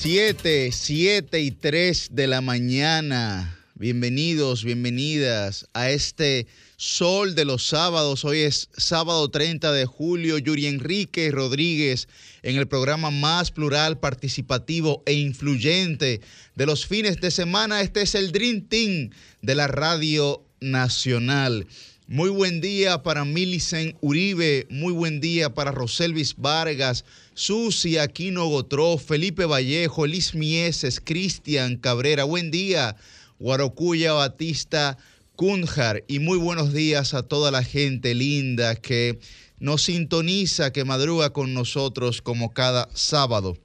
7, 7 y 3 de la mañana. Bienvenidos, bienvenidas a este sol de los sábados. Hoy es sábado 30 de julio. Yuri Enrique Rodríguez en el programa más plural, participativo e influyente de los fines de semana. Este es el Dream Team de la Radio Nacional. Muy buen día para Milicen Uribe, muy buen día para Roselvis Vargas, Susi Aquino Gotró, Felipe Vallejo, Liz Mieses, Cristian Cabrera, buen día, Guarocuya Batista Cunjar y muy buenos días a toda la gente linda que nos sintoniza, que madruga con nosotros como cada sábado.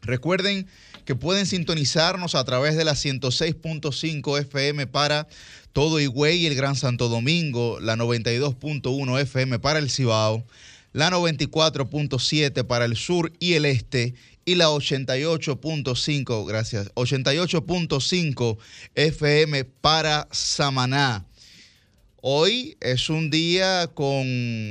Recuerden que pueden sintonizarnos a través de la 106.5 FM para todo Higüey y el Gran Santo Domingo, la 92.1 FM para el Cibao, la 94.7 para el sur y el este y la 88.5, gracias, 88.5 FM para Samaná. Hoy es un día con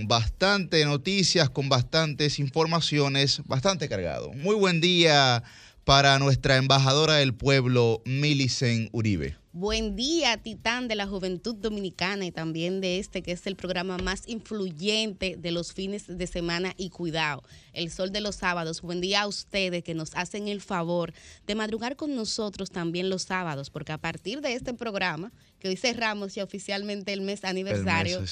bastante noticias, con bastantes informaciones, bastante cargado. Muy buen día para nuestra embajadora del pueblo, Milicen Uribe. Buen día, titán de la juventud dominicana y también de este que es el programa más influyente de los fines de semana y cuidado, el sol de los sábados. Buen día a ustedes que nos hacen el favor de madrugar con nosotros también los sábados, porque a partir de este programa que hoy cerramos ya oficialmente el mes aniversario,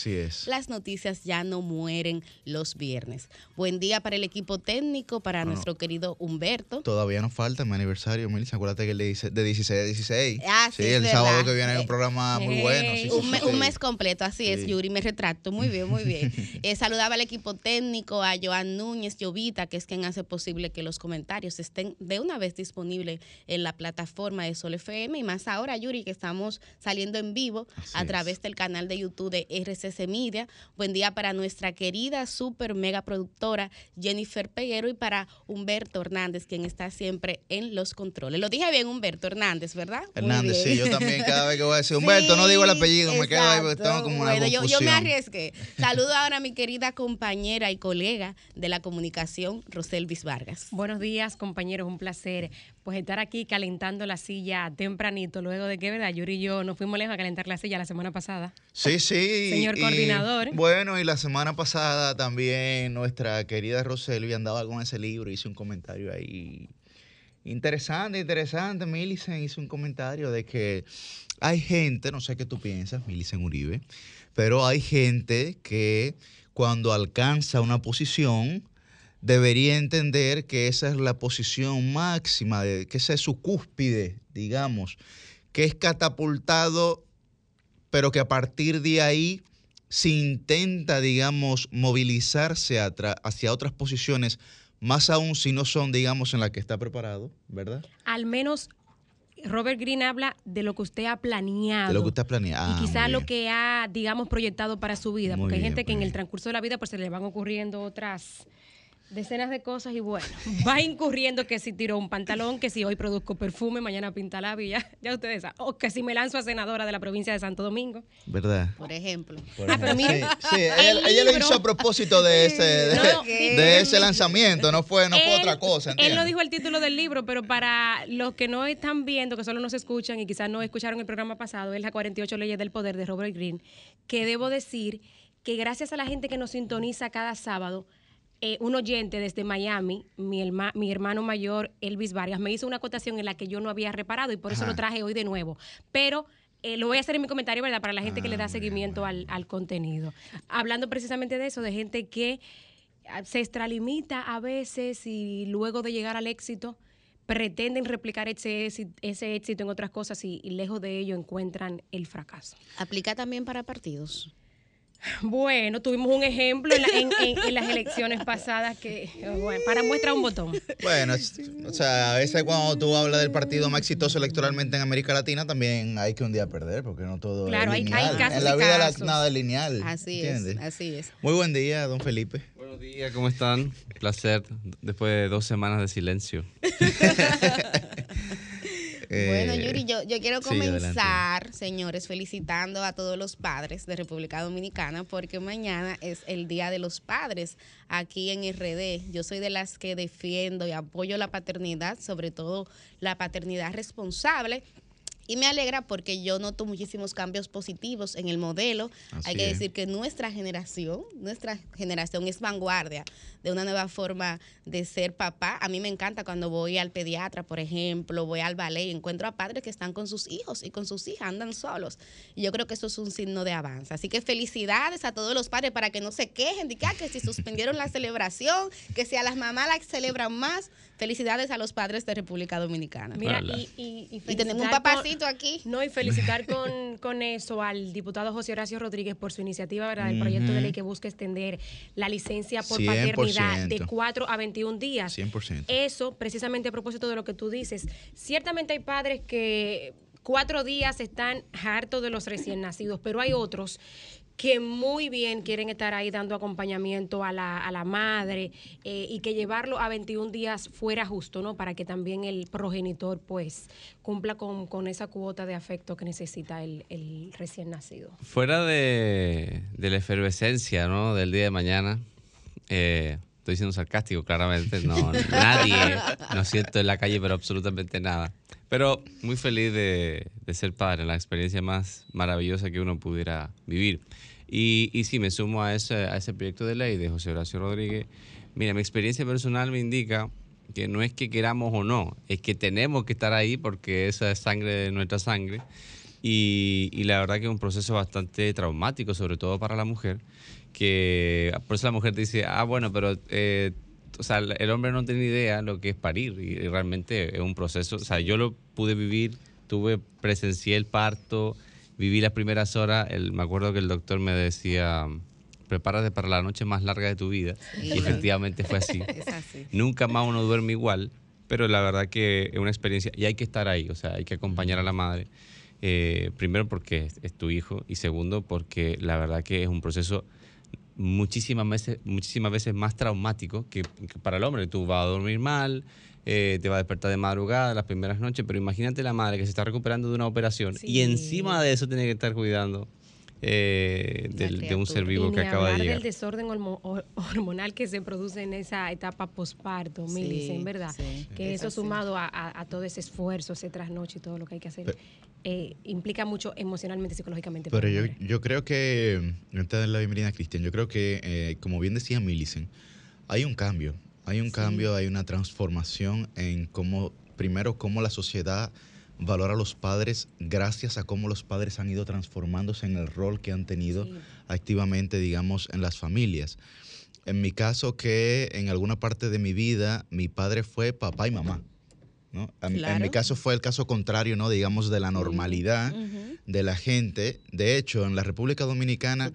las noticias ya no mueren los viernes. Buen día para el equipo técnico, para nuestro querido Humberto. Todavía nos falta mi aniversario, Melissa. Acuérdate que el de 16 a 16. Ah, sí, el sábado que viene hay un programa muy bueno. un, mes, completo, así es, Yuri. Me retracto. Muy bien, muy bien. Eh, saludaba al equipo técnico, a Joan Núñez, Llovita, que es quien hace posible que los comentarios estén de una vez disponibles en la plataforma de Sol FM. Y más ahora, Yuri, que estamos saliendo en vivo a través del canal de YouTube de RCC Media. Buen día para nuestra querida super mega productora Jennifer Peguero y para Humberto Hernández, quien está siempre en los controles. Lo dije bien, Humberto Hernández, ¿verdad? Hernández, sí, yo también cada vez que voy a decir Humberto, no digo el apellido, me quedo ahí porque estamos como una yo, yo, me arriesgué. Saludo ahora a mi querida compañera y colega de la comunicación, Roselvis Vargas. Buenos días, compañeros, un placer pues estar aquí calentando la silla tempranito, luego de que, ¿verdad? Yuri y yo nos fuimos lejos a calentar la silla la semana pasada. Sí, sí. Señor coordinador. Bueno, y la semana pasada también nuestra querida Roselvi andaba con ese libro, hizo un comentario ahí interesante, interesante. Milicen hizo un comentario de que hay gente, no sé qué tú piensas, Milicen Uribe, pero hay gente que cuando alcanza una posición debería entender que esa es la posición máxima, de, que esa es su cúspide, digamos, que es catapultado, pero que a partir de ahí se intenta, digamos, movilizarse hacia otras posiciones, más aún si no son, digamos, en las que está preparado, ¿verdad? Al menos Robert Green habla de lo que usted ha planeado. De lo que usted ha planeado. y quizás lo que ha, digamos, proyectado para su vida. porque hay gente que en el transcurso de la vida pues se le van ocurriendo otras decenas de cosas y bueno, va incurriendo que si tiro un pantalón, que si hoy produzco perfume, mañana pinta labia, ya, ustedes saben, o que si me lanzo a senadora de la provincia de Santo Domingo. ¿Verdad? Por ejemplo. ah, pero sí, sí ella, lo hizo a propósito de ese, de, ese lanzamiento, no fue, no fue otra cosa. Él no dijo el título del libro, pero para los que no están viendo, que solo nos escuchan y quizás no escucharon el programa pasado, es la 48 leyes del poder de Robert Greene, que debo decir que gracias a la gente que nos sintoniza cada sábado, eh, un oyente desde Miami, mi, mi, hermano mayor, Elvis Vargas, me hizo una acotación en la que yo no había reparado y por eso lo traje hoy de nuevo. Pero eh, lo voy a hacer en mi comentario, ¿verdad? Para la gente que le da ah, seguimiento al, contenido. Hablando precisamente de eso, de gente que ah, se extralimita a veces y luego de llegar al éxito pretenden replicar ese, ese éxito en otras cosas y lejos de ello encuentran el fracaso. ¿Aplica también para partidos? Bueno, tuvimos un ejemplo en, las elecciones pasadas que, bueno, para muestra un botón. Bueno, o sea, a veces cuando tú hablas del partido más exitoso electoralmente en América Latina, también hay que un día perder, porque no todo claro, es lineal. Hay, casos en la vida nada es lineal. Así es, así es. Muy buen día, don Felipe. Buenos días, ¿cómo están? Placer, después de dos semanas de silencio. bueno, Yuri, yo, yo quiero comenzar, señores, felicitando a todos los padres de República Dominicana porque mañana es el Día de los Padres aquí en RD. Yo soy de las que defiendo y apoyo la paternidad, sobre todo la paternidad responsable y me alegra porque yo noto muchísimos cambios positivos en el modelo. Hay que decir que nuestra generación, nuestra generación es vanguardia de una nueva forma de ser papá. A mí me encanta cuando voy al pediatra, por ejemplo, voy al ballet y encuentro a padres que están con sus hijos y con sus hijas, andan solos. Y yo creo que eso es un signo de avance. Así que felicidades a todos los padres para que no se quejen de que, ah, que si suspendieron la celebración, que si a las mamás las celebran más. Felicidades a los padres de República Dominicana. Mira, y, y, tenemos un papacito aquí. No, y felicitar con, eso al diputado José Horacio Rodríguez por su iniciativa, ¿verdad? El proyecto de ley que busca extender la licencia por paternidad de 4 a 21 días. 100%. Eso, precisamente a propósito de lo que tú dices. Ciertamente hay padres que cuatro días están hartos de los recién nacidos, pero hay otros que muy bien quieren estar ahí dando acompañamiento a la, a la madre eh, y que llevarlo a 21 días fuera justo, ¿no? Para que también el progenitor pues cumpla con, esa cuota de afecto que necesita el, recién nacido. Fuera de, la efervescencia, ¿no? Del día de mañana, eh, estoy siendo sarcástico, claramente, no, nadie, no siento en la calle, pero absolutamente nada. Pero muy feliz de, ser padre, la experiencia más maravillosa que uno pudiera vivir. Y, y sí, me sumo a ese, a ese proyecto de ley de José Horacio Rodríguez. Mira, mi experiencia personal me indica que no es que queramos o no, es que tenemos que estar ahí porque esa es sangre de nuestra sangre. Y, y, la verdad que es un proceso bastante traumático, sobre todo para la mujer, que por eso la mujer dice, ah, bueno, pero eh, o sea, el hombre no tiene idea lo que es parir y realmente es un proceso, o sea, yo lo pude vivir, tuve, presencié el parto, viví las primeras horas, el, me acuerdo que el doctor me decía, prepárate para la noche más larga de tu vida y efectivamente fue así. Nunca más uno duerme igual, pero la verdad que es una experiencia y hay que estar ahí, o sea, hay que acompañar a la madre. Eh, primero porque es tu hijo y segundo porque la verdad que es un proceso muchísimas veces, muchísimas veces más traumático que, para el hombre. Tú vas a dormir mal, eh, te va a despertar de madrugada las primeras noches, pero imagínate la madre que se está recuperando de una operación y encima de eso tiene que estar cuidando eh, de un ser vivo que acaba de llegar. del desorden hormonal que se produce en esa etapa posparto, sí, ¿verdad? que eso sumado a, todo ese esfuerzo, ese trasnoche y todo lo que hay que hacer. Eh, implica mucho emocionalmente, psicológicamente. Pero yo, yo, creo que, antes de la bienvenida Cristian, yo creo que, eh, como bien decía Millicent, hay un cambio, hay un cambio, hay una transformación en cómo, primero, cómo la sociedad valora a los padres gracias a cómo los padres han ido transformándose en el rol que han tenido activamente, digamos, en las familias. En mi caso, que en alguna parte de mi vida mi padre fue papá y mamá. En, mi caso fue el caso contrario, ¿no? digamos, de la normalidad de la gente. De hecho, en la República Dominicana,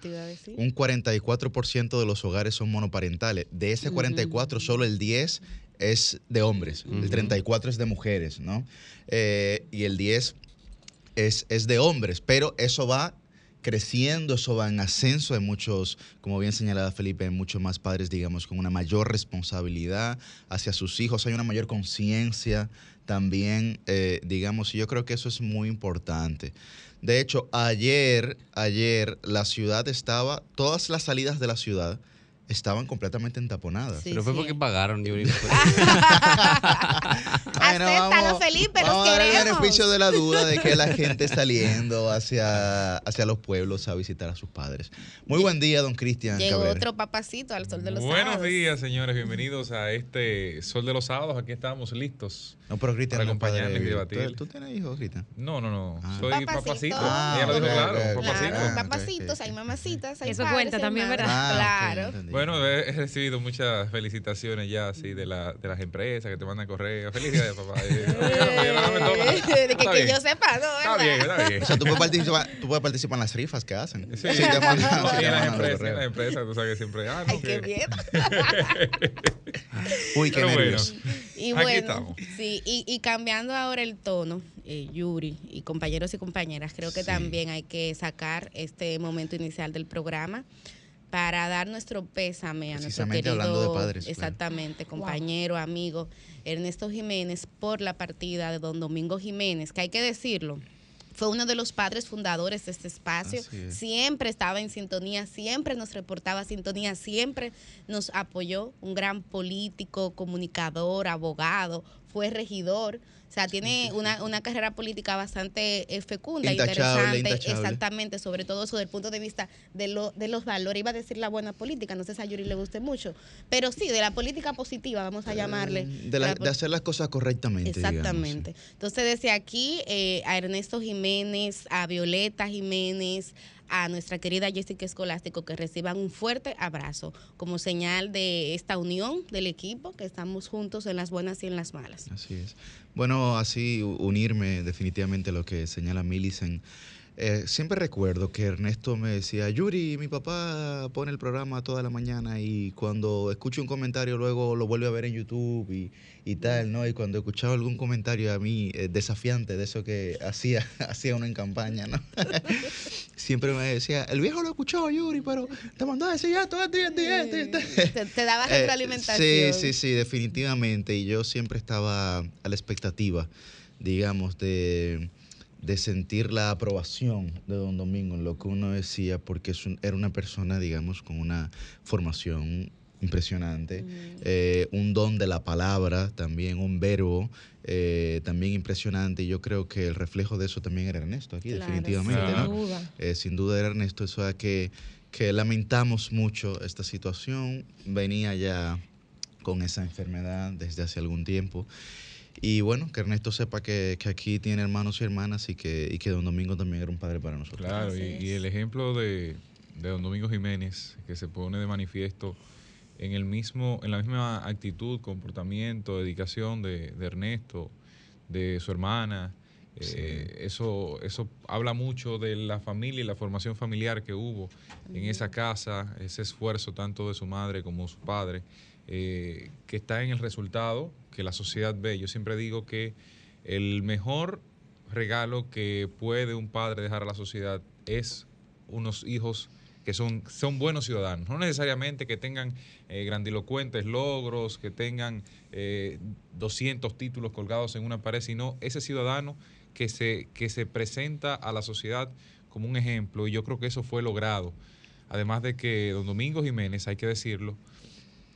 un 44% de los hogares son monoparentales. De ese 44, solo el 10 es de hombres, el 34 es de mujeres, ¿no? Eh, y el 10 es, es de hombres, pero eso va creciendo, eso va en ascenso. Hay muchos, como bien señalaba Felipe, hay muchos más padres, digamos, con una mayor responsabilidad hacia sus hijos, hay una mayor conciencia también, eh, digamos, y yo creo que eso es muy importante. De hecho, ayer, ayer la ciudad estaba, todas las salidas de la ciudad estaban completamente entaponadas. pero fue porque pagaron ni Acéptalo, Felipe, vamos a dar el beneficio de la duda de que la gente saliendo hacia, hacia los pueblos a visitar a sus padres. Muy buen día, don Cristian. Llegó otro papacito al Sol de los Sábados. Buenos días, señores. Bienvenidos a este Sol de los Sábados. Aquí estamos listos. No, pero Cristian, para acompañarles y debatir. ¿Tú, tienes hijos, Cristian? No, no, no. Ah. Soy papacito. Ah, Ella lo dijo claro, papacito. papacitos, hay mamacitas, hay Eso cuenta también, ¿verdad? Ah, claro. Bueno, he recibido muchas felicitaciones ya así de, la, de las empresas que te mandan correo. Felicidades, papá. de que, que yo sepa, ¿no? Está bien, está bien. O sea, tú puedes participar, tú puedes participar en las rifas que hacen. Sí, sí te mandan, sí, en las empresas, en las empresas, tú sabes que siempre. Ah, no, Ay, qué bien. Uy, qué nervios. Y bueno, sí, y, y, cambiando ahora el tono, eh, Yuri y compañeros y compañeras, creo que también hay que sacar este momento inicial del programa para dar nuestro pésame a nuestro Precisamente querido, hablando de padres, claro. exactamente, compañero, amigo Ernesto Jiménez por la partida de don Domingo Jiménez, que hay que decirlo. Fue uno de los padres fundadores de este espacio. Es. Siempre estaba en sintonía, siempre nos reportaba sintonía, siempre nos apoyó. Un gran político, comunicador, abogado, fue regidor. O sea, tiene una, una carrera política bastante eh, fecunda, Intachable, interesante, intachable. exactamente, sobre todo eso del punto de vista de, lo, de los valores. Iba a decir la buena política, no sé si a Yuri le guste mucho, pero sí, de la política positiva, vamos a llamarle. Eh, De, la- de hacer las cosas correctamente. digamos, Exactamente. Entonces, desde aquí, eh, a Ernesto Jiménez, a Violeta Jiménez, a nuestra querida Jessica Escolástico, que reciban un fuerte abrazo como señal de esta unión del equipo, que estamos juntos en las buenas y en las malas. Así es. Bueno, así unirme definitivamente a lo que señala Millicent. Eh, siempre recuerdo que Ernesto me decía, Yuri, mi papá pone el programa toda la mañana y cuando escucho un comentario luego lo vuelve a ver en YouTube y, y tal, ¿no? Y cuando escuchaba algún comentario a mí eh, desafiante de eso que hacía, hacía uno en campaña, ¿no? siempre me decía, el viejo lo escuchó, Yuri, pero te mandó a decir esto, esto, esto, esto". Te, te daba Eh, retroalimentación. Sí, sí, sí, definitivamente. Y yo siempre estaba a la expectativa, digamos, de, de sentir la aprobación de don Domingo en lo que uno decía, porque es un- era una persona, digamos, con una formación impresionante, eh, un don de la palabra, también un verbo eh, también impresionante. Y yo creo que el reflejo de eso también era Ernesto aquí, Claro, definitivamente. sin ¿no? duda. Eh, sin duda era Ernesto, eso es que, que lamentamos mucho esta situación, venía ya con esa enfermedad desde hace algún tiempo. Y bueno, que Ernesto sepa que, que aquí tiene hermanos y hermanas y que, y que don Domingo también era un padre para nosotros. Claro, y, y el ejemplo de, de don Domingo Jiménez, que se pone de manifiesto en el mismo, en la misma actitud, comportamiento, dedicación de, de Ernesto, de su hermana. eh, eso, eso habla mucho de la familia y la formación familiar que hubo en esa casa, ese esfuerzo tanto de su madre como su padre, eh, que está en el resultado que la sociedad ve. Yo siempre digo que el mejor regalo que puede un padre dejar a la sociedad es unos hijos que son, son buenos ciudadanos. No necesariamente que tengan eh, grandilocuentes logros, que tengan eh, 200 títulos colgados en una pared, sino ese ciudadano que se, que se presenta a la sociedad como un ejemplo. Y yo creo que eso fue logrado. Además de que don Domingo Jiménez, hay que decirlo,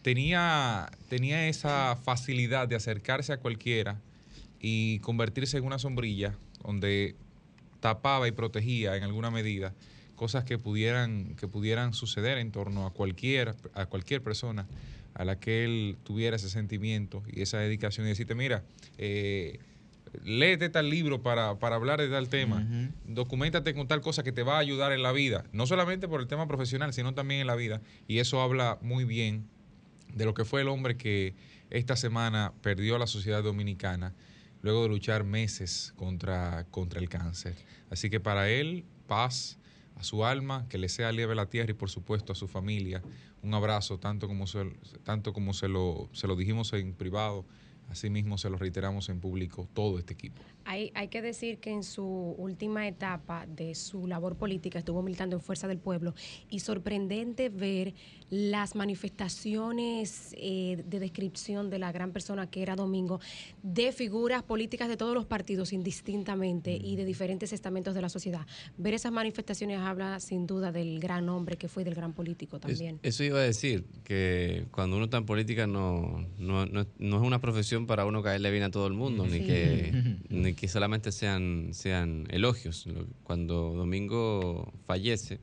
tenía, tenía esa facilidad de acercarse a cualquiera y convertirse en una sombrilla donde tapaba y protegía en alguna medida cosas que pudieran, que pudieran suceder en torno a cualquier, a cualquier persona a la que él tuviera ese sentimiento y esa dedicación y decirte, mira, eh, léete tal libro para, para hablar de tal tema, documentate con tal cosa que te va a ayudar en la vida, no solamente por el tema profesional, sino también en la vida. Y eso habla muy bien de lo que fue el hombre que esta semana perdió a la sociedad dominicana luego de luchar meses contra, contra el cáncer. Así que para él, paz a su alma, que le sea lieve la tierra y por supuesto a su familia. Un abrazo, tanto como se, tanto como se, lo, se lo dijimos en privado, así mismo se lo reiteramos en público, todo este equipo. Hay, hay que decir que en su última etapa de su labor política estuvo militando en Fuerza del Pueblo y sorprendente ver las manifestaciones eh, de descripción de la gran persona que era Domingo de figuras políticas de todos los partidos indistintamente y de diferentes estamentos de la sociedad. Ver esas manifestaciones habla sin duda del gran hombre que fue y del gran político Es- también. eso iba a decir, que cuando uno está en política no, no, no, no es una profesión para uno caerle bien a todo el mundo, ni, que, ni que solamente sean, sean elogios. Lo- Cuando Domingo fallece,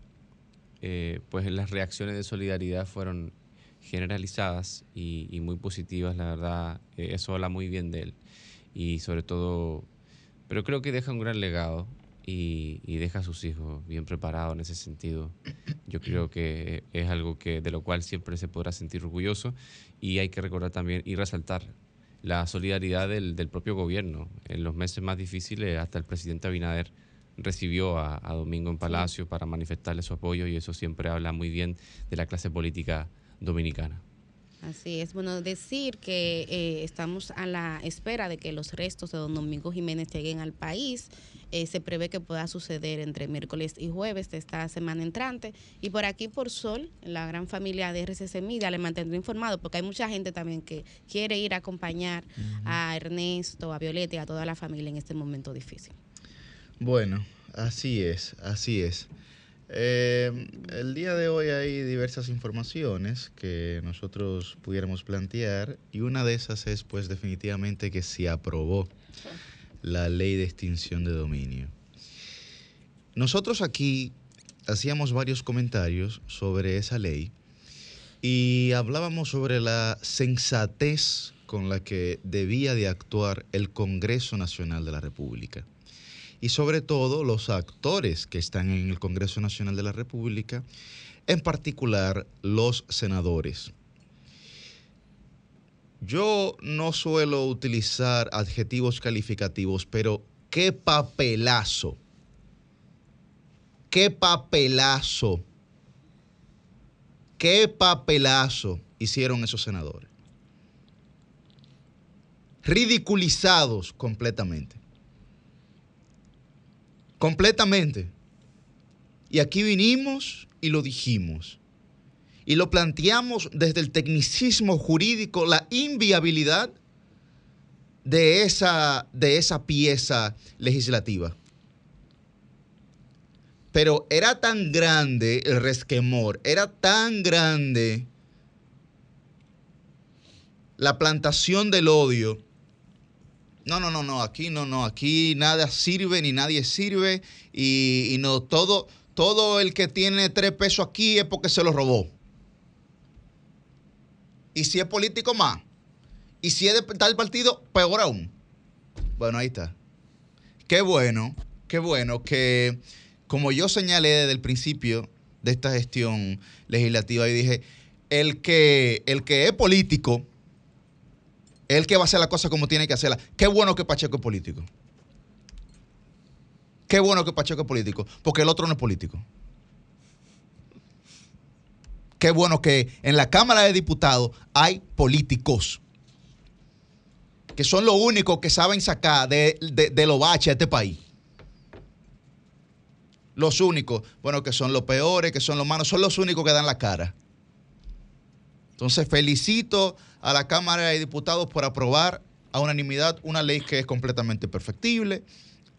eh, pues las reacciones de solidaridad fueron generalizadas y, y muy positivas, la verdad, eh, eso habla muy bien de él. Y sobre todo, pero creo que deja un gran legado y, y deja a sus hijos bien preparados en ese sentido. Yo creo que es algo que de lo cual siempre se podrá sentir orgulloso y hay que recordar también y resaltar la solidaridad del, del propio gobierno. En los meses más difíciles, hasta el presidente Abinader recibió a, a Domingo en Palacio para manifestarle su apoyo y eso siempre habla muy bien de la clase política dominicana. Así es, bueno, decir que eh, estamos a la espera de que los restos de don Domingo Jiménez lleguen al país. Eh, se prevé que pueda suceder entre miércoles y jueves de esta semana entrante. Y por aquí, por Sol, la gran familia de RCC Media, le mantendré informado, porque hay mucha gente también que quiere ir a acompañar a Ernesto, a Violeta y a toda la familia en este momento difícil. Bueno, así es, así es. Eh, el día de hoy hay diversas informaciones que nosotros pudiéramos plantear y una de esas es pues definitivamente que se aprobó la ley de extinción de dominio. Nosotros aquí hacíamos varios comentarios sobre esa ley y hablábamos sobre la sensatez con la que debía de actuar el Congreso Nacional de la República y sobre todo los actores que están en el Congreso Nacional de la República, en particular los senadores. Yo no suelo utilizar adjetivos calificativos, pero qué papelazo, qué papelazo, qué papelazo hicieron esos senadores. Ridiculizados completamente completamente. Y aquí vinimos y lo dijimos. Y lo planteamos desde el tecnicismo jurídico, la inviabilidad de esa, de esa pieza legislativa. Pero era tan grande el resquemor, era tan grande la plantación del odio no, no, no, no, aquí no, no, aquí nada sirve ni nadie sirve y, no, todo, todo el que tiene tres pesos aquí es porque se lo robó. Y si es político más. Y si es de tal partido, peor aún. Bueno, ahí está. Qué bueno, qué bueno que, como yo señalé desde el principio de esta gestión legislativa, y dije, el que, el que es político el que va a hacer la cosa como tiene que hacerla. Qué bueno que Pacheco es político. Qué bueno que Pacheco es político, porque el otro no es político. Qué bueno que en la Cámara de Diputados hay políticos que son los únicos que saben sacar de, de, lo bache a este país. Los únicos, bueno, que son los peores, que son los malos, son los únicos que dan la cara. Entonces felicito a la Cámara de Diputados por aprobar a unanimidad una ley que es completamente perfectible.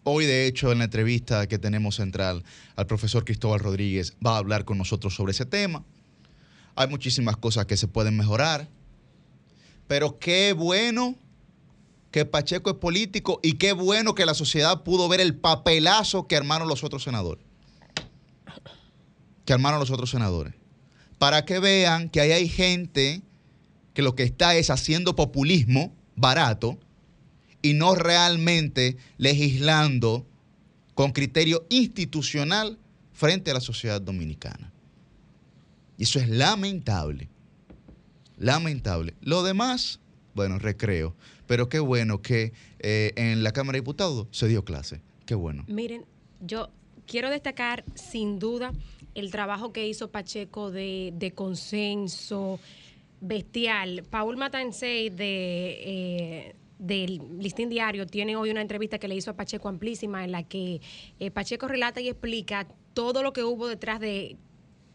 Hoy, de hecho, en la entrevista que tenemos central al profesor Cristóbal Rodríguez va a hablar con nosotros sobre ese tema. Hay muchísimas cosas que se pueden mejorar, pero qué bueno que Pacheco es político y qué bueno que la sociedad pudo ver el papelazo que armaron los otros senadores. Que armaron los otros senadores para que vean que ahí hay gente que lo que está es haciendo populismo barato y no realmente legislando con criterio institucional frente a la sociedad dominicana. Y eso es lamentable. Lamentable. Lo demás, bueno, recreo. Pero qué bueno que eh, en la Cámara de Diputados se dio clase. Qué bueno. Miren, yo quiero destacar sin duda el trabajo que hizo Pacheco de, consenso bestial. Paul Matansey de... Eh, del Listín Diario tiene hoy una entrevista que le hizo a Pacheco amplísima en la que eh, Pacheco relata y explica todo lo que hubo detrás de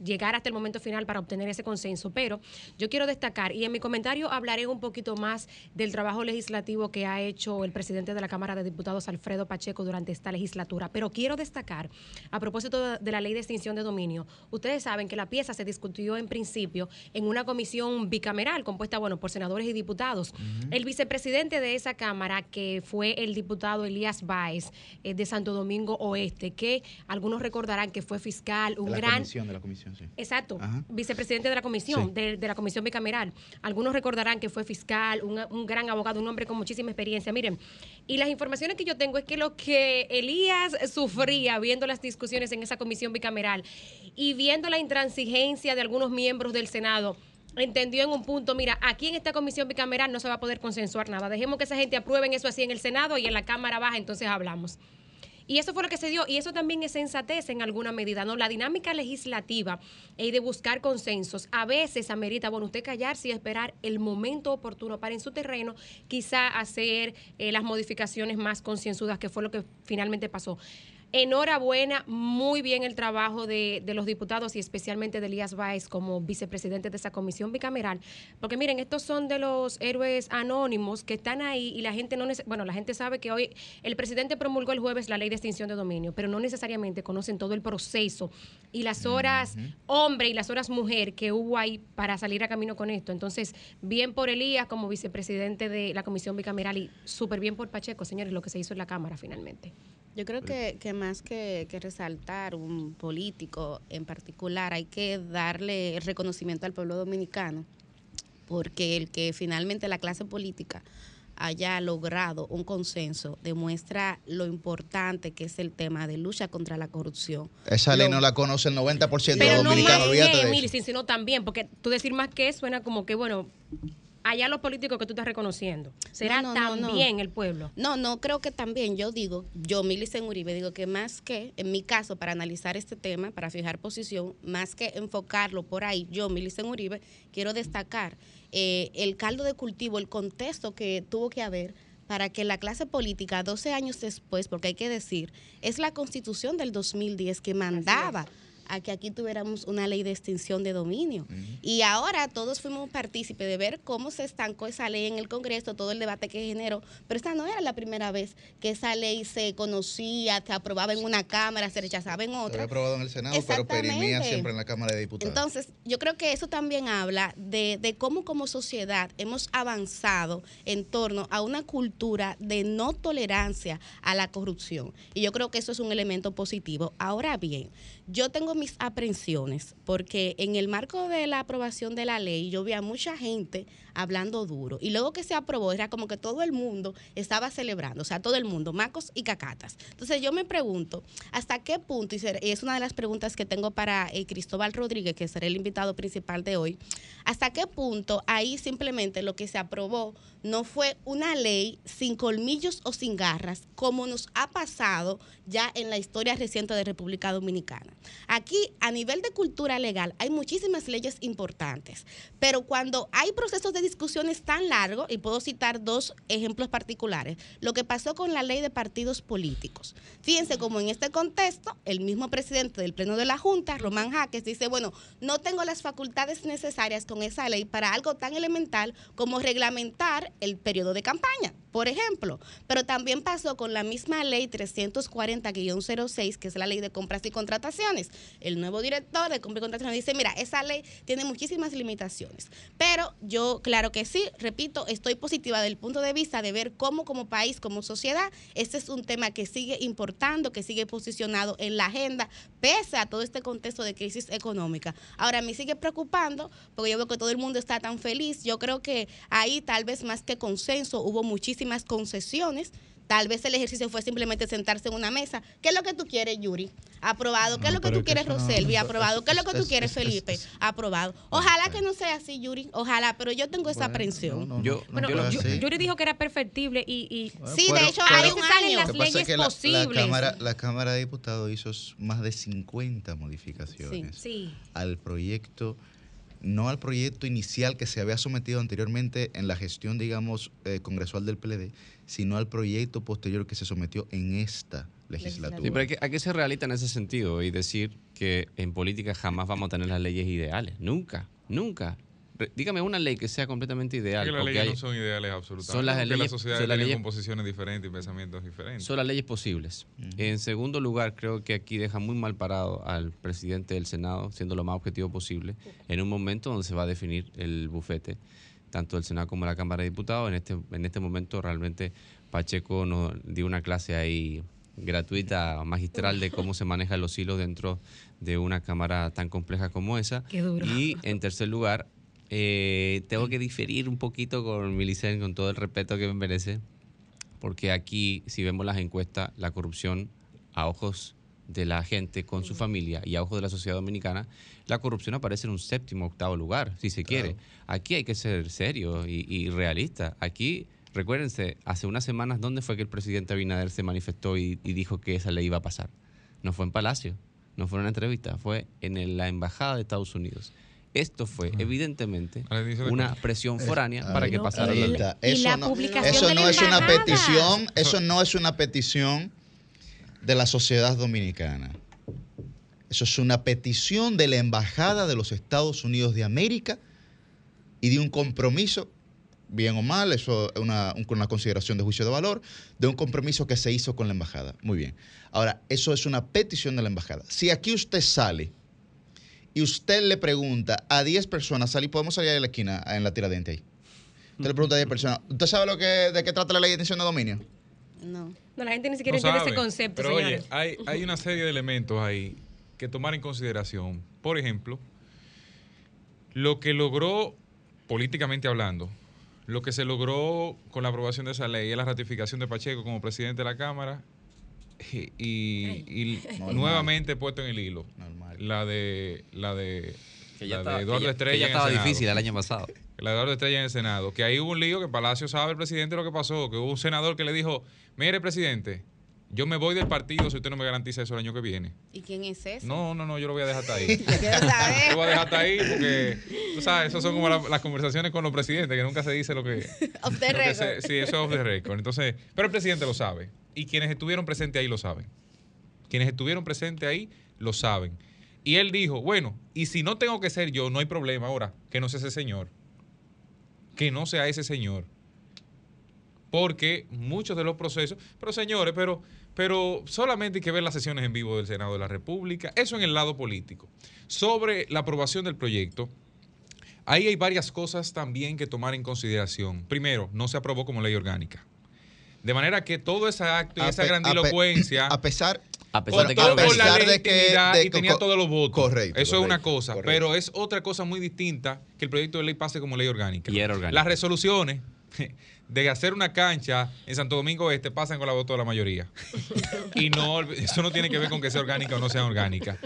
llegar hasta el momento final para obtener ese consenso. Pero yo quiero destacar, y en mi comentario hablaré un poquito más del trabajo legislativo que ha hecho el presidente de la Cámara de Diputados, Alfredo Pacheco, durante esta legislatura. Pero quiero destacar, a propósito de la ley de extinción de dominio, ustedes saben que la pieza se discutió en principio en una comisión bicameral compuesta, bueno, por senadores y diputados. El vicepresidente de esa Cámara, que fue el diputado Elías Báez, eh, de Santo Domingo Oeste, que algunos recordarán que fue fiscal, un gran... de la comisión Exacto, vicepresidente de la comisión, de, la comisión bicameral. Algunos recordarán que fue fiscal, un, gran abogado, un hombre con muchísima experiencia. Miren, y las informaciones que yo tengo es que lo que Elías sufría viendo las discusiones en esa comisión bicameral y viendo la intransigencia de algunos miembros del Senado, entendió en un punto, mira, aquí en esta comisión bicameral no se va a poder consensuar nada. Dejemos que esa gente aprueben eso así en el Senado y en la Cámara Baja, entonces hablamos. Y eso fue lo que se dio. Y eso también es sensatez en alguna medida, ¿no? La dinámica legislativa y de buscar consensos a veces amerita, bueno, usted callarse y esperar el momento oportuno para en su terreno quizá hacer eh, las modificaciones más concienzudas, que fue lo que finalmente pasó. Enhorabuena, muy bien el trabajo de, de, los diputados y especialmente de Elías Báez como vicepresidente de esa comisión bicameral, porque miren, estos son de los héroes anónimos que están ahí y la gente no, bueno, la gente sabe que hoy el presidente promulgó el jueves la ley de extinción de dominio, pero no necesariamente conocen todo el proceso y las horas uh -huh. hombre y las horas mujer que hubo ahí para salir a camino con esto. Entonces, bien por Elías como vicepresidente de la comisión bicameral y súper bien por Pacheco, señores, lo que se hizo en la Cámara finalmente. Yo creo que, que más que, que, resaltar un político en particular, hay que darle el reconocimiento al pueblo dominicano, porque el que finalmente la clase política haya logrado un consenso demuestra lo importante que es el tema de lucha contra la corrupción. Esa ley lo, no la conoce el 90% de los dominicanos, no Emily, sino también, porque tú decir más que suena como que, bueno, allá los políticos que tú estás reconociendo. ¿Será no, no, también no. el pueblo? No, no, creo que también. Yo digo, yo, Milicen Uribe, digo que más que, en mi caso, para analizar este tema, para fijar posición, más que enfocarlo por ahí, yo, Milicen Uribe, quiero destacar eh, el caldo de cultivo, el contexto que tuvo que haber para que la clase política, 12 años después, porque hay que decir, es la constitución del 2010 que mandaba a que aquí tuviéramos una ley de extinción de dominio. Uh -huh. Y ahora todos fuimos partícipes de ver cómo se estancó esa ley en el Congreso, todo el debate que generó. Pero esta no era la primera vez que esa ley se conocía, se aprobaba en una Cámara, se rechazaba en otra. Se aprobado en el Senado, pero perimía siempre en la Cámara de Diputados. Entonces, yo creo que eso también habla de, de cómo como sociedad hemos avanzado en torno a una cultura de no tolerancia a la corrupción. Y yo creo que eso es un elemento positivo. Ahora bien, yo tengo mis aprensiones porque en el marco de la aprobación de la ley yo vi a mucha gente hablando duro y luego que se aprobó era como que todo el mundo estaba celebrando, o sea, todo el mundo, macos y cacatas. Entonces yo me pregunto, ¿hasta qué punto? Y es una de las preguntas que tengo para eh, Cristóbal Rodríguez, que será el invitado principal de hoy, ¿hasta qué punto ahí simplemente lo que se aprobó no fue una ley sin colmillos o sin garras, como nos ha pasado ya en la historia reciente de República Dominicana? Aquí, a nivel de cultura legal, hay muchísimas leyes importantes, pero cuando hay procesos de discusiones tan largos, y puedo citar dos ejemplos particulares, lo que pasó con la ley de partidos políticos. Fíjense como en este contexto, el mismo presidente del Pleno de la Junta, Román Jaques, dice, bueno, no tengo las facultades necesarias con esa ley para algo tan elemental como reglamentar el periodo de campaña, por ejemplo. Pero también pasó con la misma ley 340-06, que es la ley de compras y contrataciones. El nuevo director de compras y contrataciones dice, mira, esa ley tiene muchísimas limitaciones. Pero yo, claro que sí, repito, estoy positiva del punto de vista de ver cómo como país, como sociedad, este es un tema que sigue importando, que sigue posicionado en la agenda, pese a todo este contexto de crisis económica. Ahora, me sigue preocupando, porque yo veo que todo el mundo está tan feliz. Yo creo que ahí tal vez más que consenso, hubo muchísimas concesiones. Tal vez el ejercicio fue simplemente sentarse en una mesa. ¿Qué es lo que tú quieres, Yuri? Aprobado. ¿Qué es lo que tú quieres, Roselvi? Aprobado. ¿Qué es lo que tú quieres, Felipe? Aprobado. Ojalá que no sea así, Yuri. Ojalá, pero yo tengo esa aprensión. Yo, Yuri dijo que era perfectible y... sí, de hecho, hay un año. las leyes que la, posibles. La Cámara, la Cámara de Diputados hizo más de 50 modificaciones sí, sí. al proyecto no al proyecto inicial que se había sometido anteriormente en la gestión, digamos, eh, congresual del PLD, sino al proyecto posterior que se sometió en esta legislatura. Sí, pero hay que, hay realista en ese sentido y decir que en política jamás vamos a tener las leyes ideales. Nunca, nunca. Dígame una ley que sea completamente ideal. Es que las leyes hay, no son ideales absolutamente. Son las leyes, la sociedad leyes, composiciones diferentes y pensamientos diferentes. Son las leyes posibles. Uh -huh. En segundo lugar, creo que aquí deja muy mal parado al presidente del Senado, siendo lo más objetivo posible, en un momento donde se va a definir el bufete, tanto del Senado como de la Cámara de Diputados. En este, en este momento realmente Pacheco nos dio una clase ahí gratuita, magistral de cómo se manejan los hilos dentro de una cámara tan compleja como esa. Qué duro. Y en tercer lugar, eh, tengo que diferir un poquito con Milicen, con todo el respeto que me merece, porque aquí, si vemos las encuestas, la corrupción a ojos de la gente con su familia y a ojos de la sociedad dominicana, la corrupción aparece en un séptimo, octavo lugar, si se quiere. Aquí hay que ser serio y, y realista. Aquí recuérdense, hace unas semanas, ¿dónde fue que el presidente Abinader se manifestó y, y dijo que esa ley iba a pasar? No fue en Palacio, no fue en una entrevista, fue en el- la Embajada de Estados Unidos. Esto fue, evidentemente, una presión foránea para que no, pasara la ley. Eso la no, publicación eso de no la es una petición, eso no es una petición de la sociedad dominicana. Eso es una petición de la embajada de los Estados Unidos de América y de un compromiso, bien o mal, eso es una, un- una consideración de juicio de valor, de un compromiso que se hizo con la embajada. Muy bien. Ahora, eso es una petición de la embajada. Si aquí usted sale y usted le pregunta a 10 personas, salí, podemos salir de la esquina en la tiradente ahí. Usted le pregunta a 10 personas, ¿usted sabe lo que, de qué trata la ley de extinción de dominio? No. No, la gente ni siquiera No entiende sabe. ese concepto, Pero señores. oye, hay, hay una serie de elementos ahí que tomar en consideración. Por ejemplo, lo que logró, políticamente hablando, lo que se logró con la aprobación de esa ley es la ratificación de Pacheco como presidente de la Cámara y, y- nuevamente puesto en el hilo. Normal. La de la de, Que ya la estaba, de Eduardo que ya- Estrella que ya en el estaba difícil el año pasado. La de Eduardo Estrella en el Senado. Que ahí hubo un lío que Palacio sabe el presidente lo que pasó. Que hubo un senador que le dijo, mire presidente, yo me voy del partido si usted no me garantiza eso el año que viene. ¿Y quién es ese? No, no, no, yo lo voy a dejar hasta ahí. Yo lo voy a dejar hasta ahí porque, tú sabes, esas son como la- las conversaciones con los presidentes, que nunca se dice lo que... Off the record. se- sí, eso es off the record. Entonces, pero el presidente lo sabe. Y quienes estuvieron presentes ahí lo saben. Quienes estuvieron presentes ahí lo saben. Y él dijo, bueno, y si no tengo que ser yo, no hay problema ahora, que no sea ese señor. Que no sea ese señor. Porque muchos de los procesos, pero señores, pero, pero solamente hay que ver las sesiones en vivo del Senado de la República, eso en el lado político. Sobre la aprobación del proyecto, ahí hay varias cosas también que tomar en consideración. Primero, no se aprobó como ley orgánica. De manera que todo ese acto y A esa pe- a pe- grandilocuencia A pesar, A pesar de que la pesar ley de que- y tenía todos los votos. correcto, Eso es una cosa. correcto. Pero es otra cosa muy distinta que el proyecto de ley pase como ley orgánica. Y era orgánica. Las resoluciones de hacer una cancha en Santo Domingo Este pasan con la voto de la mayoría. y no, eso no tiene que ver con que sea orgánica o no sea orgánica.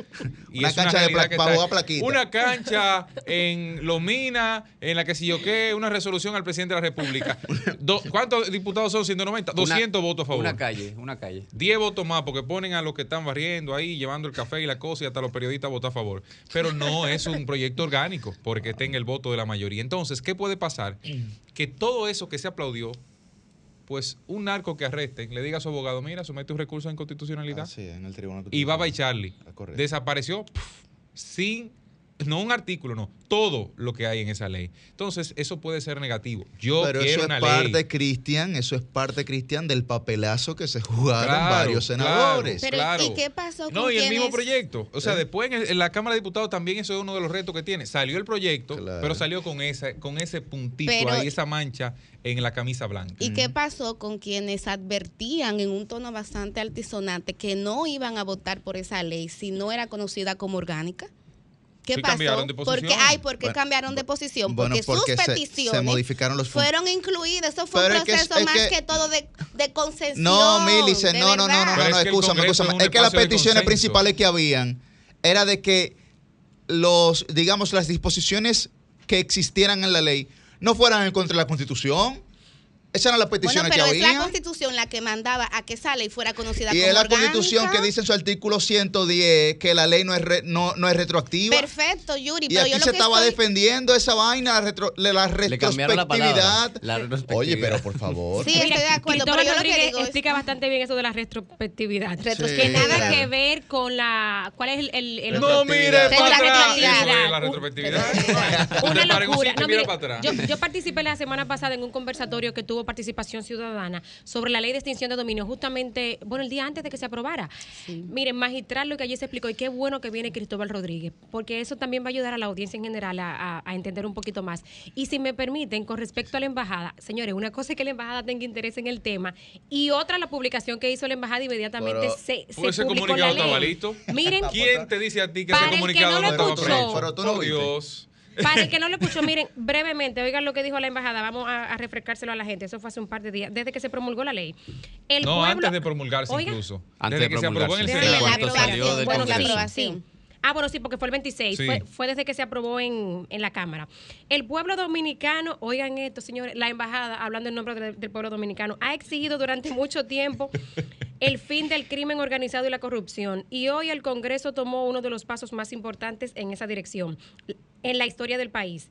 Y Una es cancha de pla- que está- plaquita. Una cancha en Lomina, en la que si yo qué, una resolución al presidente de la República. Do- ¿Cuántos diputados son? 190. 200 votos a favor. Una calle, una calle. 10 votos más porque ponen a los que están barriendo ahí, llevando el café y la cosa y hasta los periodistas a votar a favor. Pero no es un proyecto orgánico porque tenga el voto de la mayoría. Entonces, ¿qué puede pasar? Que todo eso que se aplaudió, pues un narco que arresten, le diga a su abogado, mira, somete un recurso de inconstitucionalidad. Ah, sí, en el Tribunal Y Baba y Charlie Ah, desapareció pf, sin, no un artículo, no, todo lo que hay en esa ley. Entonces, eso puede ser negativo. Yo Pero quiero eso es una parte, ley. Cristian, eso es parte, Cristian, del papelazo que se jugaron Claro, varios senadores. Pero, Claro. ¿y qué pasó con No, y el mismo proyecto. O sea, ¿Eh? después en, el- en la Cámara de Diputados también eso es uno de los retos que tiene. Salió el proyecto, Claro. pero salió con esa, con ese puntito Pero- ahí, esa mancha en la camisa blanca. ¿Y qué pasó con quienes advertían en un tono bastante altisonante que no iban a votar por esa ley si no era conocida como orgánica? ¿Qué Sí, pasó? cambiaron de ¿Por qué, posición. ay, ¿por qué Bueno, cambiaron de posición? bueno, Porque, porque sus se- se peticiones modificaron los fueron incluidas. Eso fue Pero un es que es- proceso es más que, que- todo de, de concesión. No, Milice, no, no, no, no, no, no, Congreso escúchame. es Es que las peticiones principales que habían era de que los, digamos, las disposiciones que existieran en la ley no fueran en contra de la Constitución. Esas eran las Bueno, peticiones pero que es la había. constitución la que mandaba a que esa ley fuera conocida Y como es la orgánica. Constitución que dice en su artículo 110 que la ley no es, re- no, no es retroactiva. Perfecto, Yuri, Y pero aquí yo lo se que estaba estoy- defendiendo esa vaina, la, retro- la la Le cambiaron la palabra, retrospectividad. la retrospectividad. Oye, pero por favor. Sí, estoy de acuerdo, Cristóbal pero yo lo que es- explica bastante bien eso de la retrospectividad. Retrospectividad. Que nada Claro. que ver con la... ¿Cuál es el...? el, el- No mire para atrás. Eso Retrospectividad. es la retrospectividad. Una locura. No, y mira mire, para atrás. yo, yo participé la semana pasada en un conversatorio que tuvo participación ciudadana sobre la ley de extinción de dominio, justamente, bueno, el día antes de que se aprobara. Miren, magistral lo que allí se explicó y qué bueno que viene Cristóbal Rodríguez, porque eso también va a ayudar a la audiencia en general a, a- a entender un poquito más. Y si me permiten, con respecto a la embajada, señores, una cosa es que la embajada tenga interés en el tema y otra la publicación que hizo la embajada inmediatamente Pero- se, se ese publicó comunicado la ley. listo. Miren, ¿Quién te dice a ti que ese el que comunicado no no estaba preso? Pero tú no Por. Dios. Para el que no lo escuchó, miren, brevemente, oigan lo que dijo la embajada, vamos a, a refrescárselo a la gente, eso fue hace un par de días, desde que se promulgó la ley. El No, pueblo- antes de promulgarse Oiga, incluso. Antes Desde de que se aprobó en el. Sí, Senado. la aprobación, del bueno, aprobación. Ah, bueno, sí, porque fue el 26. Sí. Fue, fue desde que se aprobó en, en la Cámara. El pueblo dominicano, oigan esto, señores, la embajada, hablando en nombre del pueblo dominicano, ha exigido durante mucho tiempo el fin del crimen organizado y la corrupción. Y hoy el Congreso tomó uno de los pasos más importantes en esa dirección, en la historia del país.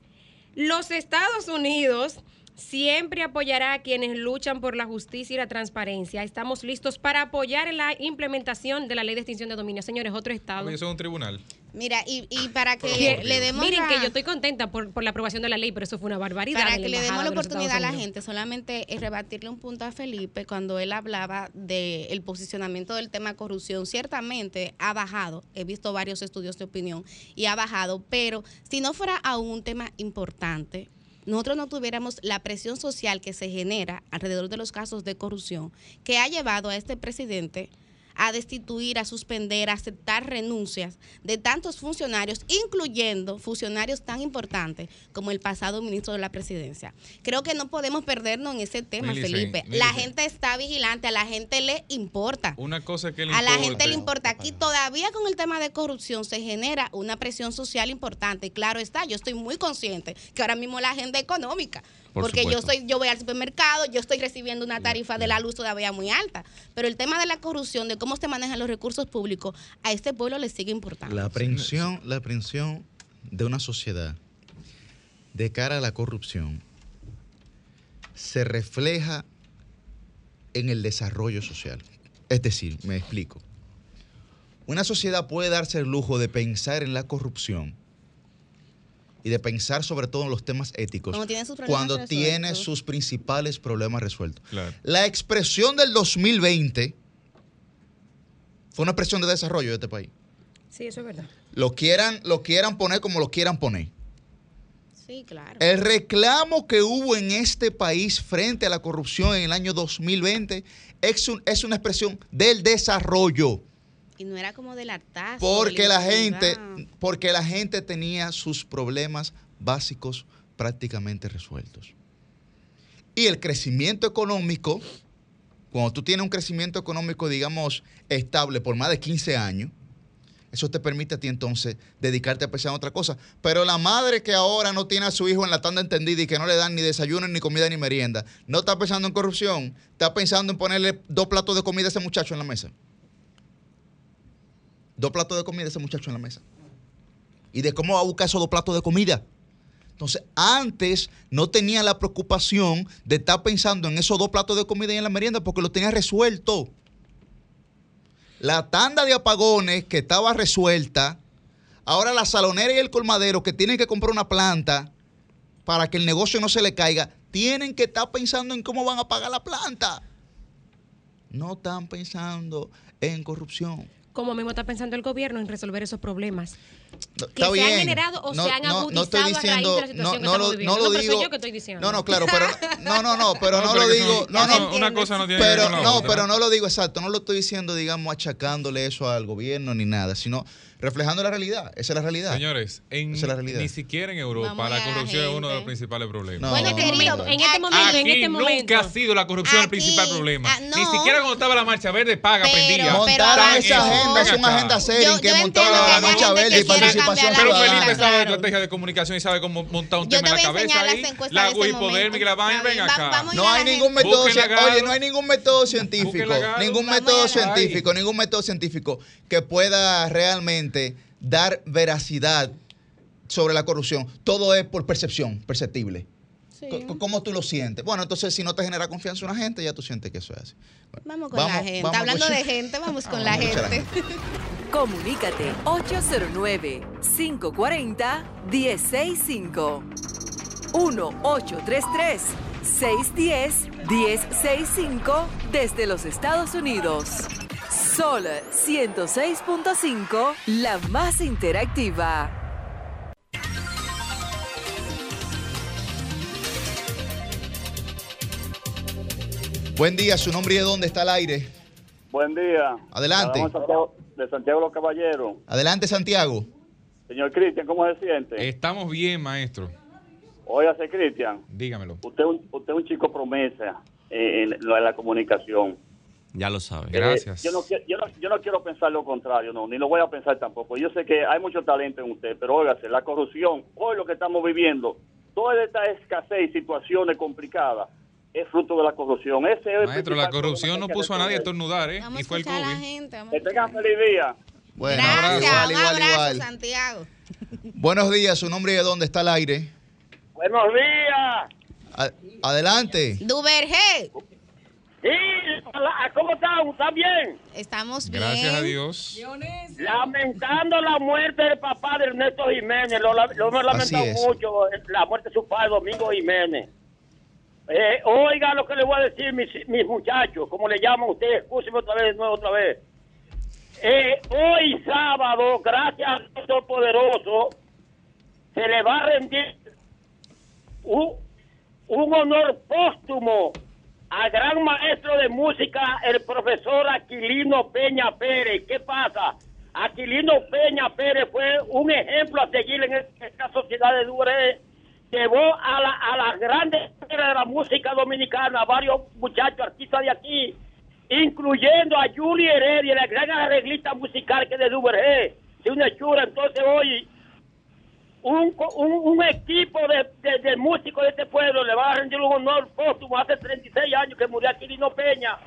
Los Estados Unidos siempre apoyará a quienes luchan por la justicia y la transparencia. Estamos listos para apoyar en la implementación de la ley de extinción de dominio. Señores, otro estado. Eso es un tribunal. Mira, y, y para que le demos Miren la- que yo estoy contenta por, por la aprobación de la ley, pero eso fue una barbaridad. para que le demos la de oportunidad a la gente, solamente es rebatirle un punto a Felipe cuando él hablaba del posicionamiento del tema corrupción. Ciertamente ha bajado, he visto varios estudios de opinión y ha bajado, pero si no fuera aún un tema importante, nosotros no tuviéramos la presión social que se genera alrededor de los casos de corrupción que ha llevado a este presidente a destituir, a suspender, a aceptar renuncias de tantos funcionarios, incluyendo funcionarios tan importantes como el pasado ministro de la presidencia. Creo que no podemos perdernos en ese tema, Felipe. La gente está vigilante, a la gente le importa. Una cosa que le A la gente le importa. Aquí todavía con el tema de corrupción se genera una presión social importante. Y claro está, yo estoy muy consciente que ahora mismo la agenda económica. Por porque yo soy, yo voy al supermercado, yo estoy recibiendo una tarifa de la luz todavía muy alta. Pero el tema de la corrupción, de cómo se manejan los recursos públicos, a este pueblo le sigue importando. La aprehensión, la aprehensión de una sociedad de cara a la corrupción se refleja en el desarrollo social. Es decir, me explico. Una sociedad puede darse el lujo de pensar en la corrupción y de pensar sobre todo en los temas éticos Cuando tiene sus problemas cuando tiene resueltos. sus principales problemas resueltos. Claro. La expresión del 2020 fue una expresión de desarrollo de este país Sí, eso es verdad. lo quieran, lo quieran poner como lo quieran poner. Sí, claro. El reclamo que hubo en este país frente a la corrupción en el año 2020 es, un- es una expresión del desarrollo. Y no era como del hartazgo. Porque de la gente, porque la gente tenía sus problemas básicos prácticamente resueltos. Y el crecimiento económico, cuando tú tienes un crecimiento económico, digamos, estable por más de 15 años, eso te permite a ti entonces dedicarte a pensar en otra cosa. Pero la madre que ahora no tiene a su hijo en la tanda entendida y que no le dan ni desayuno, ni comida, ni merienda, no está pensando en corrupción, está pensando en ponerle dos platos de comida a ese muchacho en la mesa dos platos de comida ese muchacho en la mesa. ¿Y de cómo va a buscar esos dos platos de comida? Entonces, antes no tenía la preocupación de estar pensando en esos dos platos de comida y en la merienda porque lo tenía resuelto. La tanda de apagones que estaba resuelta, ahora la salonera y el colmadero que tienen que comprar una planta para que el negocio no se le caiga, tienen que estar pensando en cómo van a pagar la planta. No están pensando en corrupción. Como mismo está pensando el gobierno en resolver esos problemas. No, que está se han bien. generado o se han agudizado estoy a raíz de la situación que no, estamos lo, viviendo. no lo No, soy digo. yo que estoy diciendo. No, no, claro, pero no, no, no, pero no, pero lo digo, no, no, una- cosa no tiene que ver pero con la no, otra. pero no lo digo exacto, no lo estoy diciendo, digamos, achacándole eso al gobierno ni nada, sino reflejando la realidad. Esa es la realidad. Señores, en, Esa es la realidad. ni siquiera en Europa Vamos la a la corrupción es uno de los principales problemas. No. Bueno, En este querido, momento, en este aquí- momento, en Aquí este momento. nunca ha sido la corrupción el Aquí, principal problema. ah, no. Ni siquiera cuando estaba la marcha verde paga, Pero- prendía. pero Montaron esa agenda, es una agenda seria en que montaron la marcha verde y participación la Pero Felipe sabe de claro. estrategia de comunicación y sabe cómo montar un tema te en la a cabeza La hipodermia y la vaina, ven acá. No hay la ningún método, la oye, no hay ningún método científico, la ningún método a la- científico, ningún método científico que pueda realmente dar veracidad sobre la corrupción. Todo es por percepción, perceptible. Sí. ¿Cómo tú lo sientes? Bueno, entonces si no te genera confianza una gente, ya tú sientes que eso es así. Bueno, Vamos con la gente. Hablando de gente, vamos con Vamos la gente. Comunícate 809-540-1065. 1-833-610-1065 desde los Estados Unidos. Sol 106.5, la más interactiva. Buen día, su nombre y de dónde está al aire. Buen día. Adelante. De Santiago- los Caballeros. Adelante, Santiago. Señor Cristian, ¿cómo se siente? Estamos bien, maestro. Óigase, Cristian. Dígamelo. Usted es un, usted es un chico promesa eh, en, la comunicación. Ya lo sabe. Eh, Gracias. yo, no, yo, no, yo no quiero pensar lo contrario, no, ni lo voy a pensar tampoco. Yo sé que hay mucho talento en usted, pero óigase, la corrupción, hoy lo que estamos viviendo, toda esta escasez y situaciones complicadas, es fruto de la corrupción. Ese es el Maestro, la corrupción no puso a nadie a estornudar, ¿eh? Vamos Y fue el la COVID. gente. Que tengan feliz día. Bueno, Gracias, igual, un igual, abrazo, igual. Santiago. Buenos días, su nombre y de dónde está el aire. Buenos días. A- adelante. Duvergé, Sí, ¿cómo están? ¿Están bien? estamos bien. Gracias a Dios. Lamentando la muerte del papá de Ernesto Jiménez, lo, lo hemos Así lamentado mucho, la muerte de su padre, Domingo Jiménez. Eh, oiga lo que le voy a decir, mis, mis muchachos, como le llaman ustedes, escúcheme otra vez, de nuevo, otra vez. Eh, hoy sábado, gracias al Dios Todopoderoso, se le va a rendir un, un honor póstumo al gran maestro de música, el profesor Aquilino Peña Pérez. ¿Qué pasa? Aquilino Peña Pérez fue un ejemplo a seguir en esta sociedad de Dure. Llevó a la, a la grande de la música dominicana a varios muchachos artistas de aquí, incluyendo a Juli Heredia, la gran arreglista musical que de Duvergé, de una chura. Entonces hoy un, un, un equipo de, de, músicos de este pueblo le va a rendir un honor póstumo hace 36 años que murió Aquilino Peña,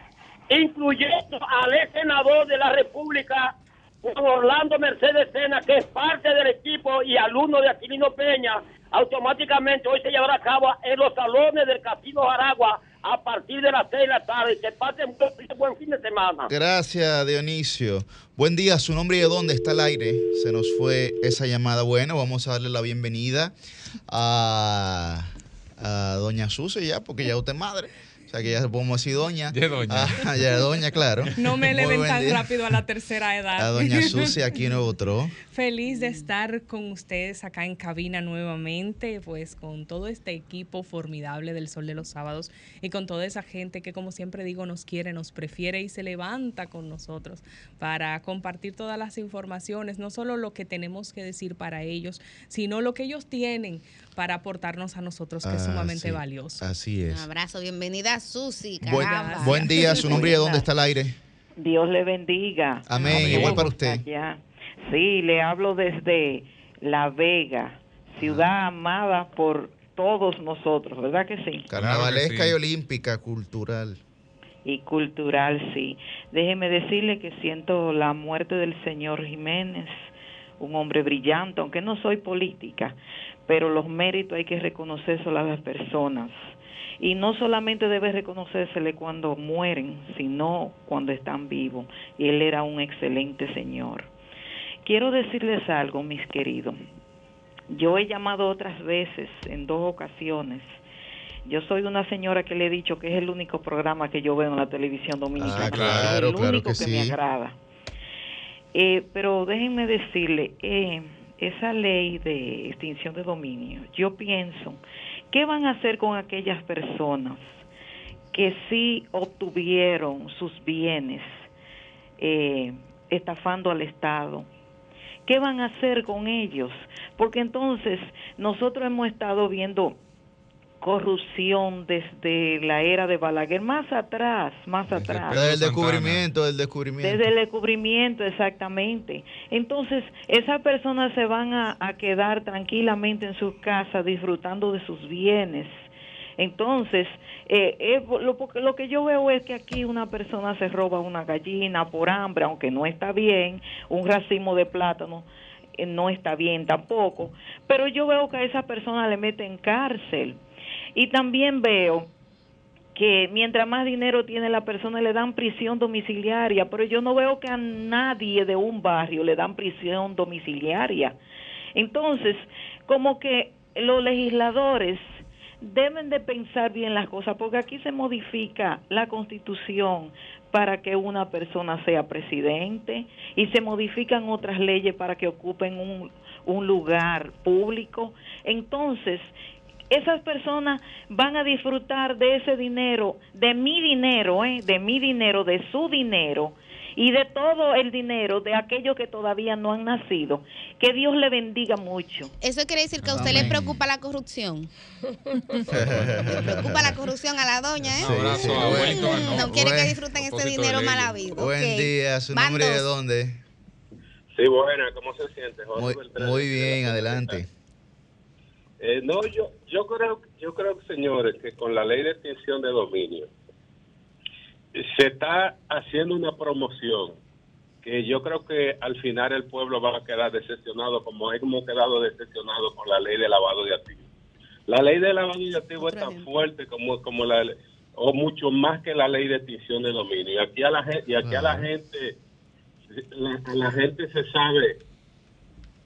incluyendo al ex senador de la República, Orlando Mercedes Sena, que es parte del equipo y alumno de Aquilino Peña. Automáticamente hoy se llevará a cabo en los salones del Casino Aragua a partir de las 6 de la tarde. Que pasen un buen fin de semana. Gracias, Dionisio. Buen día, su nombre y de dónde está el aire. Se nos fue esa llamada. Bueno, vamos a darle la bienvenida a, a doña Susi ya, porque ya usted es madre. Sea que ya podemos decir doña. Ya doña. Ah, ya doña, claro. No me eleven tan día. rápido a la tercera edad. A doña Susi aquí en Nuevo Tro. Feliz de estar con ustedes acá en cabina nuevamente, pues con todo este equipo formidable del Sol de los Sábados y con toda esa gente que como siempre digo nos quiere, nos prefiere y se levanta con nosotros para compartir todas las informaciones, no solo lo que tenemos que decir para ellos, sino lo que ellos tienen para aportarnos a nosotros, que es Ah, sí. sí. valioso. Así Un es. abrazo, bienvenida Susi, Buen, día, su nombre y de dónde está el aire. Dios le bendiga. Amén. Igual para usted. Allá. Sí, le hablo desde La Vega, ciudad amada por todos nosotros, ¿verdad que sí? Carnavalesca sí. y olímpica, cultural. Y cultural, sí. Déjeme decirle que siento la muerte del señor Jiménez, un hombre brillante, aunque no soy política, pero los méritos hay que reconocérselo a las personas. Y no solamente debe reconocérsele cuando mueren, sino cuando están vivos. Y él era un excelente señor. Quiero decirles algo, mis queridos. Yo he llamado otras veces, en dos ocasiones. Yo soy una señora que le he dicho que es el único programa que yo veo en la televisión dominicana. Ah, claro, es el claro único que me agrada. Eh, pero déjenme decirle, eh, esa ley de extinción de dominio, yo pienso, ¿qué van a hacer con aquellas personas que sí obtuvieron sus bienes eh, estafando al Estado? ¿Qué van a hacer con ellos? Porque entonces nosotros hemos estado viendo corrupción desde la era de Balaguer, más atrás, más Desde atrás. Desde el descubrimiento, del descubrimiento. Desde el descubrimiento, exactamente. Entonces, esas personas se van a, a quedar tranquilamente en sus casas disfrutando de sus bienes. Entonces, eh, eh, lo que yo veo es que aquí una persona se roba una gallina por hambre, aunque no está bien, un racimo de plátano eh, no está bien tampoco, pero yo veo que a esa persona le meten cárcel. Y también veo que mientras más dinero tiene la persona le dan prisión domiciliaria, pero yo no veo que a nadie de un barrio le dan prisión domiciliaria. Entonces, como que los legisladores deben de pensar bien las cosas, porque aquí se modifica la constitución para que una persona sea presidente y se modifican otras leyes para que ocupen un, un lugar público. Entonces, esas personas van a disfrutar de ese dinero, de mi dinero, ¿eh? de mi dinero, de su dinero, y de todo el dinero de aquellos que todavía no han nacido. Que Dios le bendiga mucho. Eso quiere decir que a usted le preocupa la corrupción. le preocupa la corrupción a la doña, ¿eh? Wellington No Arnó. quiere que disfruten este de dinero mal habido. Buen día, su Van nombre de dónde. Sí, buena, ¿cómo se siente? Jorge Muy, bien, adelante. Eh, no, yo, yo creo, yo creo, señores, que con la ley de extinción de dominio se está haciendo una promoción que yo creo que al final el pueblo va a quedar decepcionado, como hemos quedado decepcionados con la ley de lavado de activos. La ley de lavado de activos es tan ejemplo. fuerte como, como la o mucho más que la ley de extinción de dominio. Y aquí a la gente, y aquí a la gente, la, a la gente se sabe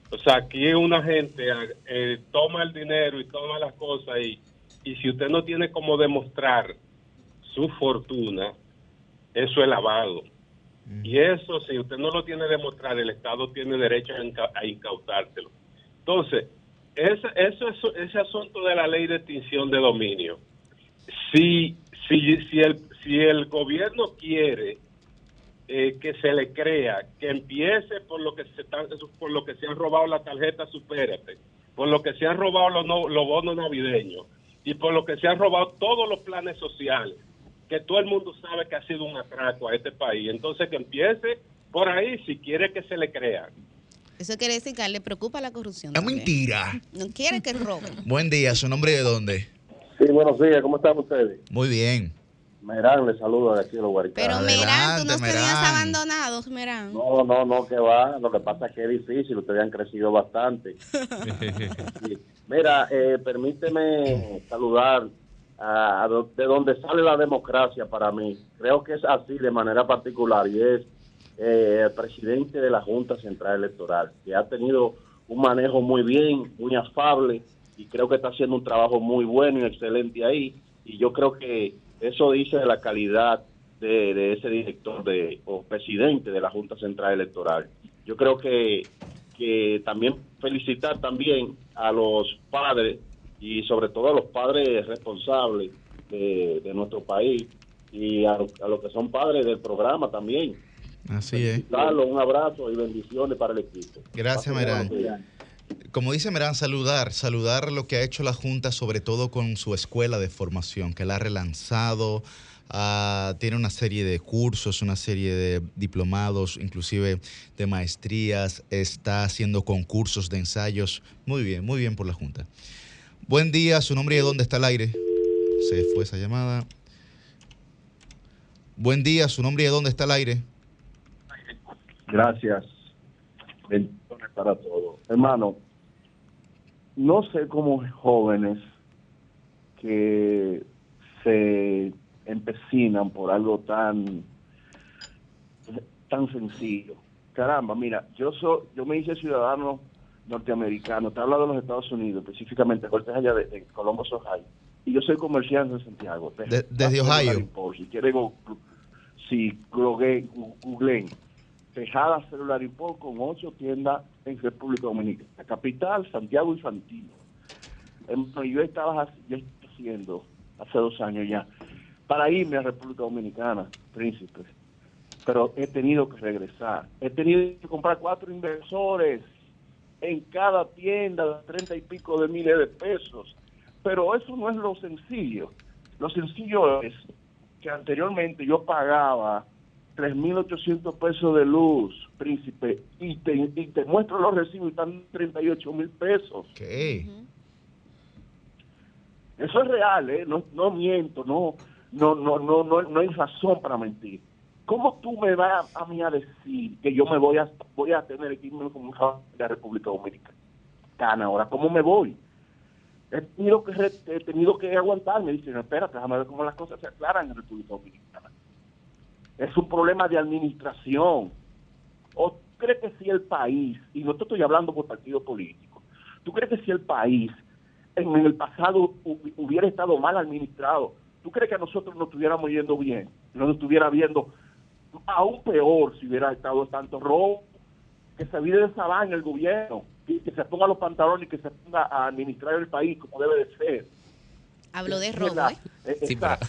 o sea, aquí una gente eh, toma el dinero y toma las cosas y, y si usted no tiene como demostrar su fortuna, eso es lavado. Y eso, si usted no lo tiene demostrar, el Estado tiene derecho a, inca- a incautárselo. Entonces, ese, eso, eso- ese asunto de la ley de extinción de dominio, si, si, si, el, si el gobierno quiere eh, que se le crea, que empiece por lo que se están, por lo que se han robado las tarjetas Supérate, por lo que se han robado los, no- los bonos navideños y por lo que se han robado todos los planes sociales, que todo el mundo sabe que ha sido un atraco a este país. Entonces que empiece por ahí si quiere que se le crea. Eso quiere decir que a él le preocupa la corrupción. Es mentira. No quiere que roben. Buen día, su nombre de dónde. Sí, buenos días, ¿cómo están ustedes? Muy bien. Merán, les saludo de aquí a los Pero Guaricanos. Merán, tú nos tenías Merán. abandonados, Merán. No, no, no, que va. Lo que pasa es que es difícil, ustedes han crecido bastante. Sí. Mira, eh, permíteme saludar a, de donde sale la democracia para mí. Creo que es así de manera particular y es eh, el presidente de la Junta Central Electoral, que ha tenido un manejo muy bien, muy afable y creo que está haciendo un trabajo muy bueno y excelente ahí. Y yo creo que eso dice de la calidad de, de ese director de, o presidente de la Junta Central Electoral. Yo creo que, que también felicitar también a los padres y sobre todo a los padres responsables de, de nuestro país y a, a los que son padres del programa también. Así es. Un abrazo y bendiciones para el equipo. Gracias, días. Como dice Merán, saludar, saludar lo que ha hecho la Junta, sobre todo con su escuela de formación, que la ha relanzado, ah, tiene una serie de cursos, una serie de diplomados, inclusive de maestrías, está haciendo concursos de ensayos. Muy bien, muy bien por la Junta. Buen día, su nombre y de dónde está el aire. Se fue esa llamada. Buen día, su nombre y de dónde está el aire. Gracias. Bendiciones para todos. Hermano, no sé cómo jóvenes que se empecinan por algo tan tan sencillo. Caramba, mira, yo soy, yo me hice ciudadano norteamericano, te hablo de los Estados Unidos, específicamente, cortes allá de, de Columbus, Ohio, y yo soy comerciante de Santiago. De- desde Ohio. Si quieren, si googleen, Tejada Celular Import con ocho tiendas en República Dominicana. La capital, Santiago y Santino. Yo estaba haciendo hace dos años ya para irme a República Dominicana, Príncipe. Pero he tenido que regresar. He tenido que comprar cuatro inversores en cada tienda de treinta y pico de miles de pesos. Pero eso no es lo sencillo. Lo sencillo es que anteriormente yo pagaba 3.800 pesos de luz, príncipe, y te, y te muestro los recibos y están 38 mil pesos. ¿Qué? Eso es real, ¿eh? No, no miento, no, no, no, no, no, no hay razón para mentir. ¿Cómo tú me vas a mí a decir que yo me voy a, voy a tener que irme como de la República Dominicana ahora? ¿Cómo me voy? He tenido que, he tenido que aguantarme. Dicen, espérate, déjame ver cómo las cosas se aclaran en República Dominicana. Es un problema de administración. ¿O crees que si el país, y no te estoy hablando por partido político, tú crees que si el país en el pasado hu- hubiera estado mal administrado, ¿tú crees que a nosotros nos estuviéramos yendo bien? No nos estuviera viendo aún peor si hubiera estado tanto robo, que se vire de esa el gobierno, que, que se ponga los pantalones y que se ponga a administrar el país como debe de ser. Habló de robo, la- ¿eh? eh, Sí, esa-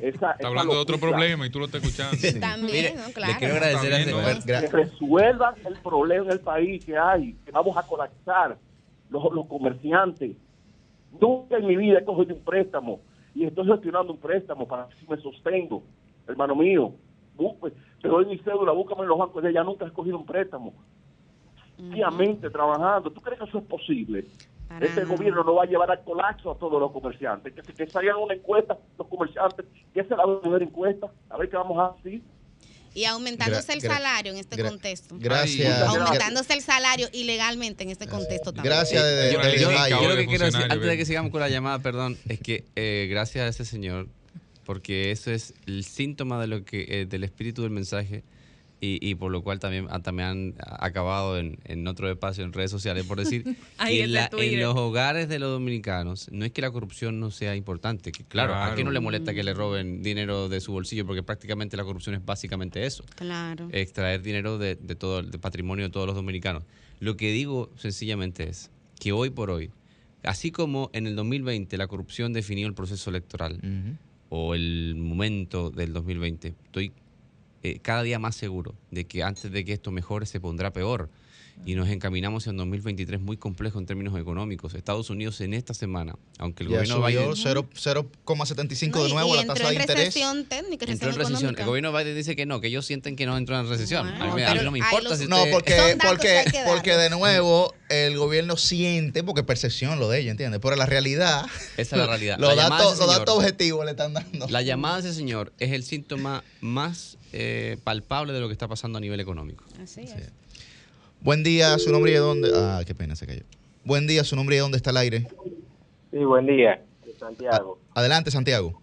esa- Está hablando de otro problema y tú lo estás escuchando. También, Mire, ¿no? le Claro. quiero agradecer a ese- Está bien, ¿no? Que resuelvan el problema en el país que hay, que vamos a colapsar los, los comerciantes. Nunca en mi vida he cogido un préstamo y estoy gestionando un préstamo para si me sostengo, hermano mío. Pues, Te doy mi cédula, búscame en los bancos de ella, nunca he cogido un préstamo. Diariamente trabajando. ¿Tú crees que eso es posible? Para Este nada. gobierno no va a llevar al colapso a todos los comerciantes. Que, que salgan una encuesta los comerciantes. ¿Qué se la va a primera encuesta? A ver qué vamos a hacer. Y aumentándose Gra- el salario en este gra- contexto. Gracias. Aumentándose el salario ilegalmente en este contexto también. Gracias de, yo, de- yo- de- Ay, yo ahora lo que de quiero decir, funcionario, antes de que sigamos con la llamada, perdón, es que eh, gracias a ese señor, porque eso es el síntoma de lo que eh, del espíritu del mensaje y, y por lo cual también, ah, también han acabado en, en otro espacio en redes sociales por decir que en, la- los hogares de los dominicanos no es que la corrupción no sea importante, que claro, a quién no le molesta que le roben dinero de su bolsillo porque prácticamente la corrupción es básicamente eso. Claro. extraer dinero de, de todo el patrimonio de todos los dominicanos. Lo que digo sencillamente es que hoy por hoy, así como en el 2020 la corrupción definió el proceso electoral o el momento del 2020, estoy eh, cada día más seguro de que antes de que esto mejore se pondrá peor. Y nos encaminamos en 2023 muy complejo en términos económicos. Estados Unidos en esta semana, aunque el Ya gobierno Biden 0 0,75 No, de nuevo y la entró tasa de interés. técnica, entró en recesión recesión. económica. El gobierno Biden dice que no, que ellos sienten que no entran en recesión. Bueno, a, mí, a no me importa los- si No, porque, porque, porque de nuevo el gobierno siente, porque es percepción lo de ellos, ¿entiendes? Pero la realidad, Esa es la realidad. los, La datos, los datos objetivos le están dando. La llamada de ese señor es el síntoma más eh, palpable de lo que está pasando a nivel económico. Así es. Buen día, su nombre y de dónde. Ah, qué pena, se cayó. Buen día, su nombre y de dónde está el aire. Sí, buen día, de Santiago. Adelante, Santiago.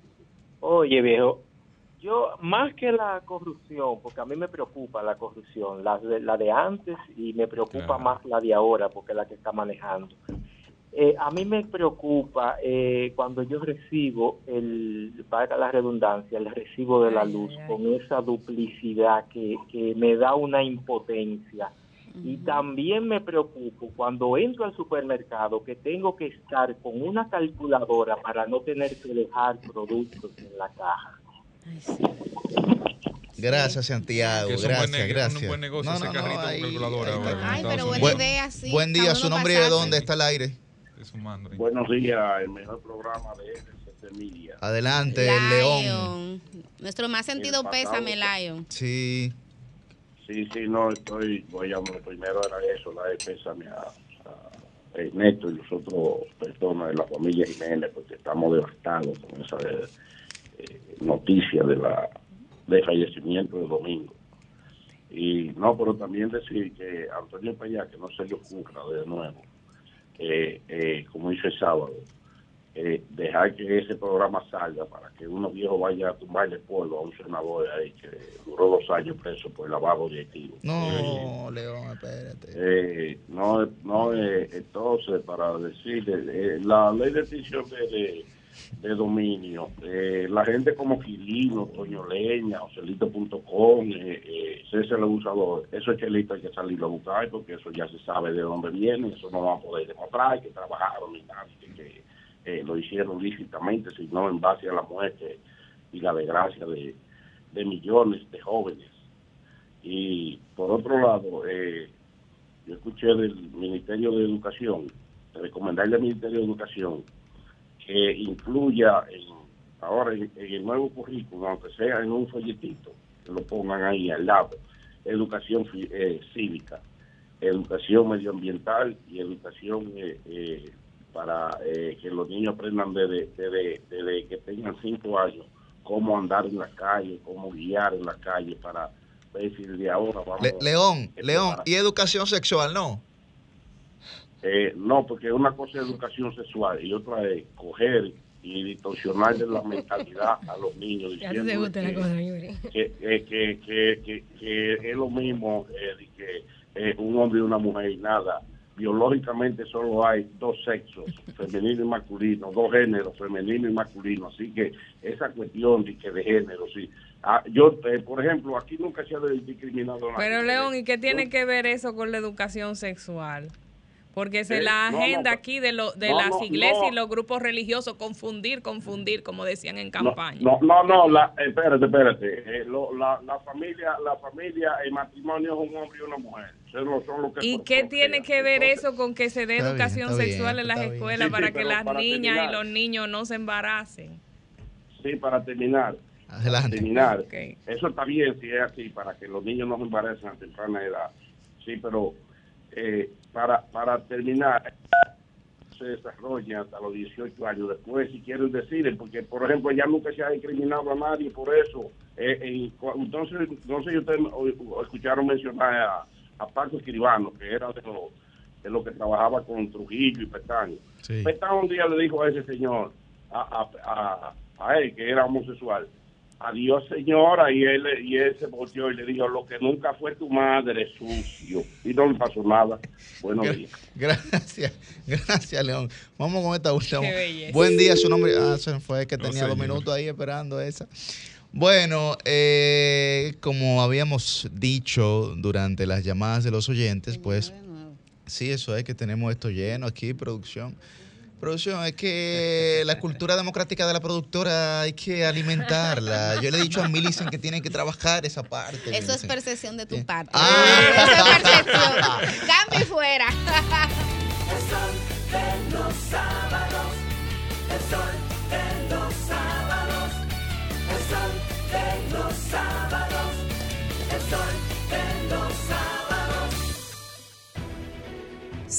Oye, viejo, yo más que la corrupción, porque a mí me preocupa la corrupción, la de, la de antes y me preocupa Claro. más la de ahora, porque es la que está manejando. Eh, a mí me preocupa eh, cuando yo recibo, el, valga la redundancia, el recibo de la Ay, luz ay, ay. con esa duplicidad que, que me da una impotencia. Y también me preocupo cuando entro al supermercado que tengo que estar con una calculadora para no tener que dejar productos en la caja. Ay, sí. Gracias, Santiago. Gracias, un gracias. buen negocio ese carrito con calculadora ahora. Ay, pero Estados buena Unidos. idea, sí. Buen día, su nombre y de dónde está el aire. Buenos días, el mejor programa de RCC Media. Adelante, el León. Nuestro más sentido pésame, Lion. Sí. Sí, sí, no, estoy, voy a, primero era eso, la pésame a, a Ernesto y los otros personas de la familia Jiménez, porque estamos devastados con esa eh, noticia de la de fallecimiento de Domingo. Y no, pero también decir que Antonio Payá, que no se le ocurra de nuevo, eh, eh, como hizo el sábado, eh, dejar que ese programa salga para que uno viejo vaya a tumbarle polvo a un senador ahí que duró dos años preso por lavado de activos. No, León, espérate. Eh, no, no eh, entonces, para decirle, eh, la ley de extinción de, de, de dominio, eh, la gente como Quilino, Toño Leña, Ocelito.com, eh, eh, César el Abusador, esos chelitos hay que salirlo a buscar porque eso ya se sabe de dónde viene, eso no va a poder demostrar que trabajaron ni nada, que, que, eh, lo hicieron lícitamente, sino en base a la muerte y la desgracia de, millones de jóvenes. Y por otro lado, eh, yo escuché del Ministerio de Educación, recomendarle al Ministerio de Educación que incluya en, ahora en, el nuevo currículum, aunque sea en un folletito, que lo pongan ahí al lado, educación eh, cívica, educación medioambiental y educación eh, eh, para eh, que los niños aprendan desde, desde, desde que tengan cinco años cómo andar en la calle, cómo guiar en la calle para ver si de ahora vamos Le- León, a León, y educación sexual, ¿no. Eh, no, porque una cosa es educación sexual y otra es coger y distorsionarle la mentalidad a los niños diciendo gusta la que, que, que, que, que- que- que es lo mismo eh, que eh, un hombre y una mujer y nada. Biológicamente solo hay dos sexos, femenino y masculino, dos géneros, femenino y masculino. Así que esa cuestión de, que de género, sí. Ah, yo, eh, por ejemplo, aquí nunca se ha discriminado. Pero León, ¿y qué tiene Yo- que ver eso con la educación sexual? Porque es Eh, la no, no, agenda aquí de, lo, de no, las no, iglesias y los grupos religiosos, confundir, confundir, como decían en campaña. no, no, no, la, espérate, espérate. Eh, lo- la, la familia, la familia, el matrimonio es un hombre y una mujer. Eso no son lo que ¿Y qué tiene que ver eso con que se dé bien, educación bien, sexual en las escuelas Sí, sí, para que las para niñas terminar. y los niños no se embaracen? Sí, para terminar. Para terminar. Eso está bien si es así, para que los niños no se embaracen a temprana edad. Sí, pero eh, para, para terminar, se desarrolla hasta los 18 años después, si quieren decir, porque, por ejemplo, ya nunca se ha discriminado a nadie por eso. Eh, cu- entonces, no sé si ustedes escucharon mencionar a, a Paco Escribano, que era de lo, de lo que trabajaba con Trujillo y Pestaño. Sí. Pestaño un día le dijo a ese señor, a, a, a él, que era homosexual, adiós señora, y él, y él se volteó y le dijo, lo que nunca fue tu madre, sucio. Y no me pasó nada. Buenos días. Gracias, gracias, León. Vamos con esta última. Buen día, su nombre. Ah, se fue que No, tenía dos minutos ahí esperando esa. Bueno, eh, como habíamos dicho durante las llamadas de los oyentes, pues sí, eso es que tenemos esto lleno aquí, producción. Producción, es que la cultura democrática de la productora hay que alimentarla. Yo le he dicho a Millicent que tiene que trabajar esa parte. Eso es percepción de tu parte. Ah. Eso es percepción. Cambio y fuera.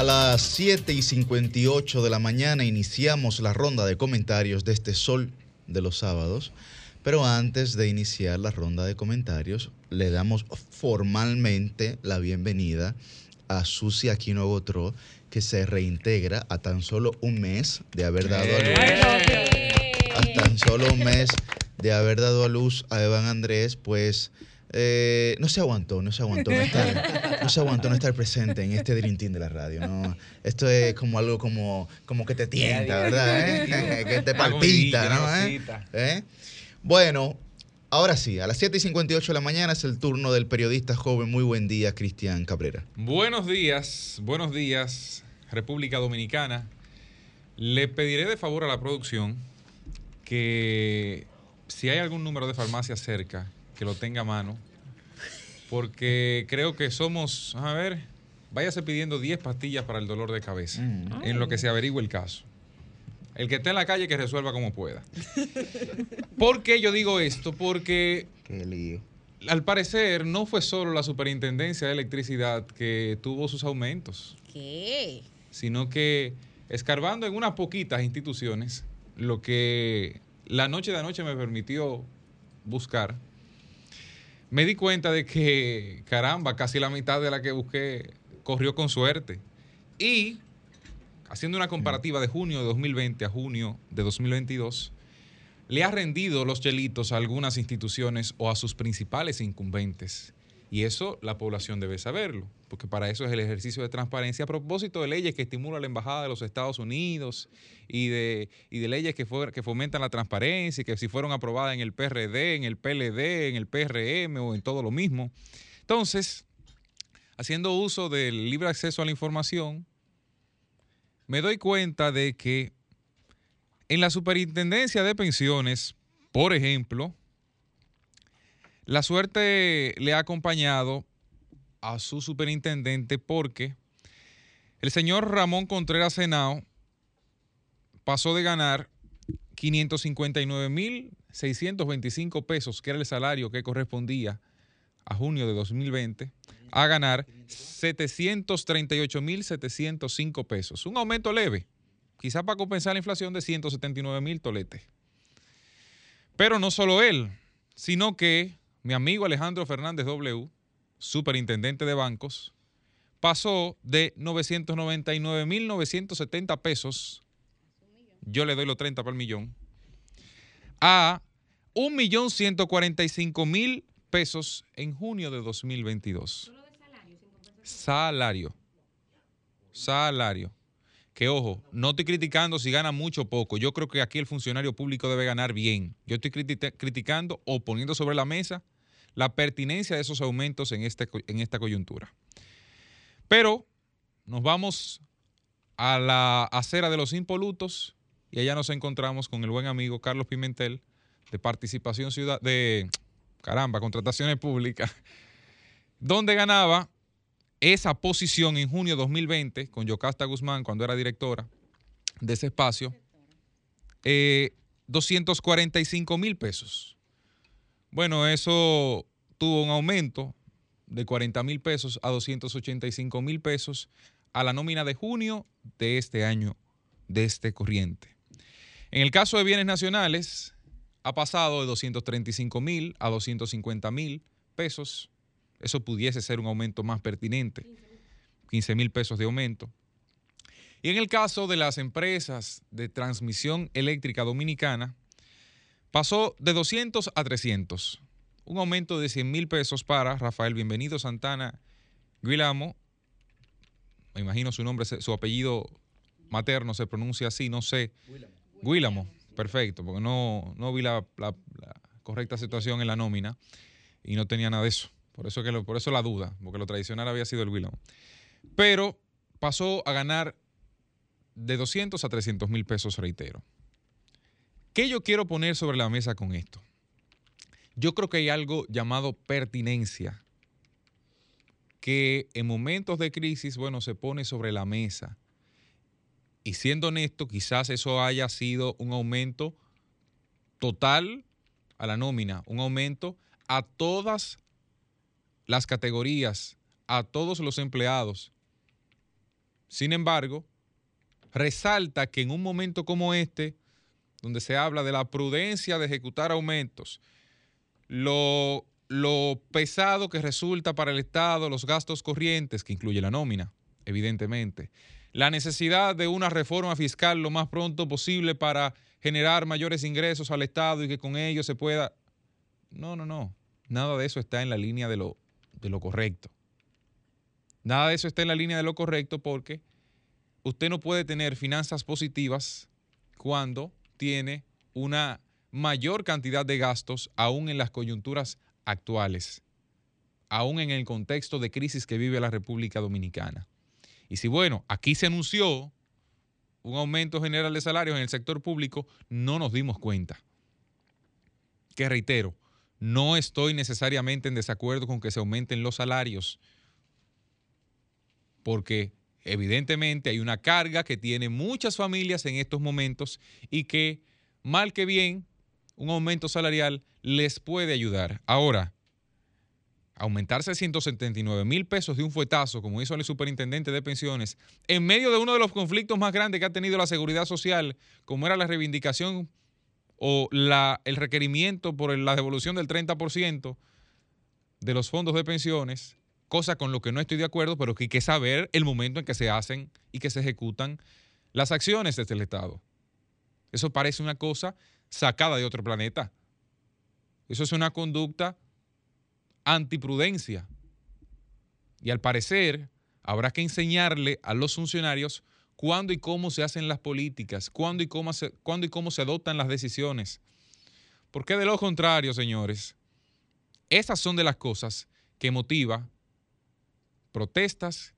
A las 7 y 58 de la mañana iniciamos la ronda de comentarios de este Sol de los sábados. Pero antes de iniciar la ronda de comentarios, le damos formalmente la bienvenida a Susi Aquino Gotró, que se reintegra a tan solo un mes de haber dado a luz. A tan solo un mes de haber dado a luz a Evan Andrés, pues eh, no se aguantó, no se aguantó no estar, no se aguantó no estar presente en este Dream Team de la radio. ¿no? Esto es como algo como, como que te tienta, ¿verdad? eh? que te palpita, ¿no? ¿Eh? ¿Eh? Bueno, ahora sí, a las 7 y 58 de la mañana es el turno del periodista joven. Muy buen día, Cristian Cabrera. Buenos días, buenos días, República Dominicana. Le pediré de favor a la producción que si hay algún número de farmacia cerca, que lo tenga a mano, porque creo que somos, a ver, váyase pidiendo 10 pastillas para el dolor de cabeza, en lo que se averigüe el caso. El que esté en la calle que resuelva como pueda. ¿Por qué yo digo esto? Porque Qué lío. al parecer no fue solo la Superintendencia de Electricidad que tuvo sus aumentos, ¿Qué? sino que escarbando en unas poquitas instituciones, lo que la noche de anoche me permitió buscar, me di cuenta de que, caramba, casi la mitad de la que busqué corrió con suerte. Y haciendo una comparativa de junio de 2020 a junio de 2022, le ha rendido los chelitos a algunas instituciones o a sus principales incumbentes. Y eso la población debe saberlo, porque para eso es el ejercicio de transparencia a propósito de leyes que estimulan la Embajada de los Estados Unidos y de, y de leyes que, que fomentan la transparencia y que si fueron aprobadas en el PRD, en el PLD, en el PRM o en todo lo mismo. Entonces, haciendo uso del libre acceso a la información, me doy cuenta de que en la superintendencia de pensiones, por ejemplo, la suerte le ha acompañado a su superintendente porque el señor Ramón Contreras Senao pasó de ganar 559.625 pesos, que era el salario que correspondía a junio de 2020, a ganar 738.705 pesos. Un aumento leve, quizá para compensar la inflación de 179.000 toletes. Pero no solo él, sino que mi amigo Alejandro Fernández W., superintendente de bancos, pasó de 999.970 pesos, yo le doy los 30 por millón, a 1.145.000 pesos en junio de 2022. Salario. Salario. Que ojo, no estoy criticando si gana mucho o poco. Yo creo que aquí el funcionario público debe ganar bien. Yo estoy criti- criticando o poniendo sobre la mesa la pertinencia de esos aumentos en, este, en esta coyuntura. Pero nos vamos a la acera de los impolutos y allá nos encontramos con el buen amigo Carlos Pimentel de Participación Ciudad de caramba, contrataciones públicas, donde ganaba esa posición en junio de 2020 con Yocasta Guzmán cuando era directora de ese espacio, eh, 245 mil pesos. Bueno, eso tuvo un aumento de 40 mil pesos a 285 mil pesos a la nómina de junio de este año, de este corriente. En el caso de bienes nacionales, ha pasado de 235 mil a 250 mil pesos. Eso pudiese ser un aumento más pertinente, 15 mil pesos de aumento. Y en el caso de las empresas de transmisión eléctrica dominicana, pasó de 200 a 300, un aumento de 100 mil pesos para Rafael Bienvenido Santana Guilamo. Me imagino su nombre, su apellido materno se pronuncia así, no sé. Guilamo, perfecto, porque no, no vi la, la- la correcta situación en la nómina y no tenía nada de eso. Por eso, que lo- por eso la duda, porque lo tradicional había sido el Guilamo. Pero pasó a ganar de 200 a 300 mil pesos, reitero. ¿Qué yo quiero poner sobre la mesa con esto? Yo creo que hay algo llamado pertinencia, que en momentos de crisis, bueno, se pone sobre la mesa. Y siendo honesto, quizás eso haya sido un aumento total a la nómina, un aumento a todas las categorías, a todos los empleados. Sin embargo, resalta que en un momento como este, donde se habla de la prudencia de ejecutar aumentos, lo, lo pesado que resulta para el Estado los gastos corrientes, que incluye la nómina, evidentemente, la necesidad de una reforma fiscal lo más pronto posible para generar mayores ingresos al Estado y que con ello se pueda... No, no, no. Nada de eso está en la línea de lo, de lo correcto. Nada de eso está en la línea de lo correcto porque usted no puede tener finanzas positivas cuando tiene una mayor cantidad de gastos aún en las coyunturas actuales, aún en el contexto de crisis que vive la República Dominicana. Y si, bueno, aquí se anunció un aumento general de salarios en el sector público, no nos dimos cuenta. Que reitero, no estoy necesariamente en desacuerdo con que se aumenten los salarios, porque evidentemente hay una carga que tienen muchas familias en estos momentos y que, mal que bien, un aumento salarial les puede ayudar. Ahora, aumentarse 179 mil pesos de un fuetazo, como hizo el superintendente de pensiones, en medio de uno de los conflictos más grandes que ha tenido la seguridad social, como era la reivindicación o el requerimiento por la devolución del 30% de los fondos de pensiones, cosa con lo que no estoy de acuerdo, pero que hay que saber el momento en que se hacen y que se ejecutan las acciones desde el Estado. Eso parece una cosa sacada de otro planeta. Eso es una conducta antiprudencia. Y al parecer habrá que enseñarle a los funcionarios cuándo y cómo se hacen las políticas, cuándo y cómo se, cuándo y cómo se adoptan las decisiones. Porque de lo contrario, señores, esas son de las cosas que motiva protestas,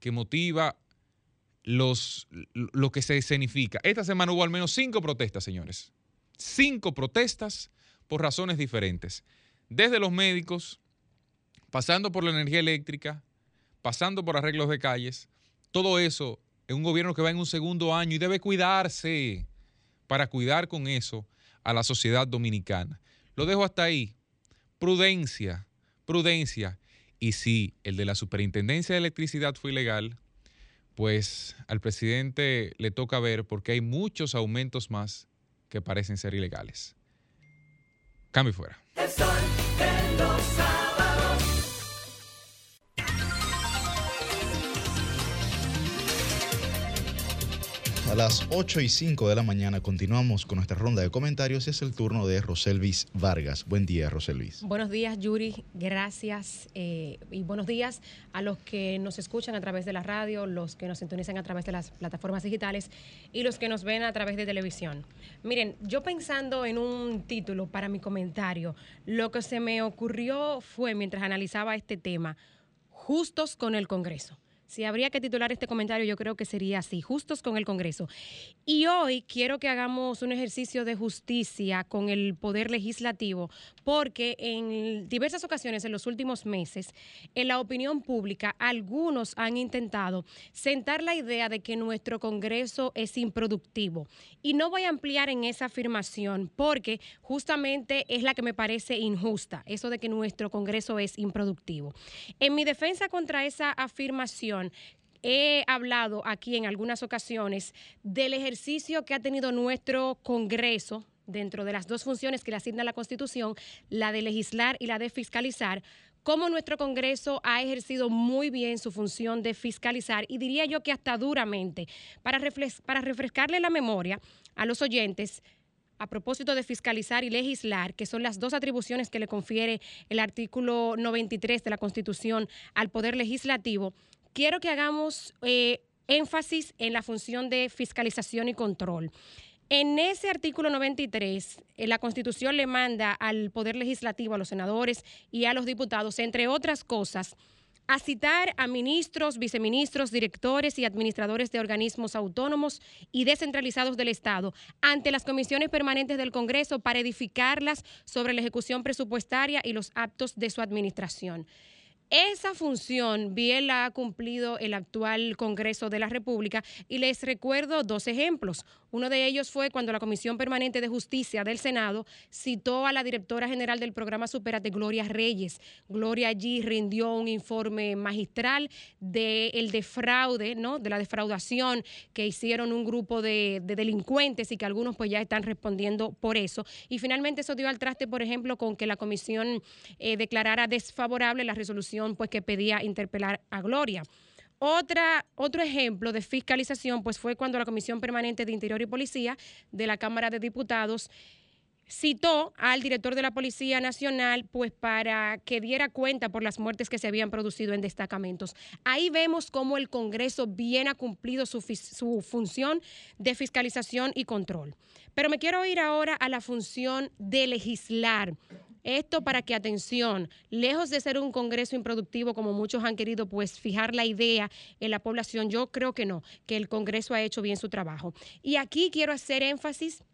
que motiva los, lo que se escenifica. Esta semana hubo al menos cinco protestas, señores. Cinco protestas por razones diferentes. Desde los médicos, pasando por la energía eléctrica, pasando por arreglos de calles, todo eso en un gobierno que va en un segundo año y debe cuidarse para cuidar con eso a la sociedad dominicana. Lo dejo hasta ahí. Prudencia, prudencia. Y si el de la Superintendencia de Electricidad fue ilegal, pues al presidente le toca ver porque hay muchos aumentos más que parecen ser ilegales. Cambio fuera. El sol de los A las 8 y 5 de la mañana continuamos con nuestra ronda de comentarios. Es el turno de Roselvis Vargas. Buen día, Roselvis. Buenos días, Yuri. Gracias. eh, y buenos días a los que nos escuchan a través de la radio, los que nos sintonizan a través de las plataformas digitales y los que nos ven a través de televisión. Miren, yo pensando en un título para mi comentario, lo que se me ocurrió fue, mientras analizaba este tema, justos con el Congreso. Si habría que titular este comentario, yo creo que sería así, justos con el Congreso. Y hoy quiero que hagamos un ejercicio de justicia con el Poder Legislativo, porque en diversas ocasiones en los últimos meses, en la opinión pública, algunos han intentado sentar la idea de que nuestro Congreso es improductivo. Y no voy a ampliar en esa afirmación, porque justamente es la que me parece injusta, eso de que nuestro Congreso es improductivo. En mi defensa contra esa afirmación, he hablado aquí en algunas ocasiones del ejercicio que ha tenido nuestro Congreso dentro de las dos funciones que le asigna la Constitución, la de legislar y la de fiscalizar, cómo nuestro Congreso ha ejercido muy bien su función de fiscalizar y diría yo que hasta duramente. Para, refres- para refrescarle la memoria a los oyentes, a propósito de fiscalizar y legislar, que son las dos atribuciones que le confiere el artículo 93 de la Constitución al Poder Legislativo, quiero que hagamos eh, énfasis en la función de fiscalización y control. En ese artículo 93, eh, la Constitución le manda al Poder Legislativo, a los senadores y a los diputados, entre otras cosas, a citar a ministros, viceministros, directores y administradores de organismos autónomos y descentralizados del Estado ante las comisiones permanentes del Congreso para edificarlas sobre la ejecución presupuestaria y los actos de su administración. Esa función bien la ha cumplido el actual Congreso de la República y les recuerdo dos ejemplos. Uno de ellos fue cuando la Comisión Permanente de Justicia del Senado citó a la directora general del programa Superate, Gloria Reyes. Gloria allí rindió un informe magistral del defraude, ¿no? de la defraudación que hicieron un grupo de, de delincuentes y que algunos pues ya están respondiendo por eso. Y finalmente eso dio al traste, por ejemplo, con que la comisión eh, declarara desfavorable la resolución pues que pedía interpelar a Gloria. Otra, otro ejemplo de fiscalización pues fue cuando la Comisión Permanente de Interior y Policía de la Cámara de Diputados citó al director de la Policía Nacional pues para que diera cuenta por las muertes que se habían producido en destacamentos. Ahí vemos cómo el Congreso bien ha cumplido su, su función de fiscalización y control. Pero me quiero ir ahora a la función de legislar. Esto para que, atención, lejos de ser un Congreso improductivo como muchos han querido pues fijar la idea en la población, yo creo que no, que el Congreso ha hecho bien su trabajo. Y aquí quiero hacer énfasis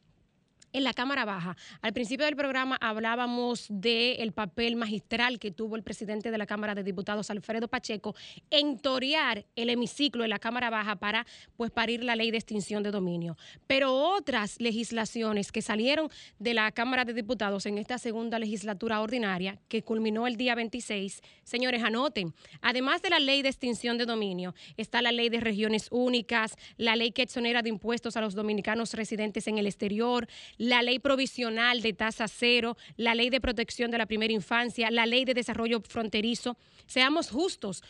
en la Cámara Baja. Al principio del programa hablábamos del papel magistral que tuvo el presidente de la Cámara de Diputados, Alfredo Pacheco, en torear el hemiciclo de la Cámara Baja para pues parir la ley de extinción de dominio. Pero otras legislaciones que salieron de la Cámara de Diputados en esta segunda legislatura ordinaria, que culminó el día 26, señores, anoten, además de la ley de extinción de dominio, está la ley de regiones únicas, la ley que exonera de impuestos a los dominicanos residentes en el exterior, la ley provisional de tasa cero, la ley de protección de la primera infancia, la ley de desarrollo fronterizo. Seamos justos.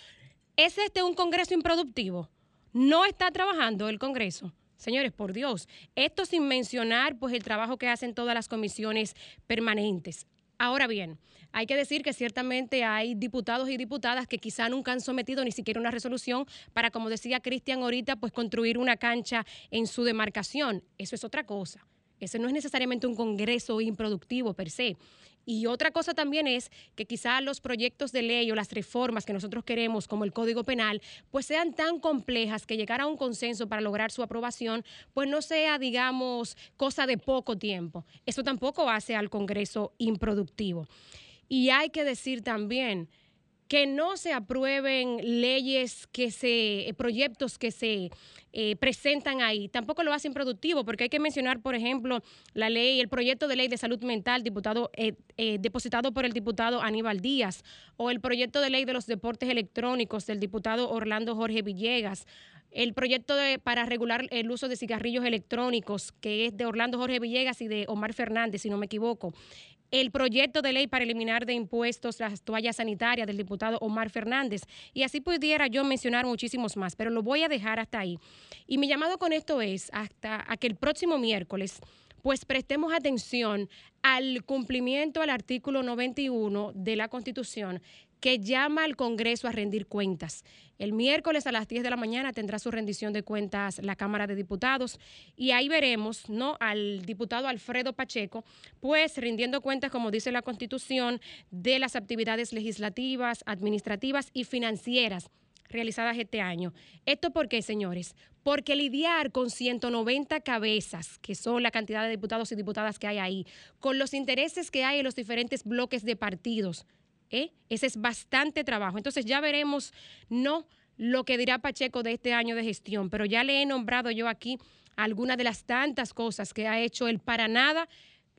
¿Es este un Congreso improductivo? ¿No está trabajando el Congreso? Señores, por Dios, esto sin mencionar pues el trabajo que hacen todas las comisiones permanentes. Ahora bien, hay que decir que ciertamente hay diputados y diputadas que quizá nunca han sometido ni siquiera una resolución para, como decía Cristian ahorita, pues construir una cancha en su demarcación. Eso es otra cosa. Ese no es necesariamente un congreso improductivo per se. Y otra cosa también es que quizá los proyectos de ley o las reformas que nosotros queremos, como el Código Penal, pues sean tan complejas que llegar a un consenso para lograr su aprobación, pues no sea, digamos, cosa de poco tiempo. Eso tampoco hace al Congreso improductivo. Y hay que decir también que no se aprueben leyes que se, eh, proyectos que se eh, presentan ahí, tampoco lo hacen productivo, porque hay que mencionar, por ejemplo, la ley, el proyecto de ley de salud mental diputado, eh, depositado por el diputado Aníbal Díaz, o el proyecto de ley de los deportes electrónicos del diputado Orlando Jorge Villegas, el proyecto de, para regular el uso de cigarrillos electrónicos, que es de Orlando Jorge Villegas y de Omar Fernández, si no me equivoco el proyecto de ley para eliminar de impuestos las toallas sanitarias del diputado Omar Fernández. Y así pudiera yo mencionar muchísimos más, pero lo voy a dejar hasta ahí. Y mi llamado con esto es hasta que el próximo miércoles pues prestemos atención al cumplimiento al artículo 91 de la Constitución que llama al Congreso a rendir cuentas. El miércoles a las 10 de la mañana tendrá su rendición de cuentas la Cámara de Diputados y ahí veremos ¿no? al diputado Alfredo Pacheco, pues rindiendo cuentas, como dice la Constitución, de las actividades legislativas, administrativas y financieras realizadas este año. ¿Esto por qué, señores? Porque lidiar con 190 cabezas, que son la cantidad de diputados y diputadas que hay ahí, con los intereses que hay en los diferentes bloques de partidos, ¿eh? ese es bastante trabajo. Entonces ya veremos, no lo que dirá Pacheco de este año de gestión, pero ya le he nombrado yo aquí algunas de las tantas cosas que ha hecho el para nada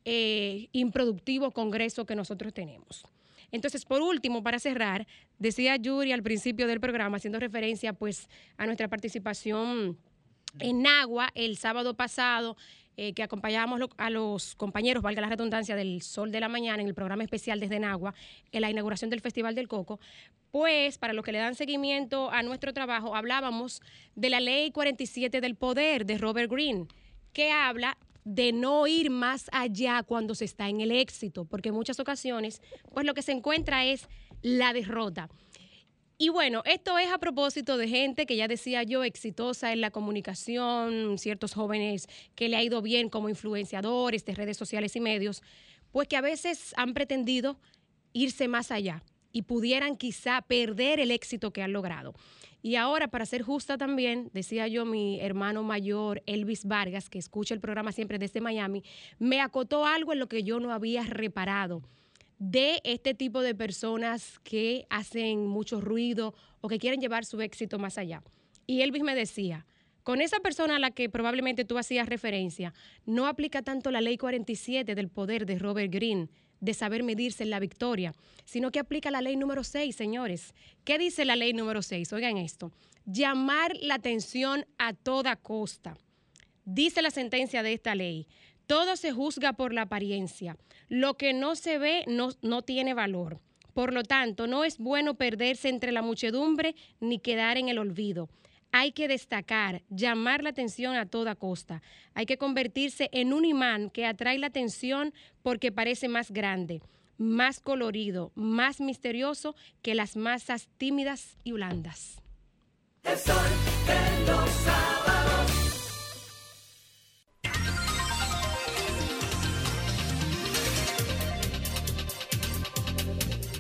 eh, improductivo Congreso que nosotros tenemos. Entonces, por último, para cerrar, decía Yuri al principio del programa, haciendo referencia pues a nuestra participación en Nagua el sábado pasado, eh, que acompañábamos a los compañeros, valga la redundancia, del Sol de la Mañana en el programa especial desde Nagua, en la inauguración del Festival del Coco, pues para los que le dan seguimiento a nuestro trabajo, hablábamos de la Ley 47 del Poder de Robert Greene, que habla de no ir más allá cuando se está en el éxito, porque en muchas ocasiones, pues lo que se encuentra es la derrota. Y bueno, esto es a propósito de gente que ya decía yo, exitosa en la comunicación, ciertos jóvenes que le ha ido bien como influenciadores de redes sociales y medios, pues que a veces han pretendido irse más allá y pudieran quizá perder el éxito que han logrado. Y ahora, para ser justa también, decía yo, mi hermano mayor, Elvis Vargas, que escucha el programa siempre desde Miami, me acotó algo en lo que yo no había reparado de este tipo de personas que hacen mucho ruido o que quieren llevar su éxito más allá. Y Elvis me decía, con esa persona a la que probablemente tú hacías referencia, no aplica tanto la ley 47 del poder de Robert Greene de saber medirse en la victoria, sino que aplica la ley número 6, señores. ¿Qué dice la ley número 6? Oigan esto, llamar la atención a toda costa. Dice la sentencia de esta ley, todo se juzga por la apariencia. Lo que no se ve no, no tiene valor. Por lo tanto, no es bueno perderse entre la muchedumbre ni quedar en el olvido. Hay que destacar, llamar la atención a toda costa. Hay que convertirse en un imán que atrae la atención porque parece más grande, más colorido, más misterioso que las masas tímidas y blandas. Los sábados.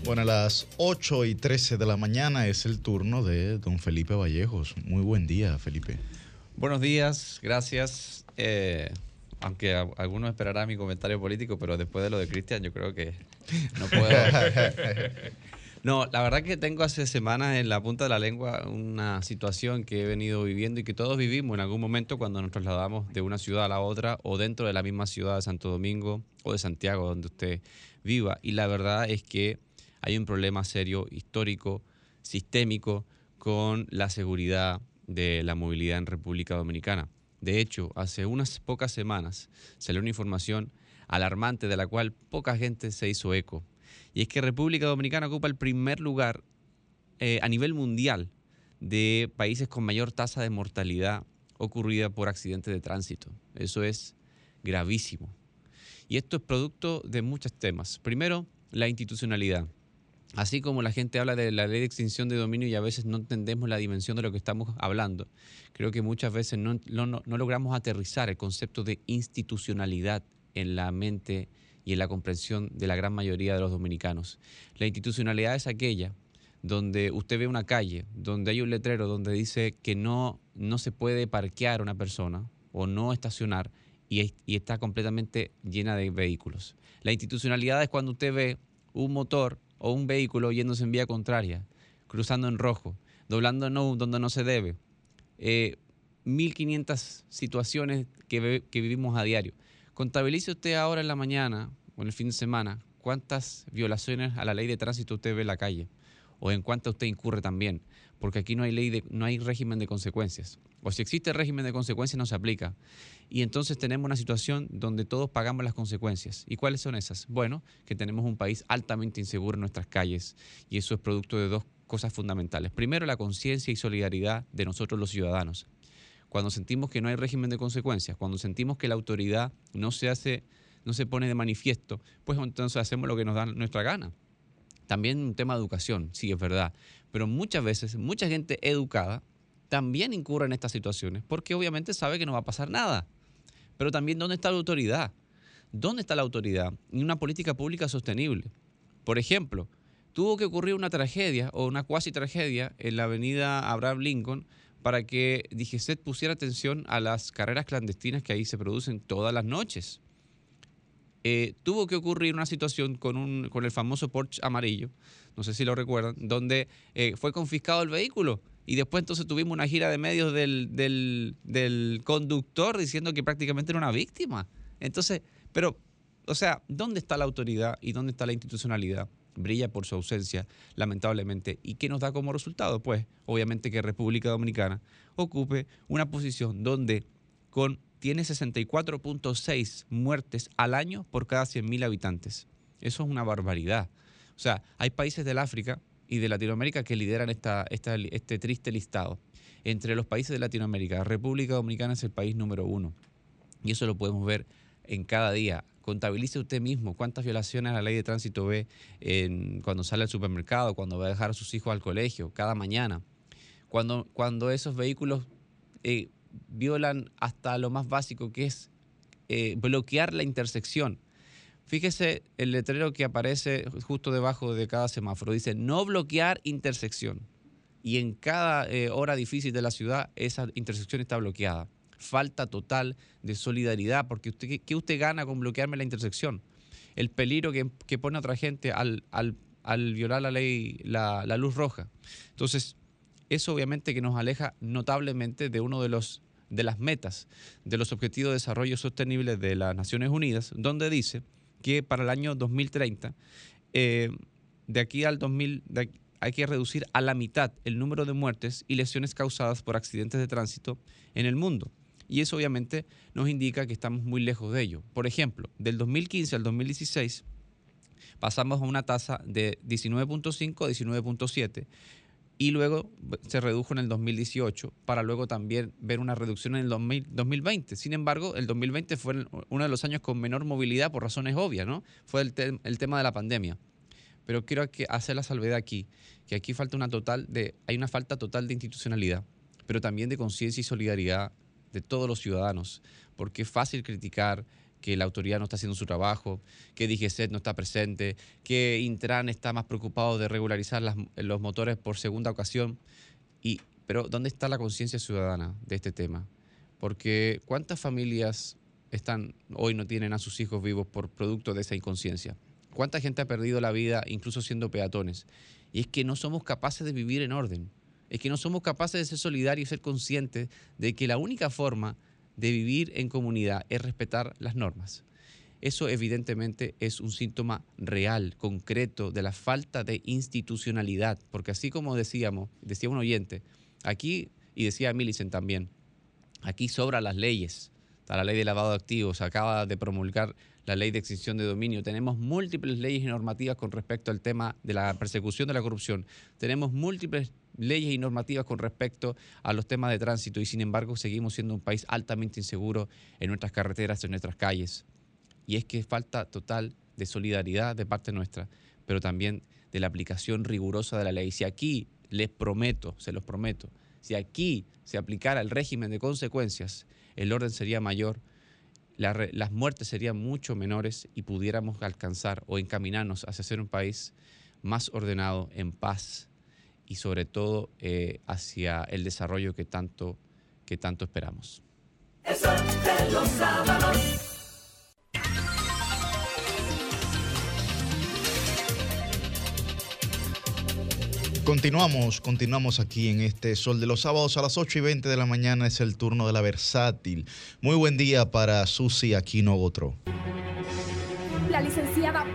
Bueno, a las 8 y 13 de la mañana es el turno de don Felipe Vallejos. Muy buen día, Felipe. Buenos días, gracias. Eh, aunque a- algunos esperarán mi comentario político, pero después de lo de Cristian, yo creo que no puedo. No, la verdad que tengo hace semanas en la punta de la lengua una situación que he venido viviendo y que todos vivimos en algún momento cuando nos trasladamos de una ciudad a la otra o dentro de la misma ciudad de Santo Domingo o de Santiago, donde usted viva. Y la verdad es que hay un problema serio, histórico, sistémico, con la seguridad de la movilidad en República Dominicana. De hecho, hace unas pocas semanas salió una información alarmante de la cual poca gente se hizo eco. Y es que República Dominicana ocupa el primer lugar eh, a nivel mundial de países con mayor tasa de mortalidad ocurrida por accidentes de tránsito. Eso es gravísimo. Y esto es producto de muchos temas. Primero, la institucionalidad. Así como la gente habla de la ley de extinción de dominio y a veces no entendemos la dimensión de lo que estamos hablando, creo que muchas veces no, logramos aterrizar el concepto de institucionalidad en la mente y en la comprensión de la gran mayoría de los dominicanos. La institucionalidad es aquella donde usted ve una calle, donde hay un letrero donde dice que no, no se puede parquear una persona o no estacionar y, es- y está completamente llena de vehículos. La institucionalidad es cuando usted ve un motor o un vehículo yéndose en vía contraria, cruzando en rojo, doblando no donde no se debe. Eh, 1500 situaciones que, que vivimos a diario. Contabilice usted ahora en la mañana o en el fin de semana cuántas violaciones a la ley de tránsito usted ve en la calle o en cuántas usted incurre también. porque aquí no hay ley de, no hay régimen de consecuencias. O si existe régimen de consecuencias no se aplica. Y entonces tenemos una situación donde todos pagamos las consecuencias. ¿Y cuáles son esas? Bueno, que tenemos un país altamente inseguro en nuestras calles y eso es producto de dos cosas fundamentales. Primero, la conciencia y solidaridad de nosotros los ciudadanos. Cuando sentimos que no hay régimen de consecuencias, cuando sentimos que la autoridad no se hace, no se pone de manifiesto, pues entonces hacemos lo que nos da nuestra gana. También un tema de educación, sí, es verdad. Pero muchas veces, mucha gente educada también incurre en estas situaciones porque obviamente sabe que no va a pasar nada. Pero también, ¿dónde está la autoridad? ¿Dónde está la autoridad? Y una política pública sostenible. Por ejemplo, tuvo que ocurrir una tragedia o una cuasi tragedia en la avenida Abraham Lincoln para que DGCET pusiera atención a las carreras clandestinas que ahí se producen todas las noches. Eh, tuvo que ocurrir una situación con, un, con el famoso Porsche amarillo, no sé si lo recuerdan, donde eh, fue confiscado el vehículo y después entonces tuvimos una gira de medios del, del, del conductor diciendo que prácticamente era una víctima. Entonces, pero, o sea, ¿dónde está la autoridad y dónde está la institucionalidad? Brilla por su ausencia, lamentablemente. ¿Y qué nos da como resultado? Pues, obviamente que República Dominicana ocupe una posición donde con tiene 64.6 muertes al año por cada 100.000 habitantes. Eso es una barbaridad. O sea, hay países del África y de Latinoamérica que lideran esta, este triste listado. Entre los países de Latinoamérica, República Dominicana es el país número uno. Y eso lo podemos ver en cada día. Contabilice usted mismo cuántas violaciones a la ley de tránsito ve cuando sale al supermercado, cuando va a dejar a sus hijos al colegio, cada mañana. Cuando, cuando esos vehículos eh, violan hasta lo más básico que es eh, bloquear la intersección. Fíjese el letrero que aparece justo debajo de cada semáforo. Dice no bloquear intersección. Y en cada eh, hora difícil de la ciudad esa intersección está bloqueada. Falta total de solidaridad, porque usted, ¿qué- ¿qué usted gana con bloquearme la intersección? El peligro que, que pone otra gente al, al- al violar la ley, la, la luz roja. Entonces, eso obviamente que nos aleja notablemente de uno de los de las metas de los Objetivos de Desarrollo Sostenible de las Naciones Unidas, donde dice que para el año 2030, eh, de aquí al 2000, de aquí- hay que reducir a la mitad el número de muertes y lesiones causadas por accidentes de tránsito en el mundo. Y eso obviamente nos indica que estamos muy lejos de ello. Por ejemplo, del 2015 al 2016 pasamos a una tasa de 19.5 a 19.7 y luego se redujo en el 2018 para luego también ver una reducción en el 2000 2020. Sin embargo, el 2020 fue uno de los años con menor movilidad por razones obvias, ¿no? Fue el, te- el tema de la pandemia. Pero quiero que- hacer la salvedad aquí, que aquí falta una total de, hay una falta total de institucionalidad, pero también de conciencia y solidaridad de todos los ciudadanos, porque es fácil criticar que la autoridad no está haciendo su trabajo, que DGCET no está presente, que Intran está más preocupado de regularizar los motores por segunda ocasión. Y, pero ¿dónde está la conciencia ciudadana de este tema? Porque ¿cuántas familias están hoy no tienen a sus hijos vivos por producto de esa inconsciencia? ¿Cuánta gente ha perdido la vida incluso siendo peatones? Y es que no somos capaces de vivir en orden. Es que no somos capaces de ser solidarios y ser conscientes de que la única forma de vivir en comunidad es respetar las normas. Eso evidentemente es un síntoma real, concreto, de la falta de institucionalidad, porque así como decíamos, decía un oyente, aquí, y decía Millicent también, aquí sobran las leyes. Está la ley de lavado de activos, acaba de promulgar la ley de extinción de dominio. Tenemos múltiples leyes y normativas con respecto al tema de la persecución de la corrupción. Tenemos múltiples leyes y normativas con respecto a los temas de tránsito y sin embargo seguimos siendo un país altamente inseguro en nuestras carreteras, en nuestras calles. Y es que falta total de solidaridad de parte nuestra, pero también de la aplicación rigurosa de la ley. Si aquí les prometo, se los prometo, si aquí se aplicara el régimen de consecuencias, el orden sería mayor, la las muertes serían mucho menores y pudiéramos alcanzar o encaminarnos hacia ser un país más ordenado, en paz y sobre todo eh, hacia el desarrollo que tanto, que tanto esperamos. Continuamos, continuamos aquí en este Sol de los Sábados a las 8 y 20 de la mañana es el turno de la versátil. Muy buen día para Susi Aquino Gotro. La licenciada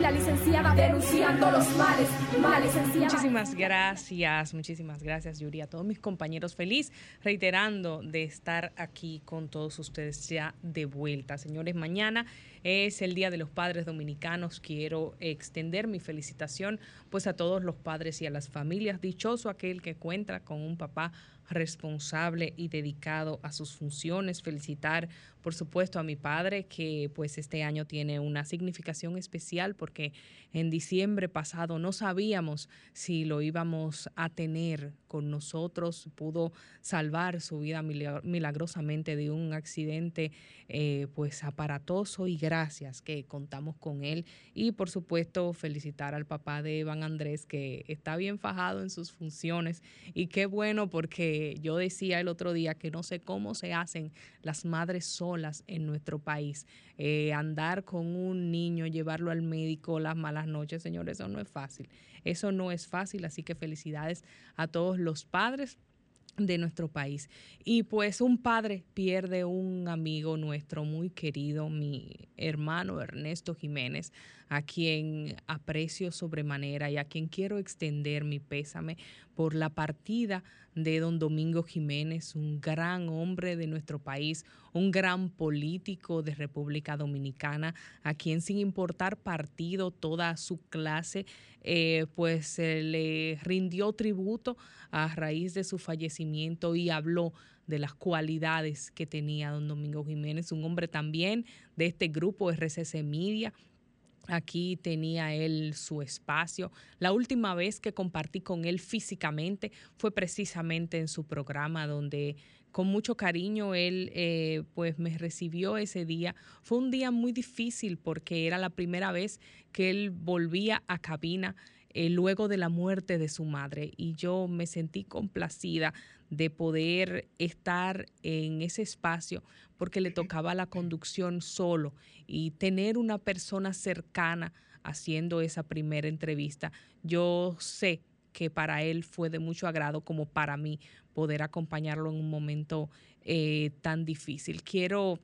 la, licenciada denunciando los males, males licenciada. Muchísimas gracias, muchísimas gracias Yuri, a todos mis compañeros. Feliz reiterando de estar aquí con todos ustedes ya de vuelta. Señores, mañana es el Día de los Padres Dominicanos. Quiero extender mi felicitación pues a todos los padres y a las familias. Dichoso aquel que cuenta con un papá responsable y dedicado a sus funciones. Felicitar, por supuesto, a mi padre que pues este año tiene una significación especial porque en diciembre pasado no sabíamos si lo íbamos a tener con nosotros. Pudo salvar su vida milag- milagrosamente de un accidente eh, pues aparatoso y gracias que contamos con él. Y por supuesto felicitar al papá de Iván Andrés que está bien fajado en sus funciones y qué bueno porque yo decía el otro día que no sé cómo se hacen las madres solas en nuestro país. Eh, andar con un niño, llevarlo al médico las malas noches, señores, eso no es fácil. Eso no es fácil, así que felicidades a todos los padres de nuestro país. Y pues un padre pierde un amigo nuestro muy querido, mi hermano Ernesto Jiménez, a quien aprecio sobremanera y a quien quiero extender mi pésame por la partida de don Domingo Jiménez, un gran hombre de nuestro país, un gran político de República Dominicana, a quien sin importar partido, toda su clase, eh, pues le rindió tributo a raíz de su fallecimiento y habló de las cualidades que tenía don Domingo Jiménez, un hombre también de este grupo RCC Media, Aquí tenía él su espacio. La última vez que compartí con él físicamente fue precisamente en su programa donde con mucho cariño él eh, pues me recibió ese día. Fue un día muy difícil porque era la primera vez que él volvía a cabina eh, luego de la muerte de su madre y yo me sentí complacida de poder estar en ese espacio porque le tocaba la conducción solo y tener una persona cercana haciendo esa primera entrevista. Yo sé que para él fue de mucho agrado como para mí poder acompañarlo en un momento eh, tan difícil. Quiero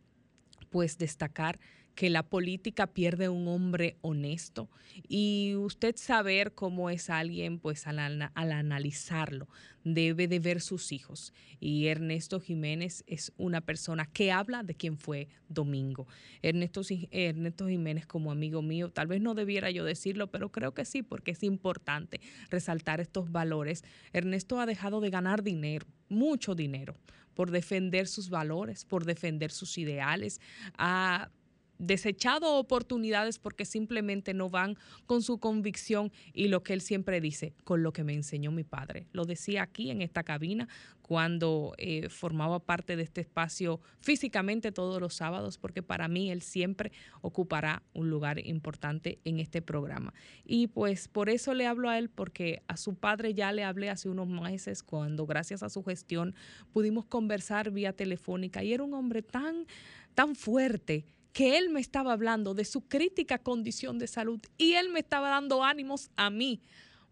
pues destacar que la política pierde un hombre honesto y usted saber cómo es alguien, pues al, al analizarlo, debe de ver sus hijos. Y Ernesto Jiménez es una persona que habla de quién fue Domingo. Ernesto, Ernesto Jiménez como amigo mío, tal vez no debiera yo decirlo, pero creo que sí, porque es importante resaltar estos valores. Ernesto ha dejado de ganar dinero, mucho dinero, por defender sus valores, por defender sus ideales. Ha desechado oportunidades porque simplemente no van con su convicción y lo que él siempre dice, con lo que me enseñó mi padre. Lo decía aquí en esta cabina cuando eh, formaba parte de este espacio físicamente todos los sábados, porque para mí él siempre ocupará un lugar importante en este programa. Y pues por eso le hablo a él, porque a su padre ya le hablé hace unos meses cuando gracias a su gestión pudimos conversar vía telefónica y era un hombre tan, tan fuerte que él me estaba hablando de su crítica condición de salud y él me estaba dando ánimos a mí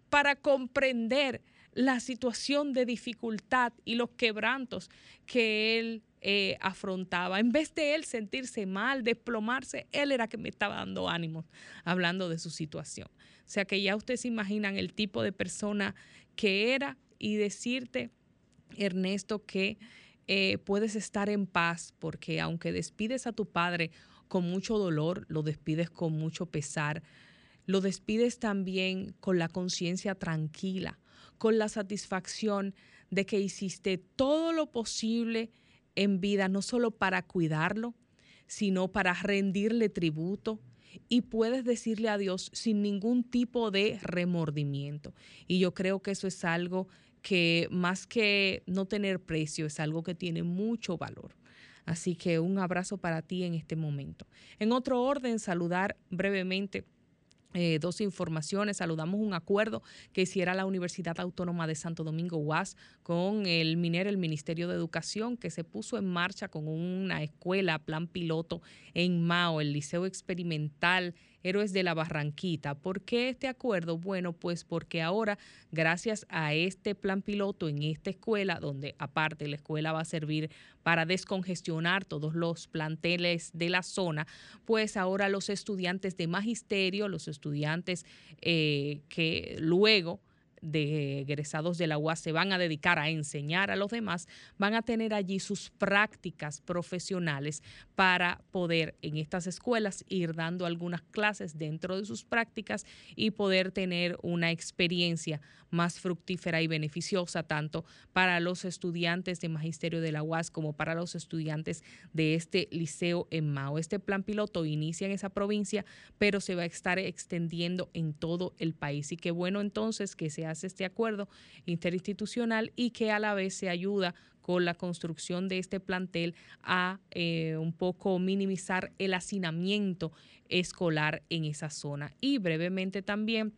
para comprender la situación de dificultad y los quebrantos que él eh, afrontaba. En vez de él sentirse mal, desplomarse, él era que me estaba dando ánimos hablando de su situación. O sea que ya ustedes se imaginan el tipo de persona que era y decirte, Ernesto, que eh, puedes estar en paz porque aunque despides a tu padre con mucho dolor, lo despides con mucho pesar, lo despides también con la conciencia tranquila, con la satisfacción de que hiciste todo lo posible en vida, no solo para cuidarlo, sino para rendirle tributo. Y puedes decirle a Dios sin ningún tipo de remordimiento. Y yo creo que eso es algo que más que no tener precio, es algo que tiene mucho valor. Así que un abrazo para ti en este momento. En otro orden, saludar brevemente eh, dos informaciones. Saludamos un acuerdo que hiciera la Universidad Autónoma de Santo Domingo UAS con el MINER, el Ministerio de Educación, que se puso en marcha con una escuela, plan piloto en Mao, el Liceo Experimental Héroes de la Barranquita. ¿Por qué este acuerdo? Bueno, pues porque ahora, gracias a este plan piloto en esta escuela, donde aparte la escuela va a servir para descongestionar todos los planteles de la zona, pues ahora los estudiantes de magisterio, los estudiantes eh, que luego de egresados de la UAS se van a dedicar a enseñar a los demás, van a tener allí sus prácticas profesionales para poder en estas escuelas ir dando algunas clases dentro de sus prácticas y poder tener una experiencia más fructífera y beneficiosa tanto para los estudiantes de magisterio de la UAS como para los estudiantes de este liceo en Mao. Este plan piloto inicia en esa provincia, pero se va a estar extendiendo en todo el país. Y qué bueno entonces que se este acuerdo interinstitucional y que a la vez se ayuda con la construcción de este plantel a eh, un poco minimizar el hacinamiento escolar en esa zona. Y brevemente también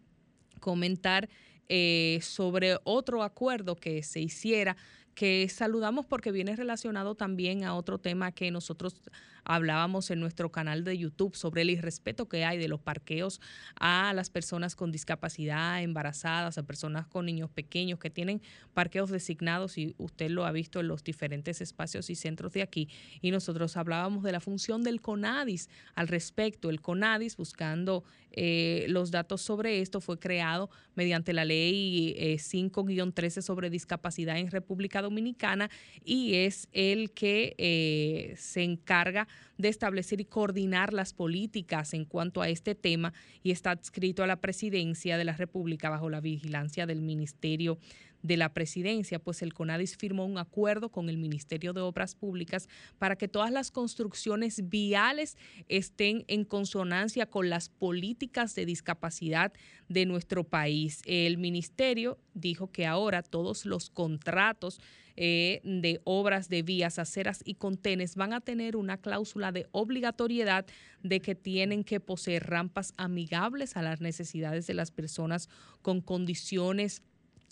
comentar eh, sobre otro acuerdo que se hiciera que saludamos porque viene relacionado también a otro tema que nosotros hablábamos en nuestro canal de YouTube sobre el irrespeto que hay de los parqueos a las personas con discapacidad, embarazadas, a personas con niños pequeños que tienen parqueos designados y usted lo ha visto en los diferentes espacios y centros de aquí. Y nosotros hablábamos de la función del CONADIS al respecto. El CONADIS, buscando eh, los datos sobre esto, fue creado mediante la ley eh, 5-13 sobre discapacidad en República Dominicana y es el que eh, se encarga de establecer y coordinar las políticas en cuanto a este tema y está adscrito a la presidencia de la República bajo la vigilancia del Ministerio de la presidencia, pues el CONADIS firmó un acuerdo con el Ministerio de Obras Públicas para que todas las construcciones viales estén en consonancia con las políticas de discapacidad de nuestro país. El ministerio dijo que ahora todos los contratos eh, de obras de vías, aceras y contenes van a tener una cláusula de obligatoriedad de que tienen que poseer rampas amigables a las necesidades de las personas con condiciones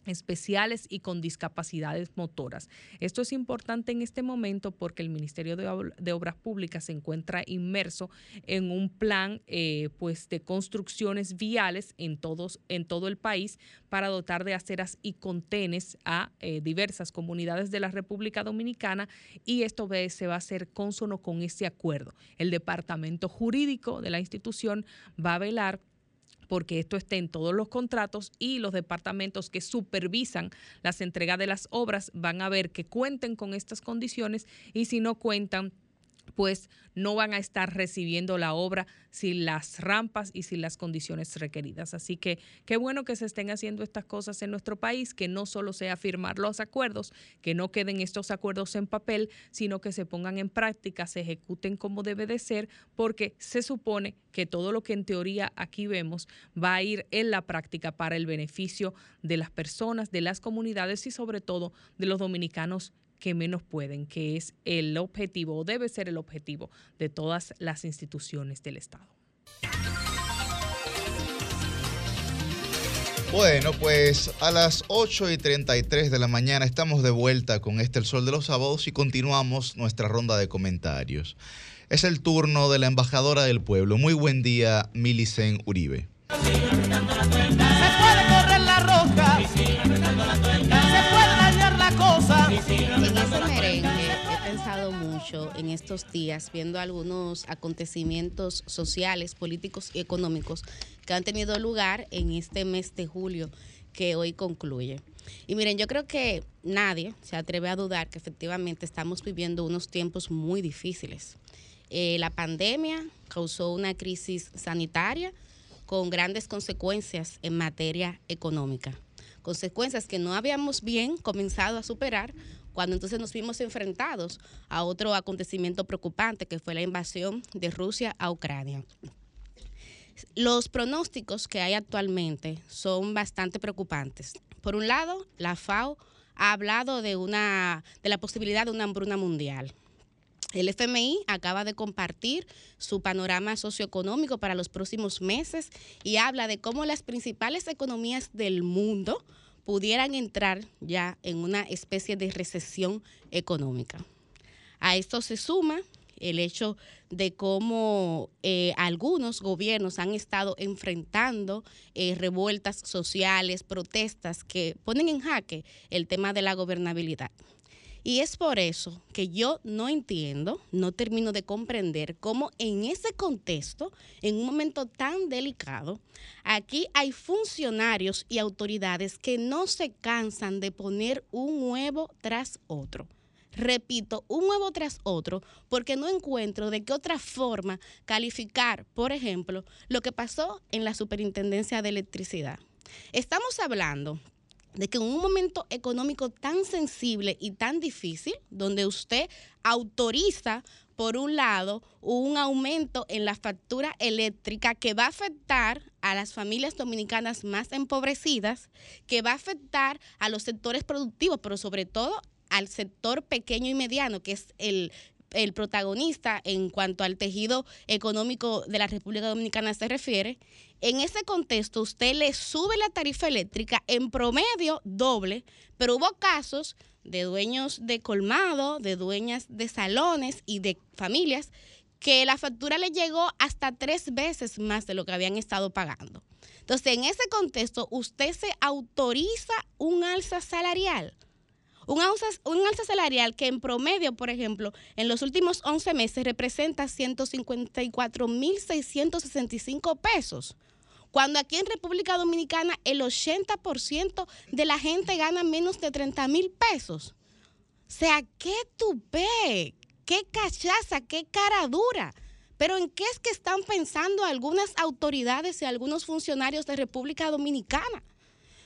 especiales y con discapacidades motoras. Esto es importante en este momento porque el Ministerio de, Ob- de Obras Públicas se encuentra inmerso en un plan eh, pues de construcciones viales en todo el país para dotar de aceras y contenes a eh, diversas comunidades de la República Dominicana y esto se va a hacer consono con ese acuerdo. El departamento jurídico de la institución va a velar porque esto esté en todos los contratos y los departamentos que supervisan las entregas de las obras van a ver que cuenten con estas condiciones y si no cuentan, pues no van a estar recibiendo la obra sin las rampas y sin las condiciones requeridas. Así que qué bueno que se estén haciendo estas cosas en nuestro país, que no solo sea firmar los acuerdos, que no queden estos acuerdos en papel, sino que se pongan en práctica, se ejecuten como debe de ser, porque se supone que todo lo que en teoría aquí vemos va a ir en la práctica para el beneficio de las personas, de las comunidades y sobre todo de los dominicanos que menos pueden, que es el objetivo o debe ser el objetivo de todas las instituciones del Estado. Bueno, pues a las 8 y 33 de la mañana estamos de vuelta con este El Sol de los Sábados y continuamos nuestra ronda de comentarios. Es el turno de la embajadora del pueblo. Muy buen día, Milicen Uribe. En estos días, viendo algunos acontecimientos sociales, políticos y económicos que han tenido lugar en este mes de julio que hoy concluye. Y miren, yo creo que nadie se atreve a dudar que efectivamente estamos viviendo unos tiempos muy difíciles. Eh, la pandemia causó una crisis sanitaria con grandes consecuencias en materia económica. Consecuencias que no habíamos bien comenzado a superar cuando entonces nos vimos enfrentados a otro acontecimiento preocupante que fue la invasión de Rusia a Ucrania. Los pronósticos que hay actualmente son bastante preocupantes. Por un lado, la FAO ha hablado de, una, de la posibilidad de una hambruna mundial. El FMI acaba de compartir su panorama socioeconómico para los próximos meses y habla de cómo las principales economías del mundo pudieran entrar ya en una especie de recesión económica. A esto se suma el hecho de cómo eh, algunos gobiernos han estado enfrentando eh, revueltas sociales, protestas que ponen en jaque el tema de la gobernabilidad. Y es por eso que yo no entiendo, no termino de comprender cómo en ese contexto, en un momento tan delicado, aquí hay funcionarios y autoridades que no se cansan de poner un huevo tras otro. Repito, un huevo tras otro, porque no encuentro de qué otra forma calificar, por ejemplo, lo que pasó en la Superintendencia de Electricidad. Estamos hablando de que en un momento económico tan sensible y tan difícil, donde usted autoriza, por un lado, un aumento en la factura eléctrica que va a afectar a las familias dominicanas más empobrecidas, que va a afectar a los sectores productivos, pero sobre todo al sector pequeño y mediano, que es el, el protagonista en cuanto al tejido económico de la República Dominicana se refiere, en ese contexto usted le sube la tarifa eléctrica en promedio doble, pero hubo casos de dueños de colmado, de dueñas de salones y de familias que la factura le llegó hasta tres veces más de lo que habían estado pagando. Entonces, en ese contexto, usted se autoriza un alza salarial un alza, un alza salarial que en promedio, por ejemplo, en los últimos 11 meses representa 154.665 pesos. Cuando aquí en República Dominicana el 80% de la gente gana menos de 30 mil pesos. O sea, qué tupé, qué cachaza, qué cara dura. Pero ¿en qué es que están pensando algunas autoridades y algunos funcionarios de República Dominicana?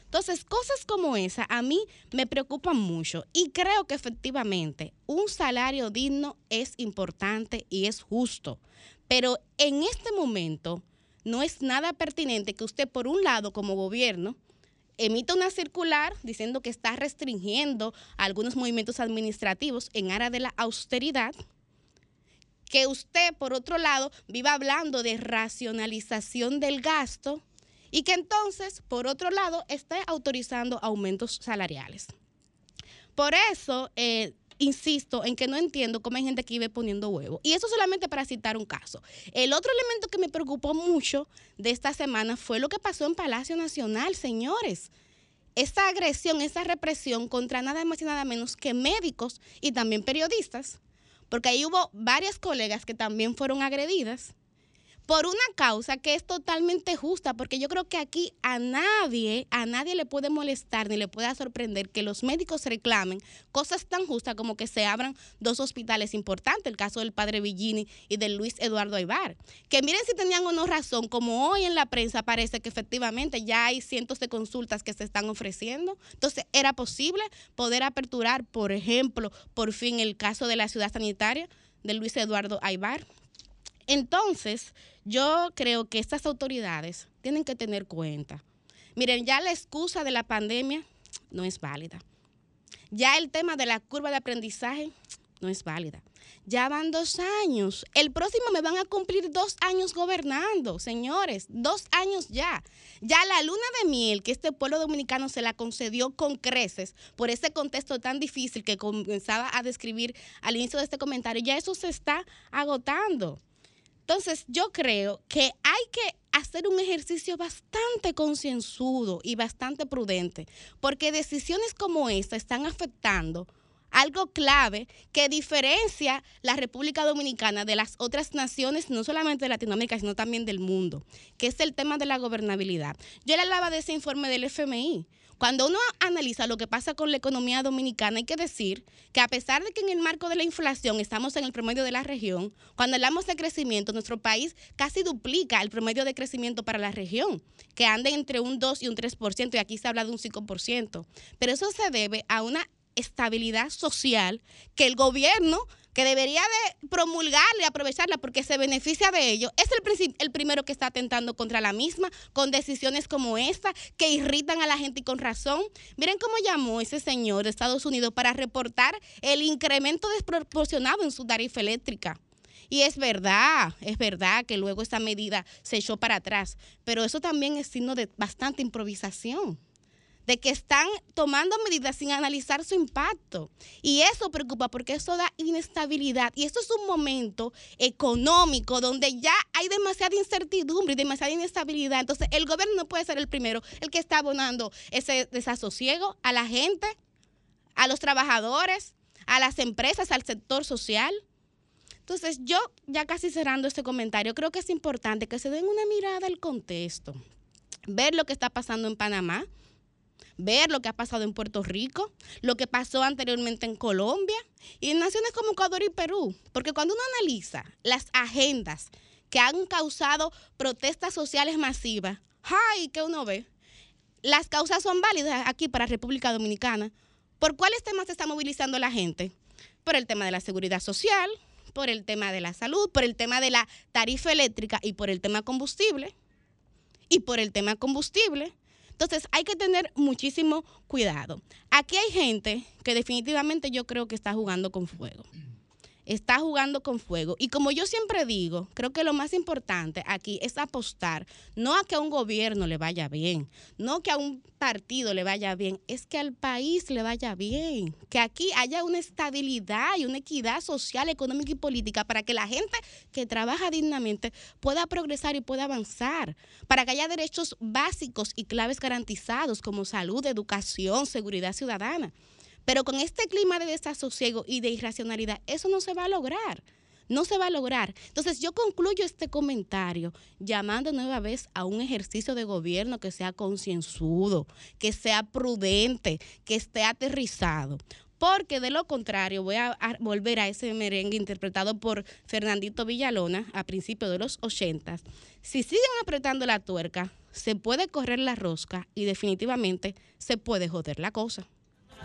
Entonces, cosas como esa a mí me preocupan mucho y creo que efectivamente un salario digno es importante y es justo. Pero en este momento no es nada pertinente que usted, por un lado, como gobierno, emita una circular diciendo que está restringiendo algunos movimientos administrativos en área de la austeridad, que usted, por otro lado, viva hablando de racionalización del gasto y que entonces, por otro lado, esté autorizando aumentos salariales. Por eso, eh, insisto en que no entiendo cómo hay gente que vive poniendo huevo. Y eso solamente para citar un caso. El otro elemento que me preocupó mucho de esta semana fue lo que pasó en Palacio Nacional, señores. Esa agresión, esa represión contra nada más y nada menos que médicos y también periodistas, porque ahí hubo varias colegas que también fueron agredidas por una causa que es totalmente justa, porque yo creo que aquí a nadie, a nadie le puede molestar ni le puede sorprender que los médicos reclamen cosas tan justas como que se abran dos hospitales importantes, el caso del padre Villini y del Luis Eduardo Aybar. Que miren si tenían o no razón, como hoy en la prensa parece que efectivamente ya hay cientos de consultas que se están ofreciendo. Entonces, ¿era posible poder aperturar, por ejemplo, por fin el caso de la ciudad sanitaria de Luis Eduardo Aybar? Entonces, yo creo que estas autoridades tienen que tener cuenta. Miren, ya la excusa de la pandemia no es válida. Ya el tema de la curva de aprendizaje no es válida. Ya van dos años. El próximo me van a cumplir dos años gobernando, señores. Dos años ya. Ya la luna de miel que este pueblo dominicano se la concedió con creces por ese contexto tan difícil que comenzaba a describir al inicio de este comentario, ya eso se está agotando. Entonces, yo creo que hay que hacer un ejercicio bastante concienzudo y bastante prudente, porque decisiones como esta están afectando algo clave que diferencia la República Dominicana de las otras naciones, no solamente de Latinoamérica, sino también del mundo, que es el tema de la gobernabilidad. Yo le hablaba de ese informe del FMI. Cuando uno analiza lo que pasa con la economía dominicana, hay que decir que a pesar de que en el marco de la inflación estamos en el promedio de la región, cuando hablamos de crecimiento, nuestro país casi duplica el promedio de crecimiento para la región, que anda entre un 2 y un 3%, y aquí se habla de un 5%. Pero eso se debe a una estabilidad social que el gobierno que debería de promulgarla y aprovecharla porque se beneficia de ello, es el, el primero que está atentando contra la misma con decisiones como esta que irritan a la gente y con razón. Miren cómo llamó ese señor de Estados Unidos para reportar el incremento desproporcionado en su tarifa eléctrica. Y es verdad, es verdad que luego esta medida se echó para atrás, pero eso también es signo de bastante improvisación. De que están tomando medidas sin analizar su impacto. Y eso preocupa porque eso da inestabilidad. Y esto es un momento económico donde ya hay demasiada incertidumbre y demasiada inestabilidad. Entonces, el gobierno no puede ser el primero, el que está abonando ese desasosiego a la gente, a los trabajadores, a las empresas, al sector social. Entonces, yo ya casi cerrando este comentario, creo que es importante que se den una mirada al contexto, ver lo que está pasando en Panamá, ver lo que ha pasado en Puerto Rico, lo que pasó anteriormente en Colombia y en naciones como Ecuador y Perú. Porque cuando uno analiza las agendas que han causado protestas sociales masivas, ¡ay! que uno ve? Las causas son válidas aquí para República Dominicana. ¿Por cuáles temas se está movilizando la gente? Por el tema de la seguridad social, por el tema de la salud, por el tema de la tarifa eléctrica y por el tema combustible. Y por el tema combustible. Entonces hay que tener muchísimo cuidado. Aquí hay gente que definitivamente yo creo que está jugando con fuego está jugando con fuego. Y como yo siempre digo, creo que lo más importante aquí es apostar, no a que a un gobierno le vaya bien, no que a un partido le vaya bien, es que al país le vaya bien, que aquí haya una estabilidad y una equidad social, económica y política para que la gente que trabaja dignamente pueda progresar y pueda avanzar, para que haya derechos básicos y claves garantizados como salud, educación, seguridad ciudadana. Pero con este clima de desasosiego y de irracionalidad, eso no se va a lograr. No se va a lograr. Entonces yo concluyo este comentario llamando nueva vez a un ejercicio de gobierno que sea concienzudo, que sea prudente, que esté aterrizado. Porque de lo contrario voy a, a volver a ese merengue interpretado por Fernandito Villalona a principios de los 80. Si siguen apretando la tuerca, se puede correr la rosca y definitivamente se puede joder la cosa.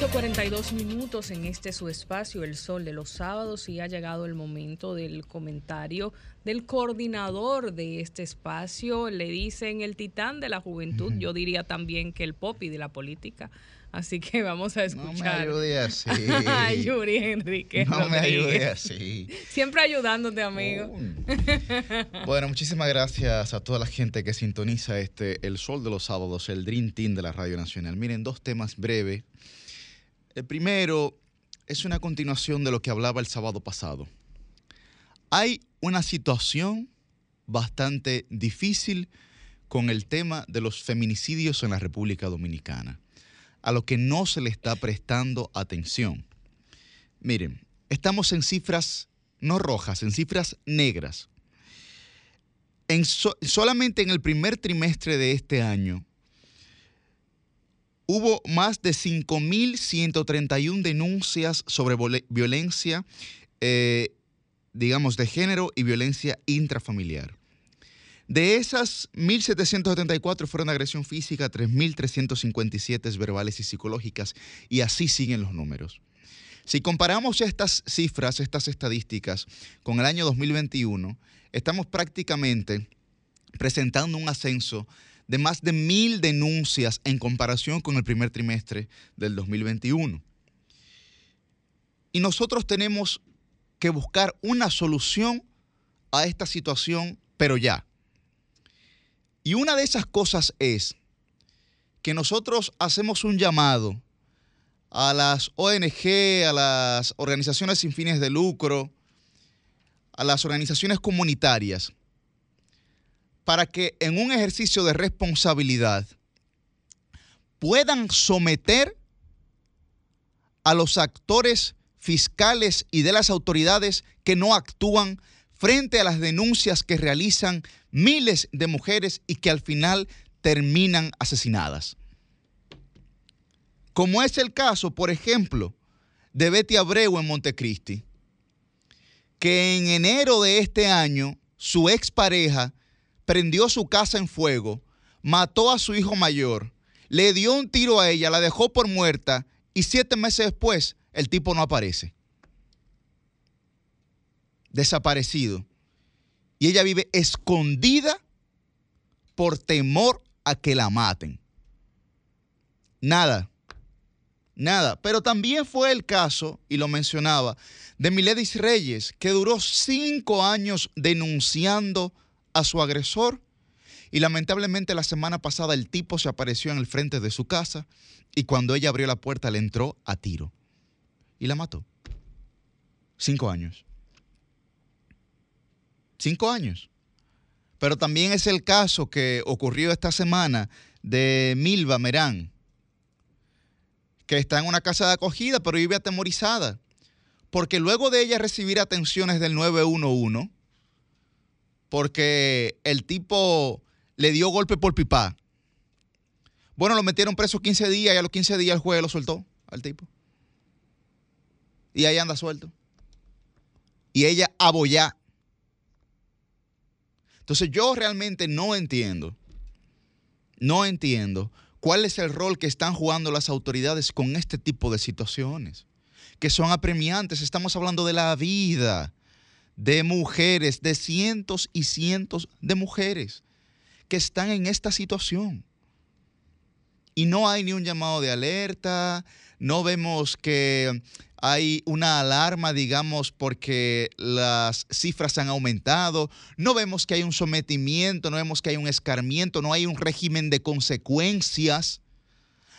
8.42 minutos en este su espacio, El Sol de los Sábados, y ha llegado el momento del comentario del coordinador de este espacio. Le dicen el titán de la juventud, yo diría también que el popi de la política. Así que vamos a escuchar. No me ayude así. a Yuri Enrique. No me ayude Rodríguez. así. Siempre ayudándote, amigo. Bueno, muchísimas gracias a toda la gente que sintoniza este El Sol de los Sábados, el Dream Team de la Radio Nacional. Miren, dos temas breves. El primero es una continuación de lo que hablaba el sábado pasado. Hay una situación bastante difícil con el tema de los feminicidios en la República Dominicana, a lo que no se le está prestando atención. Miren, estamos en cifras no rojas, en cifras negras. En so- solamente en el primer trimestre de este año hubo más de 5.131 denuncias sobre violencia, eh, digamos, de género y violencia intrafamiliar. De esas, 1.774 fueron agresión física, 3.357 verbales y psicológicas, y así siguen los números. Si comparamos estas cifras, estas estadísticas, con el año 2021, estamos prácticamente presentando un ascenso de más de mil denuncias en comparación con el primer trimestre del 2021. Y nosotros tenemos que buscar una solución a esta situación, pero ya. Y una de esas cosas es que nosotros hacemos un llamado a las ONG, a las organizaciones sin fines de lucro, a las organizaciones comunitarias, para que en un ejercicio de responsabilidad puedan someter a los actores fiscales y de las autoridades que no actúan frente a las denuncias que realizan miles de mujeres y que al final terminan asesinadas. Como es el caso, por ejemplo, de Betty Abreu en Montecristi, que en enero de este año su expareja prendió su casa en fuego, mató a su hijo mayor, le dio un tiro a ella, la dejó por muerta y siete meses después el tipo no aparece. Desaparecido. Y ella vive escondida por temor a que la maten. Nada. Nada. Pero también fue el caso, y lo mencionaba, de Miledis Reyes, que duró cinco años denunciando a su agresor. Y lamentablemente la semana pasada el tipo se apareció en el frente de su casa y cuando ella abrió la puerta le entró a tiro y la mató. Cinco años. Cinco años. Pero también es el caso que ocurrió esta semana de Milva Merán, que está en una casa de acogida, pero vive atemorizada. Porque luego de ella recibir atenciones del 911, porque el tipo le dio golpe por pipá. Bueno, lo metieron preso 15 días y a los 15 días el juez lo soltó al tipo. Y ahí anda suelto. Y ella abollá. Entonces yo realmente no entiendo, no entiendo cuál es el rol que están jugando las autoridades con este tipo de situaciones, que son apremiantes. Estamos hablando de la vida de mujeres, de cientos y cientos de mujeres que están en esta situación. Y no hay ni un llamado de alerta, no vemos que hay una alarma, digamos, porque las cifras han aumentado, no vemos que hay un sometimiento, no vemos que hay un escarmiento, no hay un régimen de consecuencias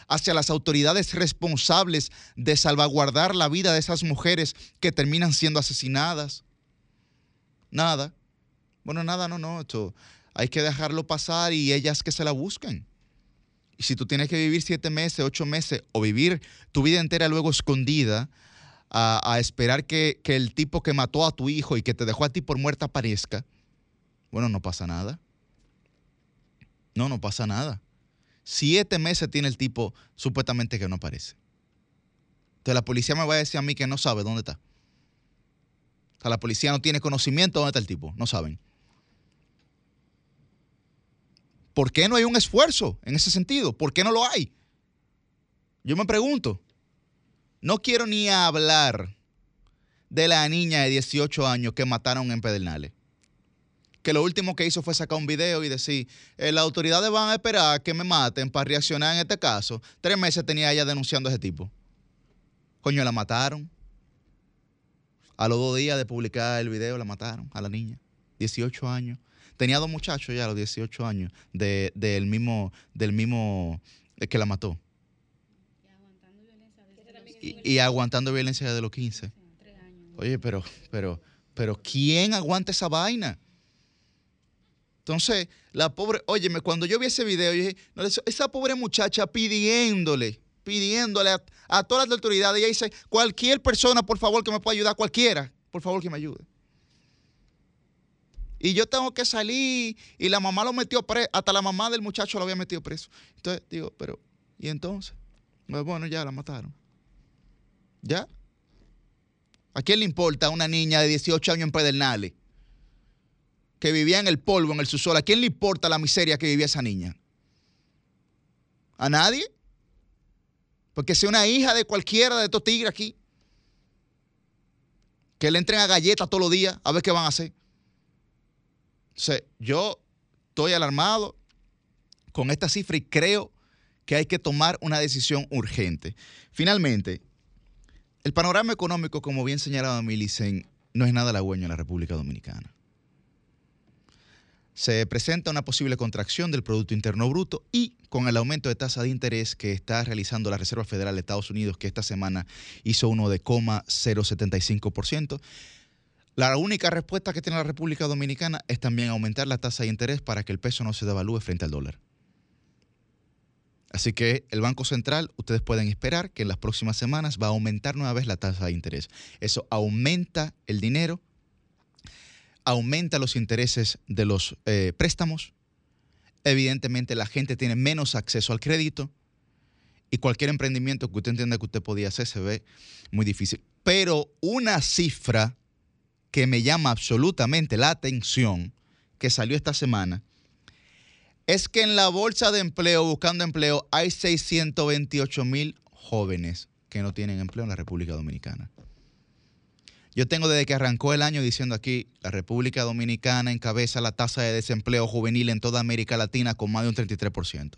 hacia las autoridades responsables de salvaguardar la vida de esas mujeres que terminan siendo asesinadas. Nada. Bueno, nada, no, no. Esto hay que dejarlo pasar y ellas que se la busquen. Y si tú tienes que vivir siete meses, ocho meses o vivir tu vida entera luego escondida a, esperar que, que el tipo que mató a tu hijo y que te dejó a ti por muerta aparezca, bueno, no pasa nada. No, no pasa nada. Siete meses tiene el tipo supuestamente que no aparece. Entonces la policía me va a decir a mí que no sabe dónde está. O sea, la policía no tiene conocimiento de dónde está el tipo, no saben. ¿Por qué no hay un esfuerzo en ese sentido? ¿Por qué no lo hay? Yo me pregunto. No quiero ni hablar de la niña de 18 años que mataron en Pedernales. Que lo último que hizo fue sacar un video y decir, eh, las autoridades van a esperar que me maten para reaccionar en este caso. Tres meses tenía ella denunciando a ese tipo. Coño, la mataron. A los dos días de publicar el video la mataron a la niña. 18 años. Tenía dos muchachos ya a los 18 años de- del mismo, del mismo eh, que la mató. Y, y aguantando violencia desde los 15. Oye, pero, pero, pero, ¿quién aguanta esa vaina? Entonces, la pobre, óyeme, cuando yo vi ese video, yo dije, esa pobre muchacha pidiéndole, pidiéndole a, a todas las autoridades, ella dice, cualquier persona, por favor, que me pueda ayudar, cualquiera, por favor, que me ayude. Y yo tengo que salir, y la mamá lo metió preso, hasta la mamá del muchacho lo había metido preso. Entonces, digo, pero, ¿y entonces? Bueno, ya la mataron. ¿Ya? ¿A quién le importa una niña de 18 años en Pedernales? Que vivía en el polvo, en el subsuelo. ¿A quién le importa la miseria que vivía esa niña? ¿A nadie? Porque sea una hija de cualquiera de estos tigres aquí. Que le entren a galletas todos los días a ver qué van a hacer. Entonces, yo estoy alarmado con esta cifra y creo que hay que tomar una decisión urgente. Finalmente, el panorama económico, como bien señalaba Milicen, no es nada halagüeño en la República Dominicana. Se presenta una posible contracción del Producto Interno Bruto y con el aumento de tasa de interés que está realizando la Reserva Federal de Estados Unidos, que esta semana hizo uno de 0,075%, la única respuesta que tiene la República Dominicana es también aumentar la tasa de interés para que el peso no se devalúe frente al dólar. Así que el Banco Central, ustedes pueden esperar que en las próximas semanas va a aumentar nueva vez la tasa de interés. Eso aumenta el dinero, aumenta los intereses de los eh, préstamos. Evidentemente la gente tiene menos acceso al crédito y cualquier emprendimiento que usted entienda que usted podía hacer se ve muy difícil. Pero una cifra que me llama absolutamente la atención, que salió esta semana, es que en la bolsa de empleo, buscando empleo, hay 628 mil jóvenes que no tienen empleo en la República Dominicana. Yo tengo desde que arrancó el año diciendo aquí, la República Dominicana encabeza la tasa de desempleo juvenil en toda América Latina con más de un 33%.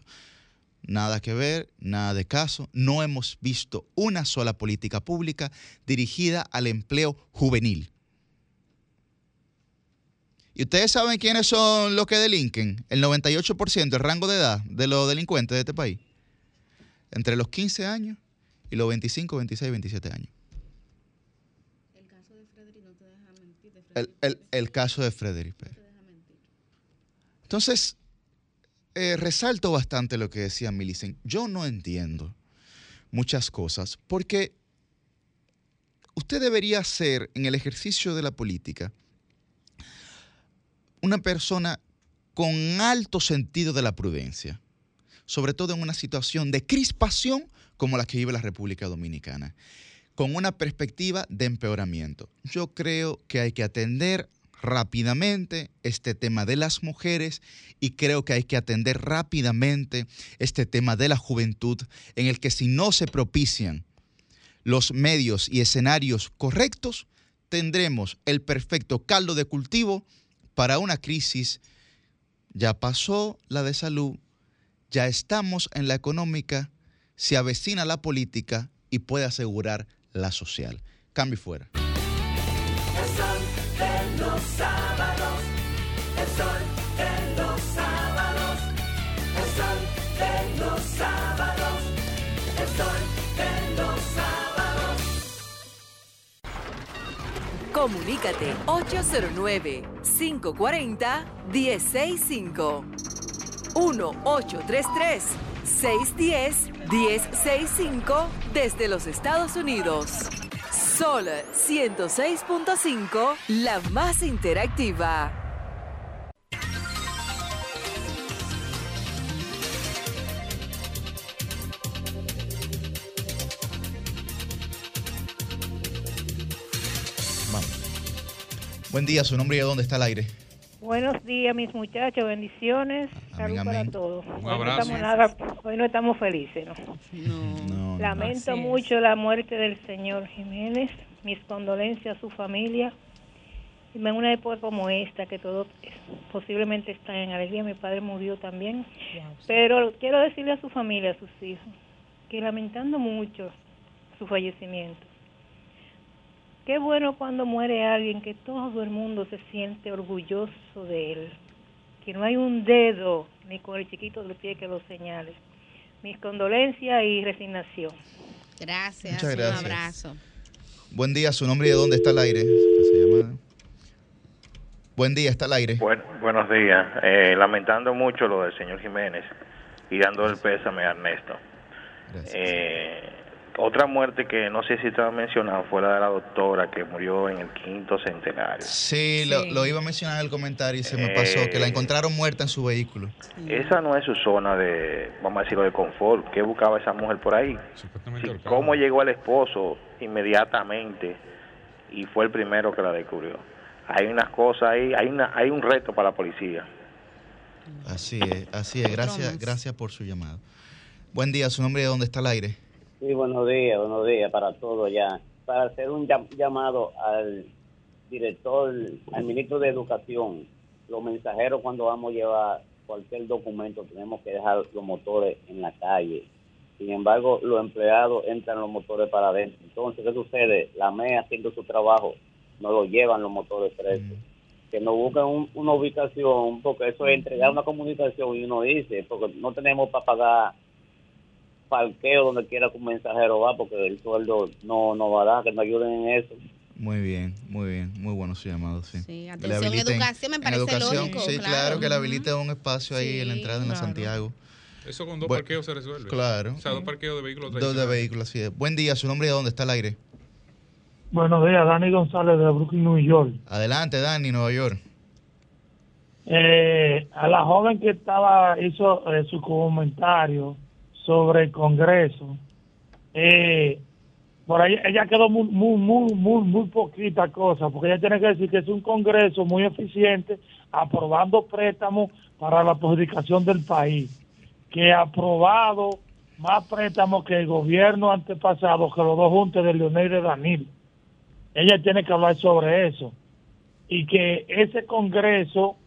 Nada que ver, nada de caso. No hemos visto una sola política pública dirigida al empleo juvenil. ¿Y ustedes saben quiénes son los que delinquen? El 98%, el rango de edad de los delincuentes de este país. Entre los 15 años y los 25, 26, 27 años. El, el- el caso de Frederick Pérez. Entonces, eh, resalto bastante lo que decía Millicent. Yo no entiendo muchas cosas porque usted debería ser en el ejercicio de la política una persona con alto sentido de la prudencia, sobre todo en una situación de crispación como la que vive la República Dominicana, con una perspectiva de empeoramiento. Yo creo que hay que atender rápidamente este tema de las mujeres y creo que hay que atender rápidamente este tema de la juventud en el que si no se propician los medios y escenarios correctos, tendremos el perfecto caldo de cultivo para una crisis. Ya pasó la de salud, ya estamos en la económica, se avecina la política y puede asegurar la social. Cambio y fuera. El sol de los sábados, el sol de los sábados, el sol de los sábados, el sol de los sábados. Comunícate 809-540-1065. 1-833-610-1065 desde los Estados Unidos. Sol 106.5, la más interactiva. Buen día, su nombre y de dónde está el aire. Buenos días, mis muchachos, bendiciones. Salud amén. para todos. Un Hoy no abrazo. estamos nada- hoy no estamos felices, ¿no? Lamento Así es. mucho la muerte del señor Jiménez. Mis condolencias a su familia. Y en una época como esta, que todos posiblemente están en alegría, mi padre murió también. Pero quiero decirle a su familia, a sus hijos, que lamentando mucho su fallecimiento, Qué bueno cuando muere alguien que todo el mundo se siente orgulloso de él, que no hay un dedo ni con el chiquito del pie que lo señale. Mis condolencias y resignación. Gracias, Muchas gracias. un abrazo. Buen día, su nombre y de dónde está el aire. Se llama- Buen día, está el aire. Buen- buenos días. Eh, lamentando mucho lo del señor Jiménez y dando el pésame a Ernesto. Eh, otra muerte que no sé si estaba mencionado fue la de la doctora que murió en el quinto centenario. Sí, Lo, lo iba a mencionar en el comentario y se me pasó, que la encontraron muerta en su vehículo. Esa no es su zona de, vamos a decirlo, de confort. ¿Qué buscaba esa mujer por ahí? Sí, ¿Cómo llegó el esposo inmediatamente y fue el primero que la descubrió? Hay unas cosas ahí, hay, una, hay un reto para la policía. Así es, así es. Gracias, gracias por su llamado. Buen día, su nombre y de dónde está el aire. Sí, buenos días, buenos días para todos ya. Para hacer un llam- llamado al director, al ministro de Educación, los mensajeros cuando vamos a llevar cualquier documento tenemos que dejar los motores en la calle. Sin embargo, los empleados entran los motores para adentro. Entonces, ¿qué sucede? La MEA haciendo su trabajo, no lo llevan los motores presos. Que nos busquen un- una ubicación, porque eso es entregar una comunicación y uno dice, porque no tenemos para pagar parqueo donde quiera que un mensajero va, porque el sueldo no, no va a dar, que nos ayuden en eso. Muy bien, muy bien, muy bueno su llamado, sí. Sí, atención, habiliten- educación me parece educación, lógico, Sí, claro. claro, que le habilite un espacio ahí en la entrada en la claro. Santiago. Eso con dos Bueno, parqueos se resuelve. Claro. O sea, dos parqueos de vehículos Dos de vehículos, es. Buen día, su nombre y de dónde está el aire. Buenos días, Dani González de Brooklyn, New York. Adelante, Dani, Nueva York. Eh, a la joven que estaba hizo eh, su comentario sobre el Congreso, eh, por ahí ella quedó muy, muy, muy, muy, muy poquita cosa, porque ella tiene que decir que es un Congreso muy eficiente, aprobando préstamos para la adjudicación del país, que ha aprobado más préstamos que el gobierno antepasado, que los dos juntos de Leonel y de Danilo. ella tiene que hablar sobre eso. Y que ese Congreso,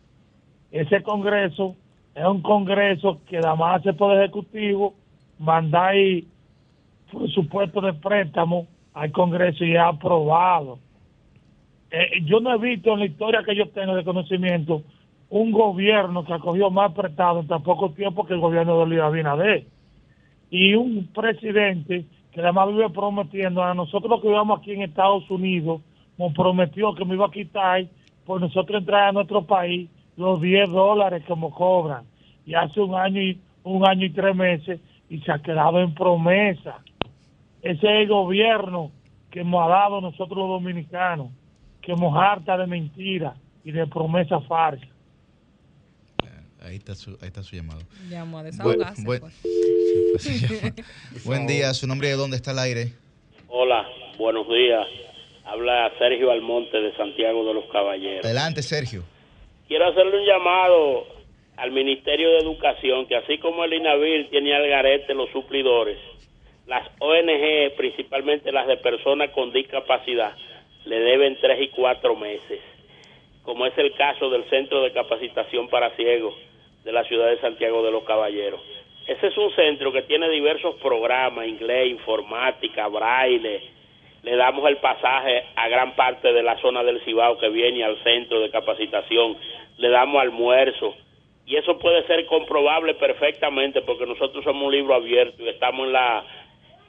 ese Congreso es un Congreso que nada más hace el Poder Ejecutivo, por supuesto de préstamo al Congreso y es aprobado. Eh, yo no he visto en la historia que yo tengo de conocimiento un gobierno que acogió más prestado en tan poco tiempo que el gobierno de Luis Abinader. Y un presidente que además vive prometiendo a nosotros los que vivamos aquí en Estados Unidos, nos prometió que me iba a quitar por nosotros entrar a nuestro país los 10 dólares que nos cobran. Y hace un año y un año y tres meses y se ha quedado en promesa. Ese es el gobierno que ha dado nosotros los dominicanos, que nos harta de mentiras y de promesas falsas. Ahí está su, ahí está su llamado. Llamó a Buen, desahogarse. buen- pues. Sí, pues. Buen día, su nombre de dónde está el aire. Hola, buenos días. Habla Sergio Almonte de Santiago de los Caballeros. Adelante, Sergio. Quiero hacerle un llamado al Ministerio de Educación, que así como el INAVIR tiene al garete los suplidores, las ONG, principalmente las de personas con discapacidad, le deben tres y cuatro meses, como es el caso del Centro de Capacitación para Ciegos de la ciudad de Santiago de los Caballeros. Ese es un centro que tiene diversos programas, inglés, informática, braille. Le damos el pasaje a gran parte de la zona del Cibao que viene al centro de capacitación. Le damos almuerzo. Y eso puede ser comprobable perfectamente porque nosotros somos un libro abierto y estamos en la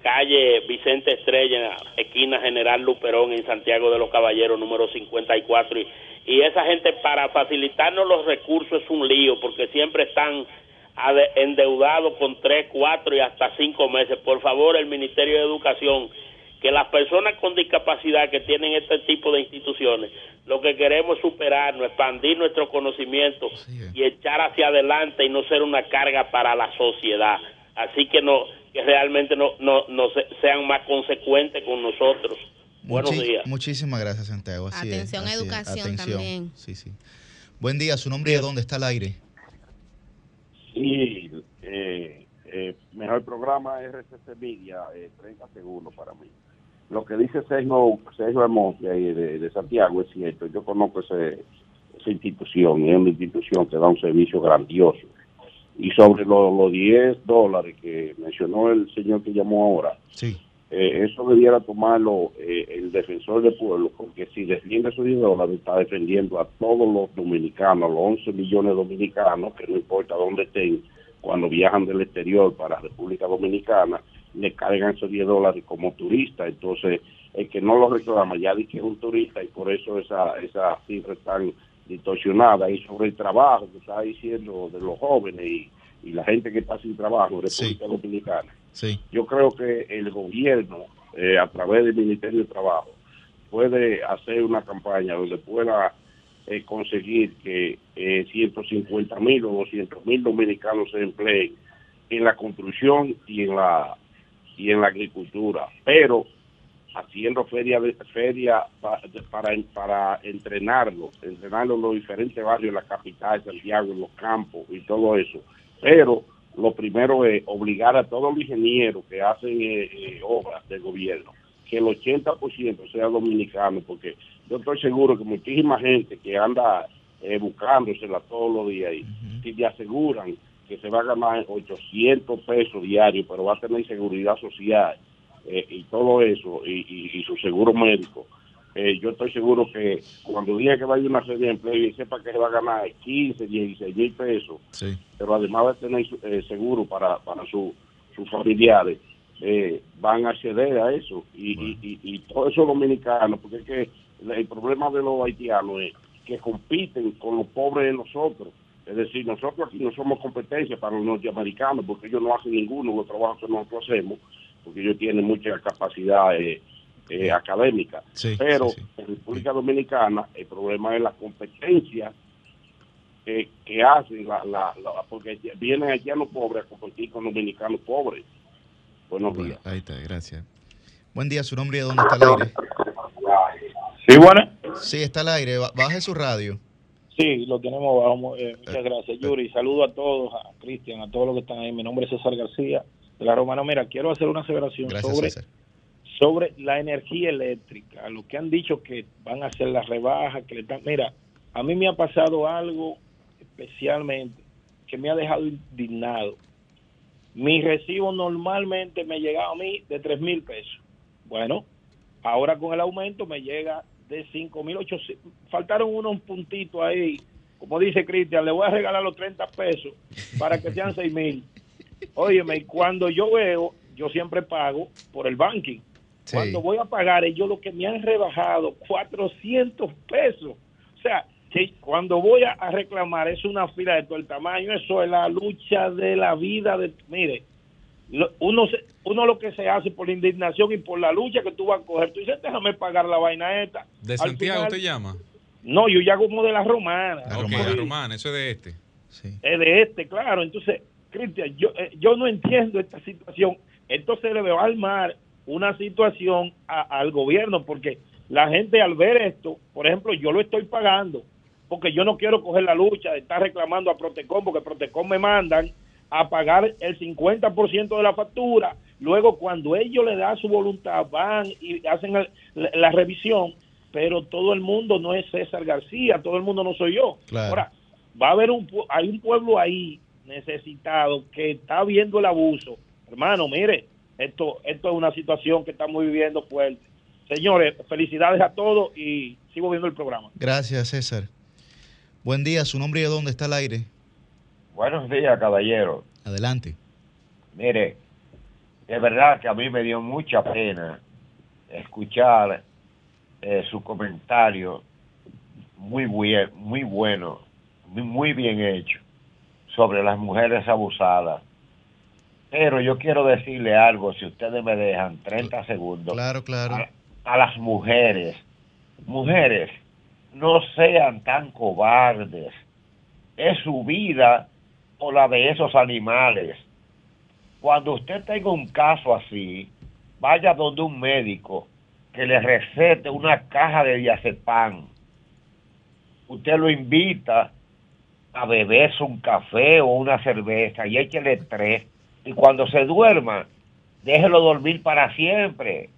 calle Vicente Estrella, esquina General Luperón en Santiago de los Caballeros, número 54. Y, y esa gente para facilitarnos los recursos es un lío porque siempre están endeudados con tres, cuatro y hasta cinco meses. Por favor, el Ministerio de Educación, que las personas con discapacidad que tienen este tipo de instituciones, lo que queremos es superarnos, expandir nuestro conocimiento y echar hacia adelante y no ser una carga para la sociedad. Así que no que realmente no, no, no se- sean más consecuentes con nosotros. Buenos Muchi- días. Muchísimas gracias, Santiago. Así es, Atención, así es. educación Atención. también. Sí, sí. Buen día, su nombre y de dónde está el aire. Sí, eh, eh, mejor programa RCC Media, eh, 30 segundos para mí. Lo que dice Sergio, Sergio Almonte ahí de, de Santiago es cierto. Yo conozco ese, esa institución, y es una institución que da un servicio grandioso. Y sobre lo- los 10 dólares que mencionó el señor que llamó ahora, Sí. eh, eso debiera tomarlo eh, el defensor del pueblo, porque si defiende esos 10 dólares, está defendiendo a todos los dominicanos, los 11 millones de dominicanos, que no importa dónde estén, cuando viajan del exterior para República Dominicana, le cargan esos 10 dólares como turista. Entonces, el que no lo reclama ya dice que es un turista y por eso esa, esa cifra es tan distorsionada. Y sobre el trabajo que está diciendo de los jóvenes y, y la gente que está sin trabajo en República Dominicana Sí. yo creo que el gobierno, eh, a través del Ministerio de Trabajo, puede hacer una campaña donde pueda eh, conseguir que eh, 150 mil o 200 mil dominicanos se empleen en la construcción y en la y en la agricultura, pero haciendo feria de feria pa- de- para para entrenarlos, entrenarlos en los diferentes barrios de la capital, Santiago, en los campos y todo eso. Pero lo primero es obligar a todos los ingenieros que hacen eh, eh, obras del gobierno que el 80% sea dominicano, porque yo estoy seguro que muchísima gente que anda eh, buscándosela todos los días ahí, si le aseguran que se va a ganar 800 pesos diarios, pero va a tener seguridad social eh, y todo eso, y, y- y su seguro médico, eh, yo estoy seguro que cuando diga que vaya a una serie de empleo y sepa que se va a ganar 15, 16 mil pesos, Sí. pero además va a tener eh, seguro para, para su- sus familiares, eh, van a acceder a eso. Y, y, y, y todos esos dominicanos, porque es que el problema de los haitianos es que compiten con los pobres de nosotros. Es decir, nosotros aquí no somos competencia para los norteamericanos, porque ellos no hacen ninguno de los trabajos que nosotros hacemos, porque ellos tienen mucha capacidad eh, eh, académica. Sí, Pero sí, en República Dominicana el problema es la competencia que, que hacen, la, la, la- porque vienen haitianos pobres a competir con dominicanos pobres. Buenos Bueno, días. ahí está, gracias. Buen día, su nombre y de dónde está el aire. Sí, bueno. Sí, está al aire. Ba- Baje su radio. Sí, lo tenemos bajo. eh, muchas gracias, Yuri. Saludo a todos, a Cristian, a todos los que están ahí. Mi nombre es César García de la Romana. Mira, quiero hacer una aseveración Gracias, sobre, César. sobre la energía eléctrica, lo que han dicho que van a hacer las rebajas, que le están, mira, a mí me ha pasado algo especialmente que me ha dejado indignado. Mi recibo normalmente me llegaba a mí de tres mil pesos. Bueno, ahora con el aumento me llega de cinco mil ochocientos. Faltaron unos puntitos ahí. Como dice Cristian, le voy a regalar los 30 pesos para que sean seis mil. Óyeme, y cuando yo veo, yo siempre pago por el banking. Cuando voy a pagar, ellos lo que me han rebajado, 400 pesos. O sea, que cuando voy a, reclamar, es una fila de todo el tamaño. Eso es la lucha de la vida. de Mire, uno, se- uno lo que se hace por la indignación y por la lucha que tú vas a coger. Tú dices, déjame pagar la vaina esta. ¿De Al Santiago final- usted llama? No, yo ya como de la romana. ok, la romana, eso es de este. Es de este, claro. Entonces, Cristian, yo, eh, yo no entiendo esta situación. Esto se le va a armar una situación a- al gobierno porque la gente al ver esto, por ejemplo, yo lo estoy pagando porque yo no quiero coger la lucha de estar reclamando a Protecom porque Protecom me mandan a pagar el 50% de la factura. Luego, cuando ellos le dan su voluntad, van y hacen la, la revisión, pero todo el mundo no es César García, todo el mundo no soy yo. Claro. Ahora, va a haber un hay un pueblo ahí necesitado que está viendo el abuso. Hermano, mire, esto esto es una situación que estamos viviendo fuerte. Señores, felicidades a todos y sigo viendo el programa. Gracias, César. Buen día, su nombre y de dónde está el aire. Buenos días, caballero. Adelante. Mire, de verdad que a mí me dio mucha pena escuchar eh, su comentario muy, buen, muy bueno, muy, muy bien hecho sobre las mujeres abusadas. Pero yo quiero decirle algo, si ustedes me dejan 30 segundos. Claro, claro. A, a las mujeres. Mujeres, no sean tan cobardes. Es su vida o la de esos animales. Cuando usted tenga un caso así, vaya donde un médico que le recete una caja de diazepam. Usted lo invita a beberse un café o una cerveza y échele tres. Y cuando se duerma, déjelo dormir para siempre.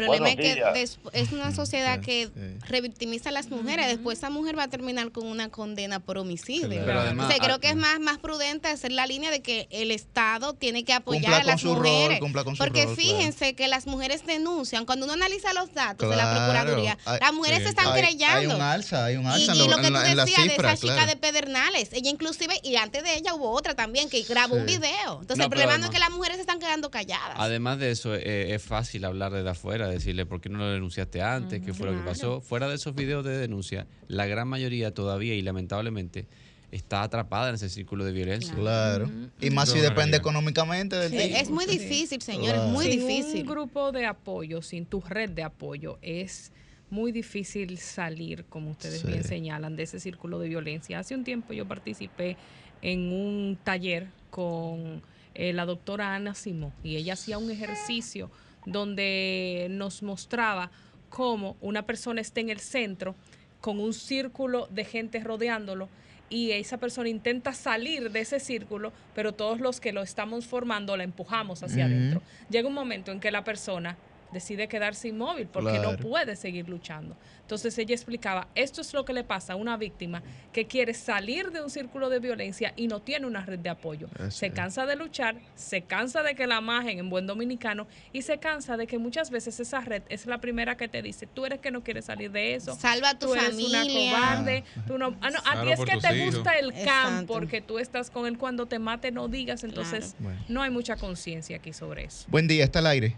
El problema Buenos es que es una sociedad que revictimiza a las mujeres. Después esa mujer va a terminar con una condena por homicidio. Pero además- o sea, creo ah, que es más, más prudente hacer la línea de que el Estado tiene que apoyar Cumpla a con las rol, mujeres. cumpla con su porque rol, fíjense que las mujeres denuncian. Cuando uno analiza los datos de la. Procuraduría, las mujeres sí. se están Hay- querellando. Hay un alza, hay un Y, alza y lo- que tú la decías de esa chica claro. de Pedernales, ella inclusive, y antes de ella hubo otra también que grabó un video. Entonces No, el problema no es que las mujeres se están quedando calladas. Además de eso, eh, es fácil hablar desde afuera, decirle por qué no lo denunciaste antes, qué fue lo que Claro. pasó. Fuera de esos videos de denuncia, la gran mayoría todavía y lamentablemente está atrapada en ese círculo de violencia. Claro. Y más si depende económicamente del Sí, tipo. es muy difícil, señor, es muy sin difícil. un grupo de apoyo, sin tu red de apoyo, es muy difícil salir, como ustedes Sí. bien señalan, de ese círculo de violencia. Hace un tiempo yo participé en un taller con eh, la doctora Ana Simó y ella hacía un ejercicio donde nos mostraba cómo una persona está en el centro con un círculo de gente rodeándolo y esa persona intenta salir de ese círculo, pero todos los que lo estamos formando la empujamos hacia adentro. Llega un momento en que la persona decide quedarse inmóvil porque no puede seguir luchando. Entonces ella explicaba, esto es lo que le pasa a una víctima que quiere salir de un círculo de violencia y no tiene una red de apoyo. Eso Se es. cansa de luchar, se cansa de que la majen en buen dominicano y se cansa de que muchas veces esa red es la primera que te dice, tú eres que no quieres salir de eso. Salva a tu tú eres familia. una cobarde. tú no- ah, no, a ti es que te hijos. gusta el can Exacto. porque tú estás con él cuando te mate, no digas. Entonces, Bueno. no hay mucha conciencia aquí sobre eso. Buen día, está al aire.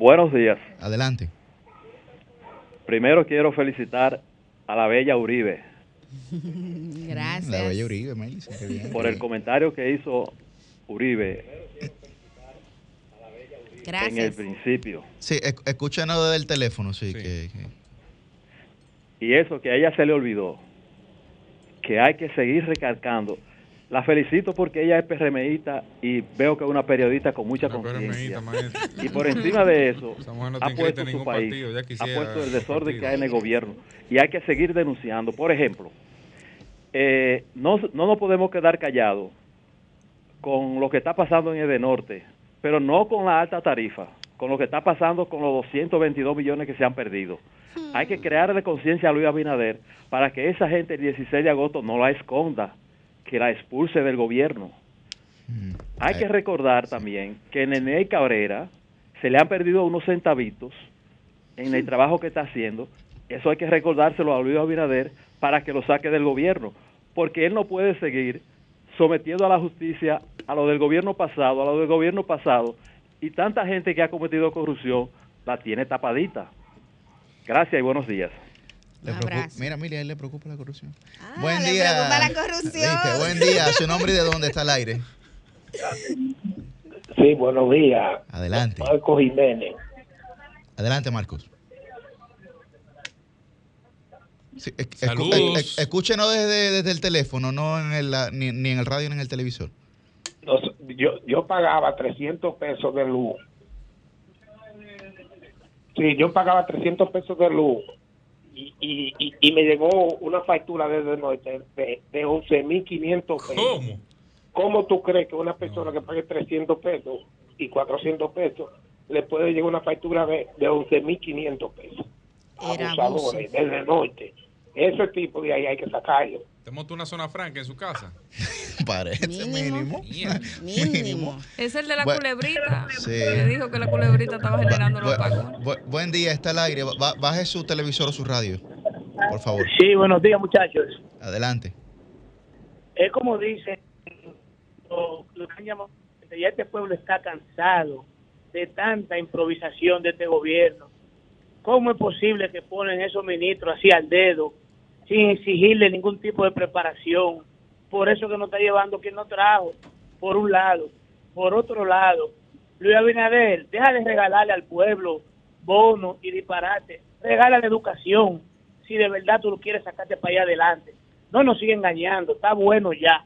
Buenos días. Adelante. Primero quiero felicitar a la bella Uribe Gracias. La bella Uribe, Melissa, qué bien. por el comentario que hizo Uribe en el principio. Sí, esc- escúchanos desde el teléfono, sí. Que, que- Y eso que a ella se le olvidó, que hay que seguir recalcando. La felicito porque ella es PRMista y veo que es una periodista con mucha conciencia. Y por encima de eso, no ha puesto su país, partido, ya ha puesto el el desorden partido. que hay en el gobierno. Y hay que seguir denunciando. Por ejemplo, eh, no, no nos podemos quedar callados con lo que está pasando en el de norte, pero no con la alta tarifa, con lo que está pasando con los 222 millones que se han perdido. Hay que crearle conciencia a Luis Abinader para que esa gente el 16 de agosto no la esconda, que la expulse del gobierno. Hay que recordar también que en Nene Cabrera se le han perdido unos centavitos en el trabajo que está haciendo. Eso hay que recordárselo a Luis Abinader para que lo saque del gobierno, porque él no puede seguir sometiendo a la justicia a lo del gobierno pasado, a lo del gobierno pasado, y tanta gente que ha cometido corrupción la tiene tapadita. Gracias y buenos días. Le preocupa- Mira, Mili, a él le preocupa la corrupción. Ah, buen le día. preocupa la corrupción. Viste, buen día. Su nombre y de dónde está el aire. Sí, buenos días. Adelante. Marco Jiménez. Adelante, Marcos. Sí, escu- escúchenos desde, desde el teléfono, no en el, ni, ni en el radio ni en el televisor. Yo, yo pagaba 300 pesos de luz. Sí, yo pagaba 300 pesos de luz y, y, y, y me llegó una factura desde el norte de, de 11.500 pesos. ¿Cómo? ¿Cómo tú crees que una persona que pague 300 pesos y 400 pesos le puede llegar una factura de, de 11.500 pesos? Abusadores, desde el norte. Ese tipo de ahí hay que sacarlo. ¿Te montó una zona franca en su casa? Parece mínimo. Mínimo. Es el de la Bueno, culebrita. sí. Que dijo que la culebrita estaba generando los pagos. bu- buen día, está al aire. Ba- baje su televisor o su radio, por favor. Sí, buenos días, muchachos. Adelante. Es como dicen lo, lo que han llamado, ya este pueblo está cansado de tanta improvisación de este gobierno. ¿Cómo es posible que ponen esos ministros así al dedo, sin exigirle ningún tipo de preparación? Por eso que no está llevando quien no trajo, por un lado. Por otro lado, Luis Abinader, deja de regalarle al pueblo bonos y disparate. Regala la educación, si de verdad tú lo quieres sacarte para allá adelante. No nos sigue engañando, está bueno ya.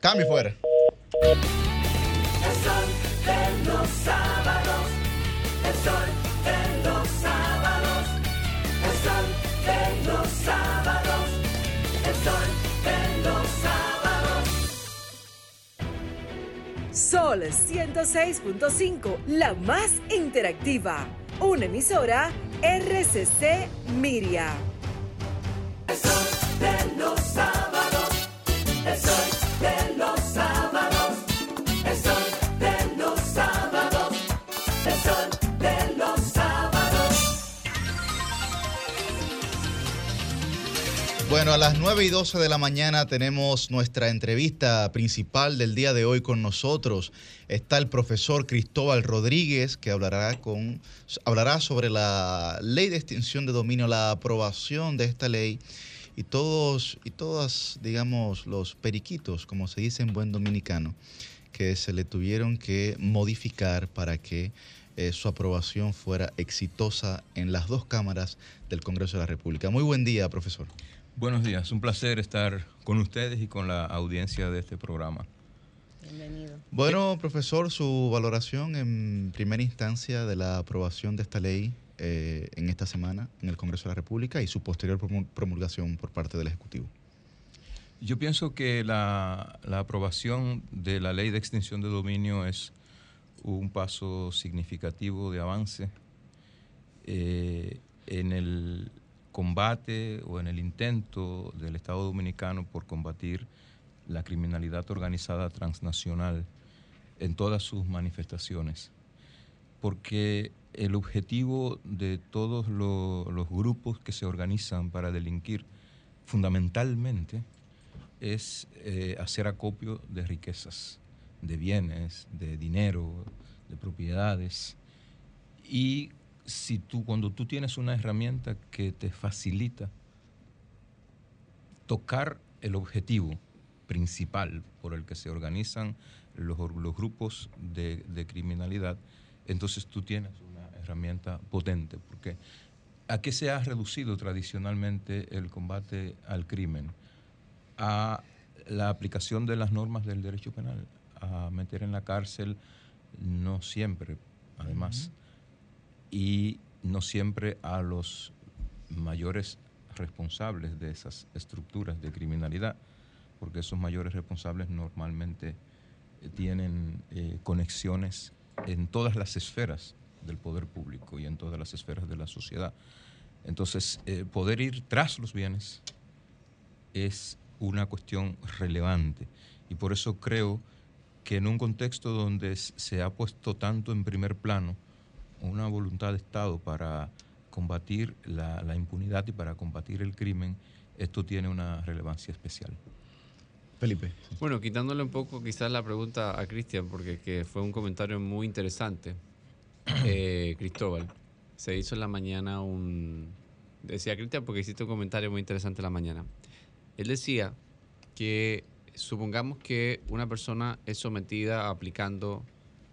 Cambio fuera. El sol de los sábados, el sol de de los sábados, el sol de los sábados. Sol 106.5, la más interactiva. Una emisora RCC Miria. El sol de los sábados, el sol de los Bueno, a las 9 y 12 de la mañana tenemos nuestra entrevista principal del día de hoy con nosotros. Está el profesor Cristóbal Rodríguez que hablará, con, hablará sobre la ley de extinción de dominio, la aprobación de esta ley y todos y todas, digamos, los periquitos, como se dice en buen dominicano, que se le tuvieron que modificar para que eh, su aprobación fuera exitosa en las dos cámaras del Congreso de la República. Muy buen día, profesor. Buenos días, un placer estar con ustedes y con la audiencia de este programa. Bienvenido. Bueno, profesor, su valoración en primera instancia de la aprobación de esta ley eh, en esta semana en el Congreso de la República y su posterior promu- promulgación por parte del Ejecutivo. Yo pienso que la, la aprobación de la ley de extinción de dominio es un paso significativo de avance eh, en el combate o en el intento del Estado Dominicano por combatir la criminalidad organizada transnacional en todas sus manifestaciones. Porque el objetivo de todos lo- los grupos que se organizan para delinquir fundamentalmente es eh, hacer acopio de riquezas, de bienes, de dinero, de propiedades. Y si tú, cuando tú tienes una herramienta que te facilita tocar el objetivo principal por el que se organizan los, los grupos de, criminalidad, entonces tú tienes una herramienta potente, porque ¿a qué se ha reducido tradicionalmente el combate al crimen? A la aplicación de las normas del derecho penal, a meter en la cárcel, no siempre, además, y no siempre a los mayores responsables de esas estructuras de criminalidad, porque esos mayores responsables normalmente eh, tienen eh, conexiones en todas las esferas del poder público y en todas las esferas de la sociedad. Entonces, eh, poder ir tras los bienes es una cuestión relevante y por eso creo que en un contexto donde se ha puesto tanto en primer plano una voluntad de Estado para combatir la, la impunidad y para combatir el crimen, esto tiene una relevancia especial. Felipe. Bueno, quitándole un poco quizás la pregunta a Cristian, porque que fue un comentario muy interesante. Eh, Cristóbal, se hizo en la mañana un... Decía Cristian porque hiciste un comentario muy interesante en la mañana. Él decía que supongamos que una persona es sometida aplicando,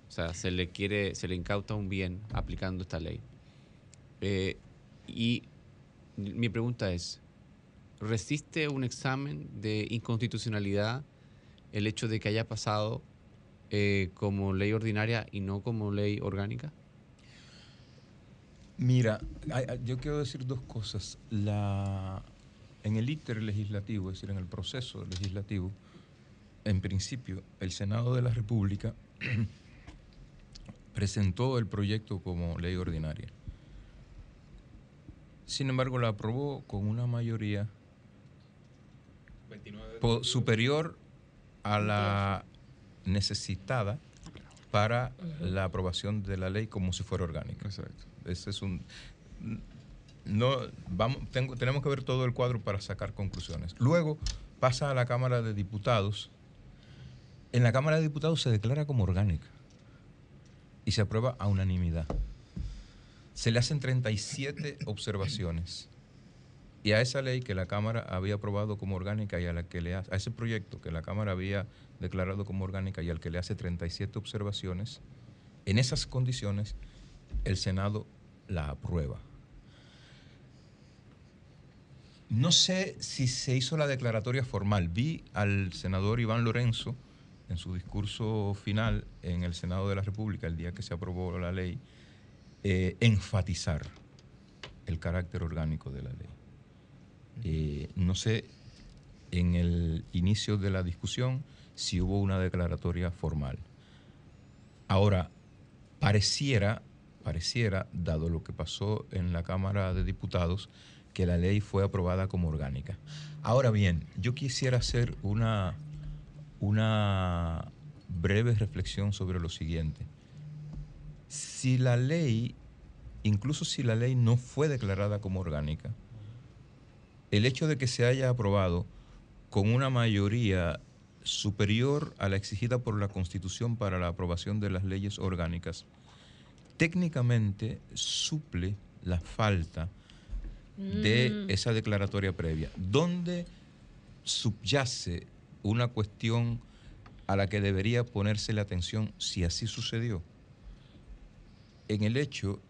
o sea, se le quiere, se le incauta un bien aplicando esta ley. Eh, y mi pregunta es, ¿resiste un examen de inconstitucionalidad el hecho de que haya pasado eh, como ley ordinaria y no como ley orgánica? Mira, yo quiero decir dos cosas. La, en el íter legislativo, es decir, en el proceso legislativo, en principio, el Senado de la República presentó el proyecto como ley ordinaria. Sin embargo, la aprobó con una mayoría superior a la necesitada para la aprobación de la ley como si fuera orgánica. Exacto. Ese es un no vamos tengo- tenemos que ver todo el cuadro para sacar conclusiones. Luego pasa a la Cámara de Diputados. En la Cámara de Diputados se declara como orgánica y se aprueba a unanimidad. Se le hacen 37 observaciones. Y a esa ley que la Cámara había aprobado como orgánica y a la que le hace, a ese proyecto que la Cámara había declarado como orgánica y al que le hace 37 observaciones, en esas condiciones el Senado la aprueba. No sé si se hizo la declaratoria formal. Vi al senador Iván Lorenzo en su discurso final en el Senado de la República, el día que se aprobó la ley, eh, enfatizar el carácter orgánico de la ley. Eh, no sé en el inicio de la discusión si hubo una declaratoria formal. Ahora, pareciera, pareciera, dado lo que pasó en la Cámara de Diputados, que la ley fue aprobada como orgánica. Ahora bien, yo quisiera hacer una, una breve reflexión sobre lo siguiente. Si la ley, incluso si la ley no fue declarada como orgánica, el hecho de que se haya aprobado con una mayoría superior a la exigida por la Constitución para la aprobación de las leyes orgánicas, técnicamente suple la falta de Mm. esa declaratoria previa, donde subyace una cuestión a la que debería ponerse la atención si así sucedió, en el hecho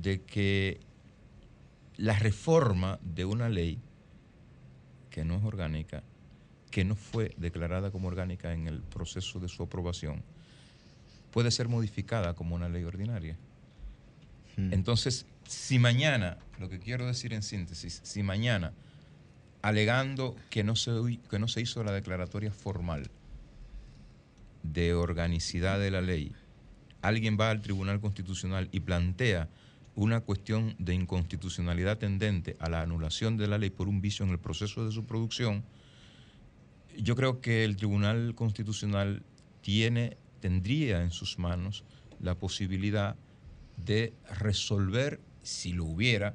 de que la reforma de una ley que no es orgánica, que no fue declarada como orgánica en el proceso de su aprobación, puede ser modificada como una ley ordinaria. Entonces, si mañana, lo que quiero decir en síntesis, si mañana, alegando que no se, que no se hizo la declaratoria formal de organicidad de la ley, alguien va al Tribunal Constitucional y plantea una cuestión de inconstitucionalidad tendente a la anulación de la ley por un vicio en el proceso de su producción, yo creo que el Tribunal Constitucional tiene, tendría en sus manos la posibilidad de resolver, si lo hubiera,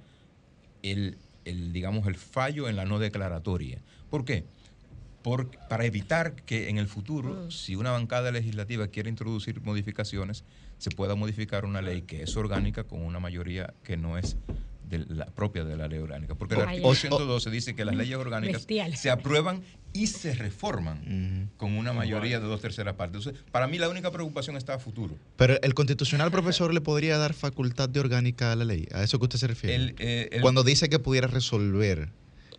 el, el, digamos, el fallo en la no declaratoria. ¿Por qué? Por- para evitar que en el futuro, si una bancada legislativa quiere introducir modificaciones, se pueda modificar una ley que es orgánica con una mayoría que no es de la propia de la ley orgánica. Porque el artículo o- 112 dice que las leyes orgánicas Bestial. se aprueban y se reforman con una mayoría de dos terceras partes. Entonces, para mí la única preocupación está a futuro. Pero el constitucional profesor le podría dar facultad de orgánica a la ley. ¿A eso que usted se refiere? El, eh, el- Cuando dice que pudiera resolver.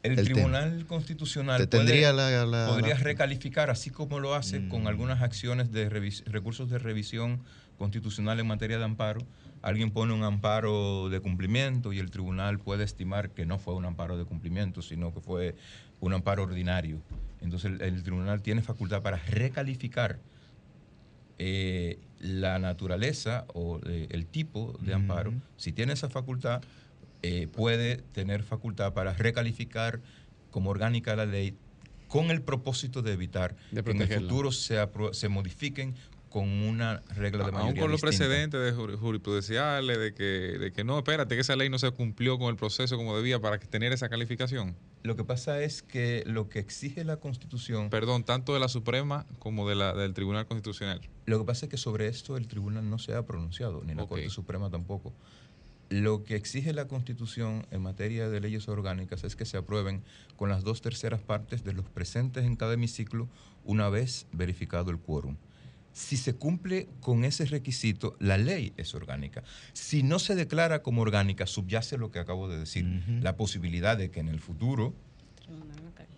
El, tema. Tribunal Constitucional Te- tendría puede- la- la- podría la- Mm. recalificar, así como lo hace con algunas acciones de recursos de revisión constitucional en materia de amparo. Alguien pone un amparo de cumplimiento y el tribunal puede estimar que no fue un amparo de cumplimiento, sino que fue un amparo ordinario. Entonces el, el tribunal tiene facultad para recalificar eh, la naturaleza o eh, el tipo de amparo, si tiene esa facultad, eh, puede tener facultad para recalificar como orgánica la ley con el propósito de evitar De que en el futuro se, se modifiquen con una regla de mayoría Aún con los precedentes de jur- jurisprudenciales de que, de que no, espérate, que esa ley no se cumplió con el proceso como debía para tener esa calificación. Lo que pasa es que lo que exige la Constitución... Perdón, tanto de la Suprema como de la, del Tribunal Constitucional. Lo que pasa es que sobre esto el tribunal no se ha pronunciado, ni la Corte Suprema tampoco. Lo que exige la Constitución en materia de leyes orgánicas es que se aprueben con las dos terceras partes de los presentes en cada hemiciclo una vez verificado el quórum. Si se cumple con ese requisito, la ley es orgánica. Si no se declara como orgánica, subyace lo que acabo de decir, la posibilidad de que en el futuro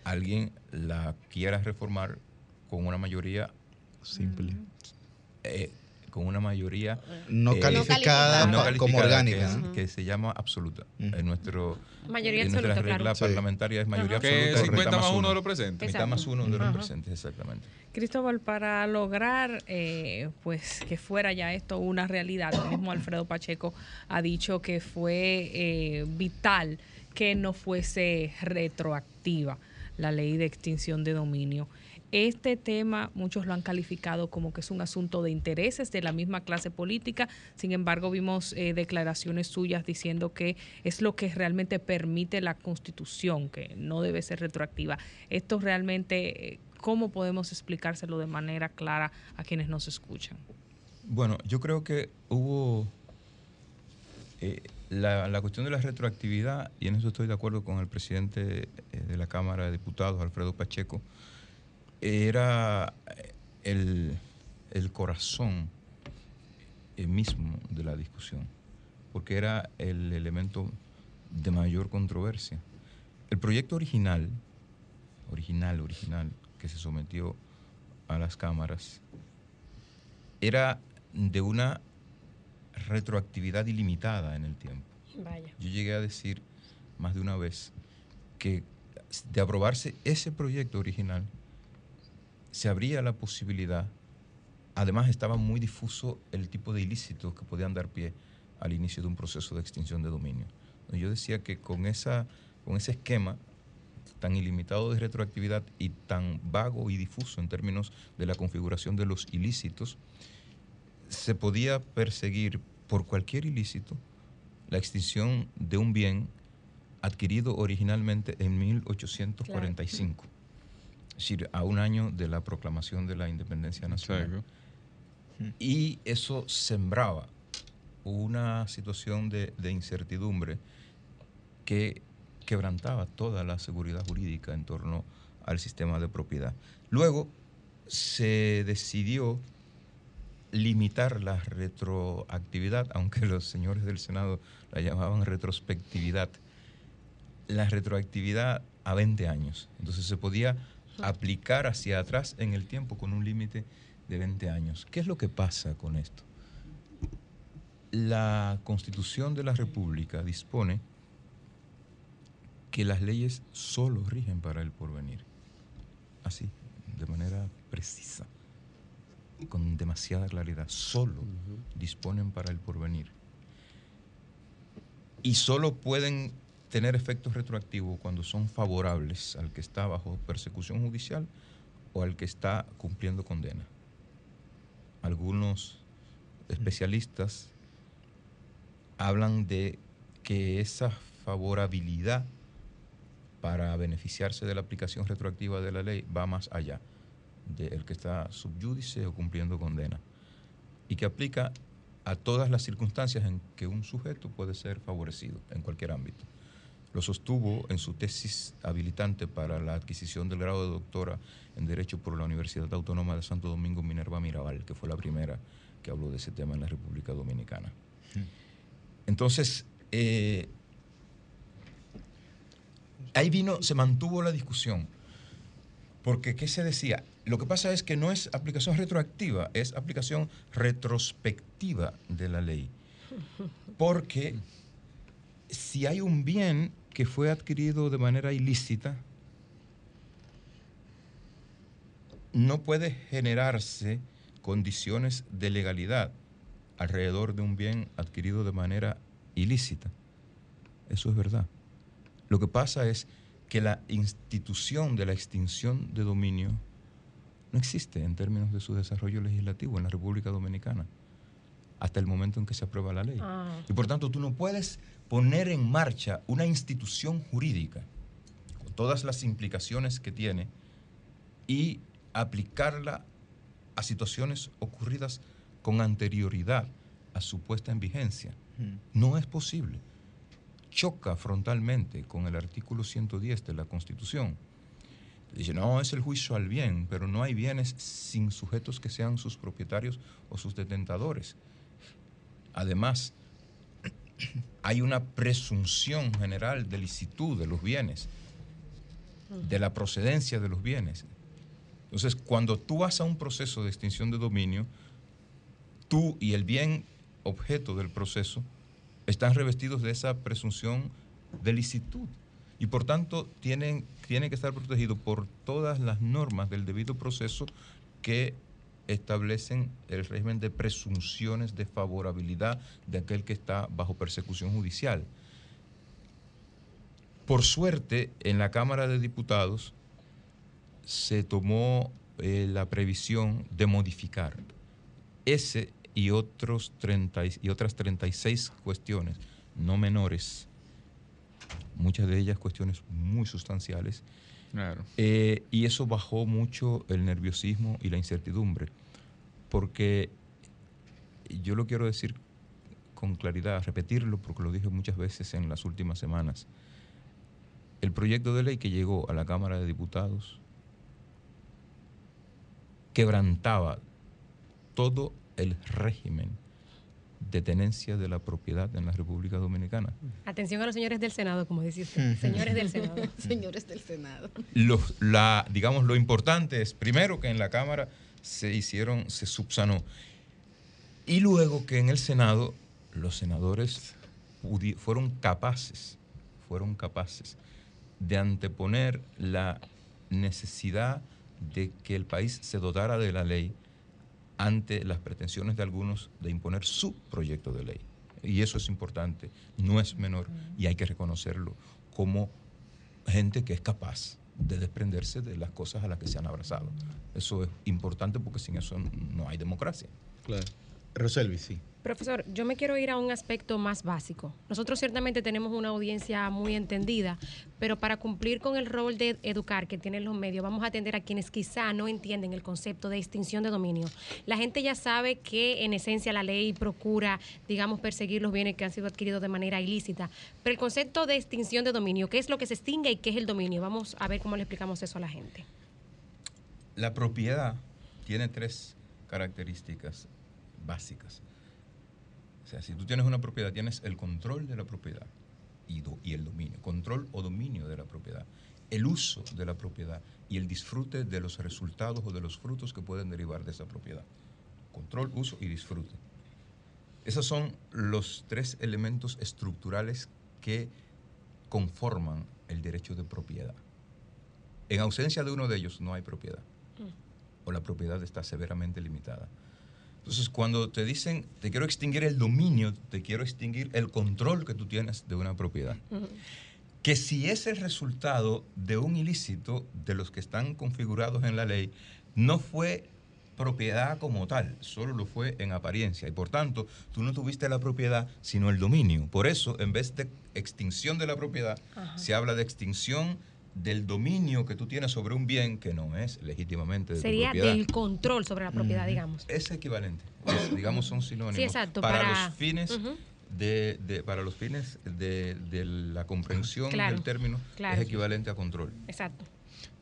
alguien la quiera reformar con una mayoría simple. Eh, con una mayoría No eh, calificada no como orgánica, que, es- ¿no? que se llama absoluta. En nuestro Mayoría en nuestra absoluta, regla claro. parlamentaria es mayoría Ajá. Que absoluta. 50 mitad más uno de los presentes. Mitad más uno de los presentes, exactamente. Cristóbal, para lograr eh, pues que fuera ya esto una realidad, el mismo Alfredo Pacheco ha dicho que fue eh, vital que no fuese retroactiva la ley de extinción de dominio. Este tema muchos lo han calificado como que es un asunto de intereses de la misma clase política, sin embargo vimos eh, declaraciones suyas diciendo que es lo que realmente permite la constitución, que no debe ser retroactiva. Esto realmente, eh, ¿cómo podemos explicárselo de manera clara a quienes nos escuchan? Bueno, yo creo que hubo eh, la, cuestión de la retroactividad, y en eso estoy de acuerdo con el presidente de la Cámara de Diputados, Alfredo Pacheco, era eh, el, el corazón eh, mismo de la discusión, porque era el elemento de mayor controversia. El proyecto original, original, original, que se sometió a las cámaras, era de una retroactividad ilimitada en el tiempo. Vaya. Yo llegué a decir más de una vez que de aprobarse ese proyecto original, se abría la posibilidad, además estaba muy difuso el tipo de ilícitos que podían dar pie al inicio de un proceso de extinción de dominio. Yo decía que con, esa, con ese esquema tan ilimitado de retroactividad y tan vago y difuso en términos de la configuración de los ilícitos, se podía perseguir por cualquier ilícito la extinción de un bien adquirido originalmente en 1845, es decir, a un año de la proclamación de la independencia nacional. Y eso sembraba una situación de, de incertidumbre que quebrantaba toda la seguridad jurídica en torno al sistema de propiedad. Luego se decidió limitar la retroactividad, aunque los señores del Senado la llamaban retrospectividad, la retroactividad a 20 años. Entonces se podía aplicar hacia atrás en el tiempo con un límite de 20 años. ¿Qué es lo que pasa con esto? La Constitución de la República dispone que las leyes solo rigen para el porvenir. Así, de manera precisa, con demasiada claridad. Solo disponen para el porvenir. Y solo pueden tener efectos retroactivos cuando son favorables al que está bajo persecución judicial o al que está cumpliendo condena. Algunos especialistas hablan de que esa favorabilidad para beneficiarse de la aplicación retroactiva de la ley va más allá del que está subyúdice o cumpliendo condena y que aplica a todas las circunstancias en que un sujeto puede ser favorecido en cualquier ámbito. Lo sostuvo en su tesis habilitante para la adquisición del grado de doctora en Derecho por la Universidad Autónoma de Santo Domingo Minerva Mirabal, que fue la primera que habló de ese tema en la República Dominicana. Entonces, eh, ahí vino, se mantuvo la discusión. Porque, ¿qué se decía? Lo que pasa es que no es aplicación retroactiva, es aplicación retrospectiva de la ley. Porque si hay un bien que fue adquirido de manera ilícita, no puede generarse condiciones de legalidad alrededor de un bien adquirido de manera ilícita. Eso es verdad. Lo que pasa es que la institución de la extinción de dominio no existe en términos de su desarrollo legislativo en la República Dominicana hasta el momento en que se aprueba la ley. Ah. Y por tanto tú no puedes poner en marcha una institución jurídica con todas las implicaciones que tiene y aplicarla a situaciones ocurridas con anterioridad a su puesta en vigencia. No es posible. Choca frontalmente con el artículo 110 de la Constitución. Dice, no, es el juicio al bien, pero no hay bienes sin sujetos que sean sus propietarios o sus detentadores. Además, hay una presunción general de licitud de los bienes, de la procedencia de los bienes. Entonces, cuando tú vas a un proceso de extinción de dominio, tú y el bien objeto del proceso están revestidos de esa presunción de licitud y por tanto tienen, tienen que estar protegidos por todas las normas del debido proceso que establecen el régimen de presunciones de favorabilidad de aquel que está bajo persecución judicial. Por suerte, en la Cámara de Diputados se tomó eh, la previsión de modificar ese y, otros 30 y otras 36 cuestiones no menores, muchas de ellas cuestiones muy sustanciales, Eh, y eso bajó mucho el nerviosismo y la incertidumbre, porque yo lo quiero decir con claridad, repetirlo porque lo dije muchas veces en las últimas semanas. El proyecto de ley que llegó a la Cámara de Diputados quebrantaba todo el régimen de tenencia de la propiedad en la República Dominicana. Atención a los señores del Senado, como dice usted. Señores del Senado. Señores del Senado. Los- la, digamos, lo importante es, primero, que en la Cámara se hicieron, se subsanó. Y luego que en el Senado los senadores fueron capaces, fueron capaces de anteponer la necesidad de que el país se dotara de la ley ante las pretensiones de algunos de imponer su proyecto de ley. Y eso es importante, no es menor y hay que reconocerlo como gente que es capaz de desprenderse de las cosas a las que se han abrazado. Eso es importante porque sin eso no hay democracia. Claro. Roselvi, sí. Profesor, yo me quiero ir a un aspecto más básico. Nosotros ciertamente tenemos una audiencia muy entendida, pero para cumplir con el rol de educar que tienen los medios, vamos a atender a quienes quizá no entienden el concepto de extinción de dominio. La gente ya sabe que en esencia la ley procura, digamos, perseguir los bienes que han sido adquiridos de manera ilícita, pero el concepto de extinción de dominio, ¿qué es lo que se extingue y qué es el dominio? Vamos a ver cómo le explicamos eso a la gente. La propiedad tiene tres características básicas. O sea, si tú tienes una propiedad, tienes el control de la propiedad y, do- y el dominio. Control o dominio de la propiedad. El uso de la propiedad y el disfrute de los resultados o de los frutos que pueden derivar de esa propiedad. Control, uso y disfrute. Esos son los tres elementos estructurales que conforman el derecho de propiedad. En ausencia de uno de ellos no hay propiedad o la propiedad está severamente limitada. Entonces, cuando te dicen, te quiero extinguir el dominio, te quiero extinguir el control que tú tienes de una propiedad. Que si es el resultado de un ilícito de los que están configurados en la ley, no fue propiedad como tal, solo lo fue en apariencia. Y por tanto, tú no tuviste la propiedad, sino el dominio. Por eso, en vez de extinción de la propiedad, se habla de extinción del dominio que tú tienes sobre un bien que no es legítimamente de tu Sería propiedad. del control sobre la propiedad, digamos. Es equivalente. Es, digamos, son sinónimos. Sí, exacto, Para, para- los fines de, de- para los fines de, de la comprensión Claro, del término claro. es equivalente a control. Exacto.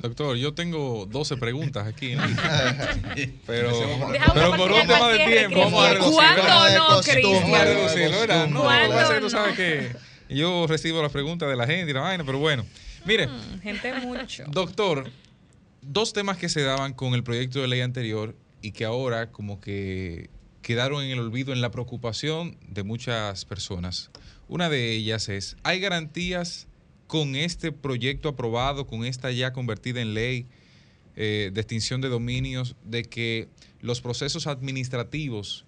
Doctor, yo tengo 12 preguntas aquí. pero pero por un tema de tiempo, vamos a Cristian. reducirlo. ¿Cuándo no, Vamos a Cristian? reducirlo, ¿verdad? No, ¿Cuándo lo que pasa es que no? tú sabes que yo recibo las preguntas de la gente y la vaina, pero bueno. Mire, Mm, Gente mucho. Doctor, dos temas que se daban con el proyecto de ley anterior y que ahora como que quedaron en el olvido en la preocupación de muchas personas. Una de ellas es, ¿hay garantías con este proyecto aprobado, con esta ya convertida en ley, eh, de extinción de dominios, de que los procesos administrativos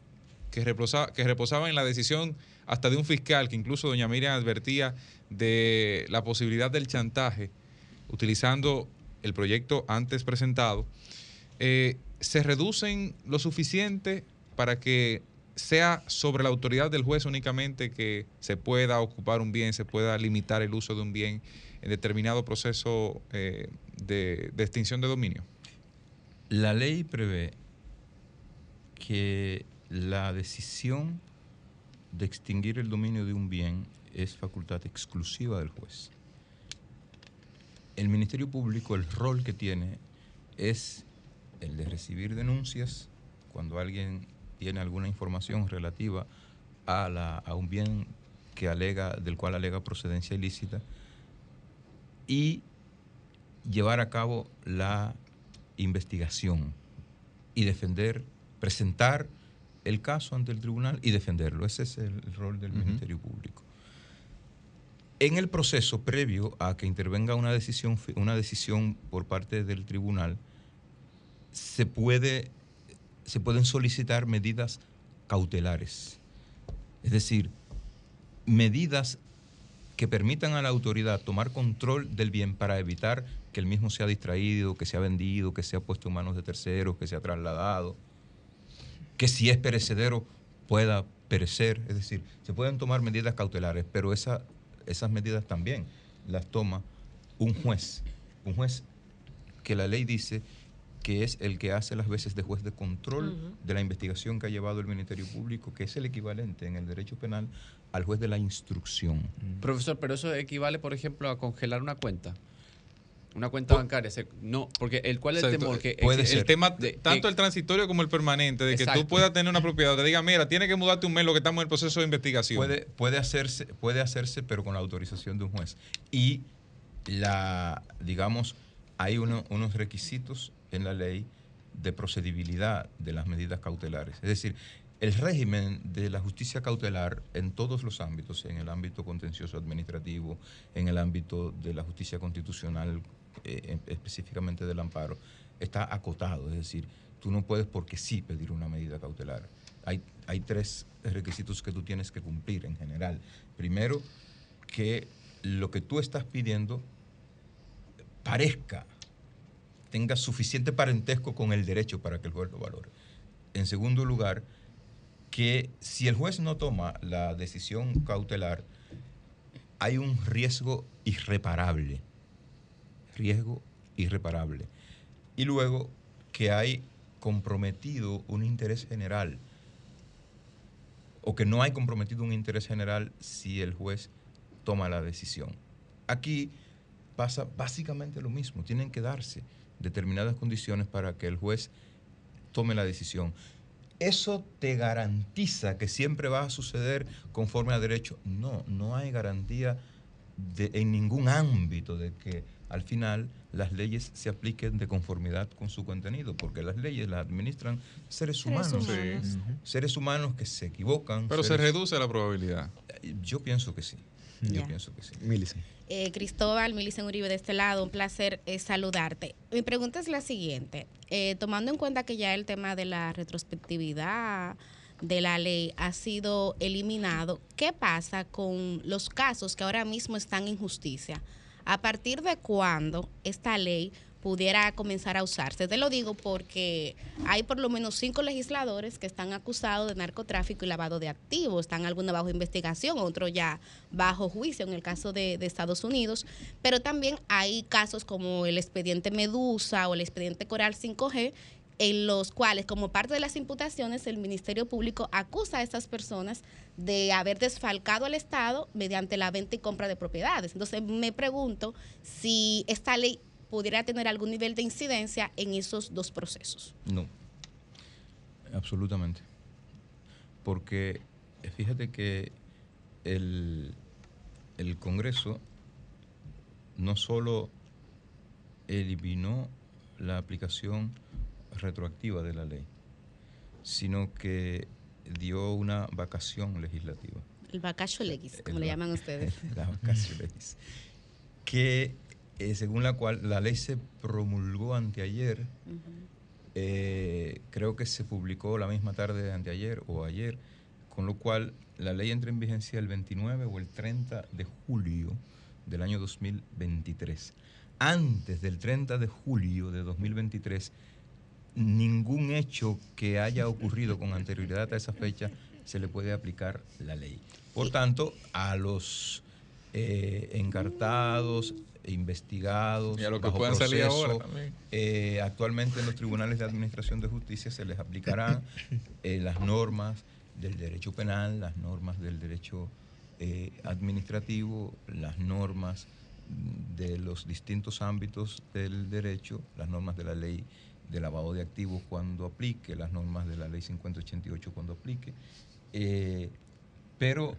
que, reposa- que reposaban en la decisión hasta de un fiscal, que incluso doña Miriam advertía de la posibilidad del chantaje, utilizando el proyecto antes presentado, eh, se reducen lo suficiente para que sea sobre la autoridad del juez únicamente que se pueda ocupar un bien, se pueda limitar el uso de un bien en determinado proceso eh, de, de extinción de dominio. La ley prevé que la decisión de extinguir el dominio de un bien es facultad exclusiva del juez. El Ministerio Público, el rol que tiene es el de recibir denuncias cuando alguien tiene alguna información relativa a, la- a un bien que alega, del cual alega procedencia ilícita y llevar a cabo la investigación y defender, presentar el caso ante el tribunal y defenderlo. Ese es el rol del Ministerio Público. En el proceso previo a que intervenga una decisión, una decisión por parte del tribunal, se, puede, se pueden solicitar medidas cautelares. Es decir, medidas que permitan a la autoridad tomar control del bien para evitar que el mismo sea distraído, que sea vendido, que sea puesto en manos de terceros, que sea trasladado, que si es perecedero pueda perecer. Es decir, se pueden tomar medidas cautelares, pero esa- esas medidas también las toma un juez, un juez que la ley dice que es el que hace las veces de juez de control de la investigación que ha llevado el Ministerio Público, que es el equivalente en el derecho penal al juez de la instrucción. Profesor, pero eso equivale, por ejemplo, a congelar una cuenta. Una cuenta bancaria. se- no, porque el cuál es el Exacto. temor que Puede exi- ser. El tema, de- tanto el transitorio como el permanente, de que Exacto. tú puedas tener una propiedad, te diga, mira, tiene que mudarte un mes lo que estamos en el proceso de investigación. Puede, puede, hacerse, puede hacerse, pero con la autorización de un juez. Y la, digamos, hay uno- unos requisitos en la ley de procedibilidad de las medidas cautelares. Es decir, el régimen de la justicia cautelar en todos los ámbitos, en el ámbito contencioso administrativo, en el ámbito de la justicia constitucional, eh, en- específicamente del amparo, está acotado. Es decir, tú no puedes porque sí pedir una medida cautelar. Hay, hay tres requisitos que tú tienes que cumplir en general. Primero, que lo que tú estás pidiendo parezca, tenga suficiente parentesco con el derecho para que el juez lo valore. En segundo lugar, que si el juez no toma la decisión cautelar, hay un riesgo irreparable. Riesgo irreparable. Y luego que hay comprometido un interés general o que no hay comprometido un interés general si el juez toma la decisión. Aquí pasa básicamente lo mismo. Tienen que darse determinadas condiciones para que el juez tome la decisión. ¿Eso te garantiza que siempre va a suceder conforme a derecho? No, no hay garantía en ningún ámbito de que al final las leyes se apliquen de conformidad con su contenido, porque las leyes las administran seres Seres humanos. Sí. Seres humanos que se equivocan. Pero se reduce la probabilidad. Yo pienso que sí. Yo pienso que sí. Eh, Cristóbal, Milicen Uribe de este lado, un placer eh, saludarte. Mi pregunta es la siguiente, Eh, tomando en cuenta que ya el tema de la retrospectividad de la ley ha sido eliminado, ¿qué pasa con los casos que ahora mismo están en justicia? ¿A partir de cuándo esta ley pudiera comenzar a usarse? Te lo digo porque hay por lo menos cinco legisladores que están acusados de narcotráfico y lavado de activos. Están algunos bajo investigación, otros ya bajo juicio en el caso de, Estados Unidos. Pero también hay casos como el expediente Medusa o el expediente Coral 5G en los cuales, como parte de las imputaciones, el Ministerio Público acusa a estas personas de haber desfalcado al Estado mediante la venta y compra de propiedades. Entonces, me pregunto si esta ley pudiera tener algún nivel de incidencia en esos dos procesos. No, absolutamente. Porque eh, fíjate que el, el Congreso no solo eliminó la aplicación retroactiva de la ley, sino que dio una vacación legislativa. El vacacho legis, como El le llaman ustedes. la vacatio legis, que eh, según la cual la ley se promulgó anteayer, eh, creo que se publicó la misma tarde de anteayer o ayer, con lo cual la ley entra en vigencia el 29 o el 30 de julio del año 2023. Antes del 30 de julio de 2023, ningún hecho que haya ocurrido con anterioridad a esa fecha se le puede aplicar la ley. Por tanto, a los eh, encartados, investigados, Y a los que puedan salir proceso, ahora también. eh, actualmente en los tribunales de administración de justicia se les aplicarán eh, las normas del derecho penal, las normas del derecho administrativo, las normas de los distintos ámbitos del derecho, las normas de la ley de lavado de activos cuando aplique, las normas de la ley 5088 cuando aplique. Eh, pero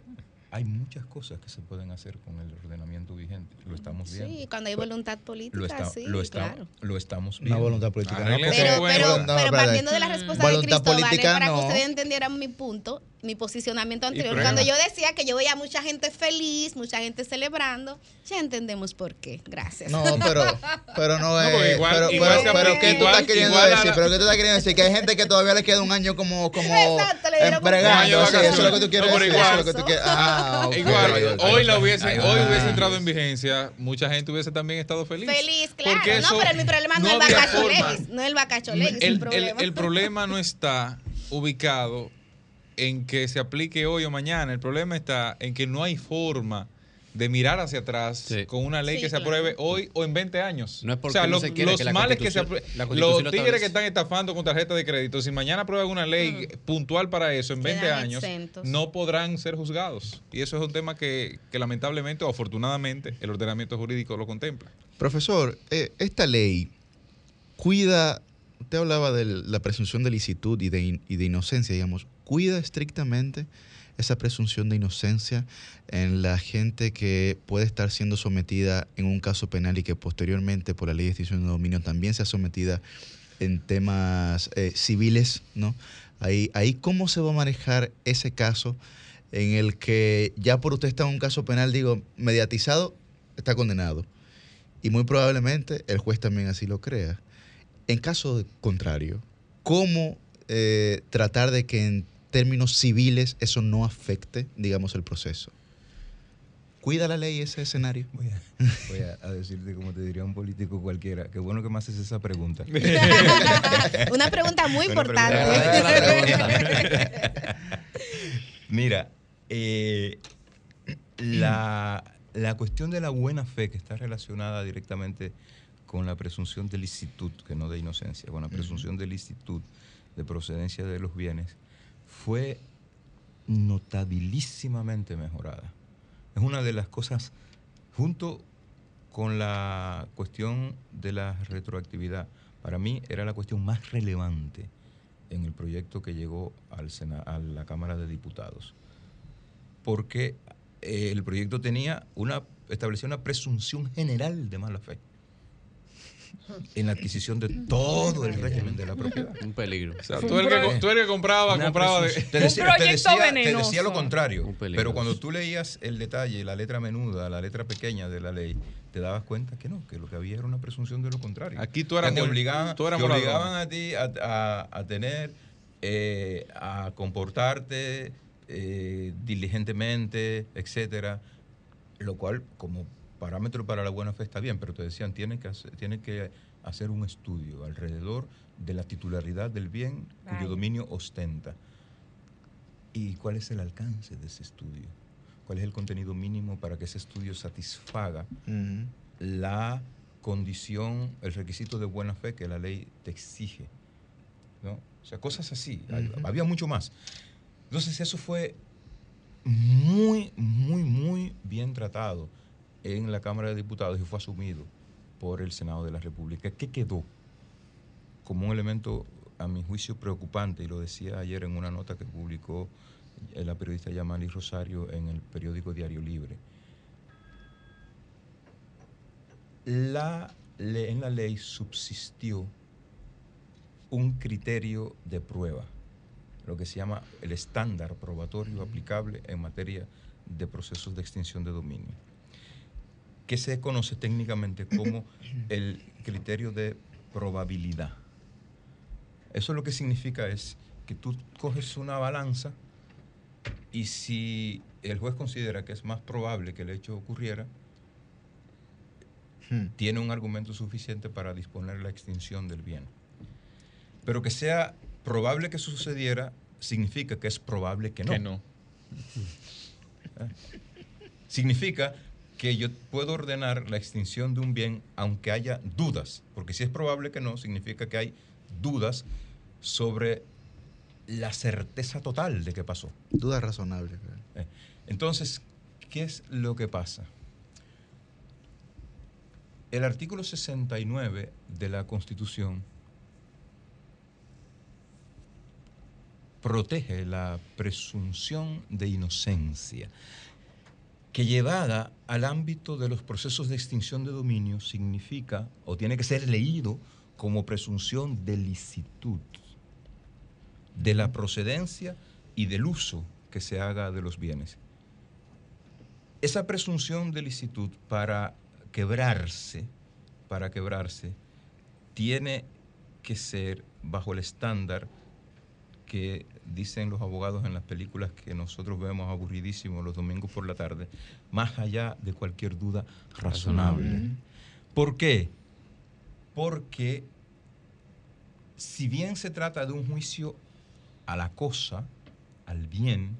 hay muchas cosas que se pueden hacer con el ordenamiento vigente, lo estamos viendo. Sí, cuando hay voluntad política, Lo, está- sí, lo, está- claro. lo estamos Una viendo. voluntad política. no, Pero, porque- pero, no, pero partiendo de la respuesta de Cristóbal, política para no. que ustedes entendieran mi punto, mi posicionamiento anterior. Cuando yo decía que yo veía mucha gente feliz, mucha gente celebrando, ya entendemos por qué. Gracias. No, pero, pero no es. igual- pero, pero, pero ¿qué tú estás queriendo decir? la- Pero ¿qué tú estás queriendo decir? Que hay gente que todavía le queda un año como, como Exacto, le dieron un año eso es lo que tú quieres No, pero decir. Eso es lo que tú quieres. Ah. Igual, hoy, la hubiese, hoy hubiese entrado en vigencia, mucha gente hubiese también estado feliz. Feliz, claro. Porque eso no, pero mi problema no, no es el bacacho legis, no es el bacacho legis, el, el, problema. el- el problema no está ubicado en que se aplique hoy o mañana. El problema está en que no hay forma de mirar hacia atrás con una ley Sí, que se claro. apruebe hoy o en 20 años. No es porque o sea, no los, se quiere los que la males que se Constitución Los lo tigres que están estafando con tarjeta de crédito, si mañana aprueban una ley puntual para eso en 20 Quedan años, exentos. no podrán ser juzgados. Y eso es un tema que, que lamentablemente o afortunadamente el ordenamiento jurídico lo contempla. Profesor, eh, esta ley cuida, usted hablaba de la presunción de licitud y de, in- y de inocencia, digamos, cuida estrictamente esa presunción de inocencia en la gente que puede estar siendo sometida en un caso penal y que posteriormente por la ley de extinción de dominio también sea sometida en temas eh, civiles, ¿no? Ahí, ahí cómo se va a manejar ese caso en el que ya por usted está en un caso penal, digo, mediatizado, está condenado. Y muy probablemente el juez también así lo crea. En caso contrario, ¿cómo eh, tratar de que en términos civiles eso no afecte, digamos, el proceso? ¿Cuida la ley ese escenario? Voy a, voy a- a decirte como te diría un político cualquiera. Qué bueno que me haces esa pregunta. Una pregunta muy importante. Mira, eh, la, la cuestión de la buena fe que está relacionada directamente con la presunción de licitud, que no de inocencia, con la presunción de licitud de procedencia de los bienes, fue notabilísimamente mejorada. Es una de las cosas, junto con la cuestión de la retroactividad, para mí era la cuestión más relevante en el proyecto que llegó al Sena- a la Cámara de Diputados. Porque eh, el proyecto tenía una, establecía una presunción general de mala fe en la adquisición de todo el régimen de la propiedad. Un peligro. O sea, tú el que, tú el que compraba, Una compraba de... te decía, te decía- te decía lo contrario. Pero cuando tú leías el detalle, la letra menuda, la letra pequeña de la ley, te dabas cuenta que no, que lo que había era una presunción de lo contrario. Aquí tú eras Que te obligaban, tú eras te morador. obligaban a ti a, a- a tener, eh, a comportarte eh, diligentemente, etcétera, lo cual como parámetro para la buena fe está bien, pero te decían, tienes que hacer, que hacer un estudio alrededor de la titularidad del bien cuyo dominio ostenta. ¿Y cuál es el alcance de ese estudio? ¿Cuál es el contenido mínimo para que ese estudio satisfaga la condición, el requisito de buena fe que la ley te exige? ¿no? O sea, cosas así. Había mucho más. Entonces eso fue muy, muy, muy bien tratado en la Cámara de Diputados y fue asumido por el Senado de la República. ¿Qué quedó? Como un elemento, a mi juicio, preocupante, y lo decía ayer en una nota que publicó la periodista Yamali Rosario en el periódico Diario Libre. La, en la ley subsistió un criterio de prueba, lo que se llama el estándar probatorio aplicable en materia de procesos de extinción de dominio, que se conoce técnicamente como el criterio de probabilidad. Eso lo que significa es que tú coges una balanza y si el juez considera que es más probable que el hecho ocurriera, tiene un argumento suficiente para disponer la extinción del bien. Pero que sea probable que sucediera significa que es probable que no. Que no. ¿Eh? Significa que yo puedo ordenar la extinción de un bien aunque haya dudas, porque si es probable que no, significa que hay dudas sobre la certeza total de que pasó. Dudas razonables. Eh, Entonces, ¿qué es lo que pasa? El artículo 69 de la Constitución protege la presunción de inocencia, que llevada al ámbito de los procesos de extinción de dominio significa o tiene que ser leído como presunción de licitud, de la procedencia y del uso que se haga de los bienes. Esa presunción de licitud para quebrarse, para quebrarse, tiene que ser bajo el estándar que dicen los abogados en las películas que nosotros vemos aburridísimos los domingos por la tarde, más allá de cualquier duda razonable. ¿Por qué? Porque si bien se trata de un juicio a la cosa, al bien,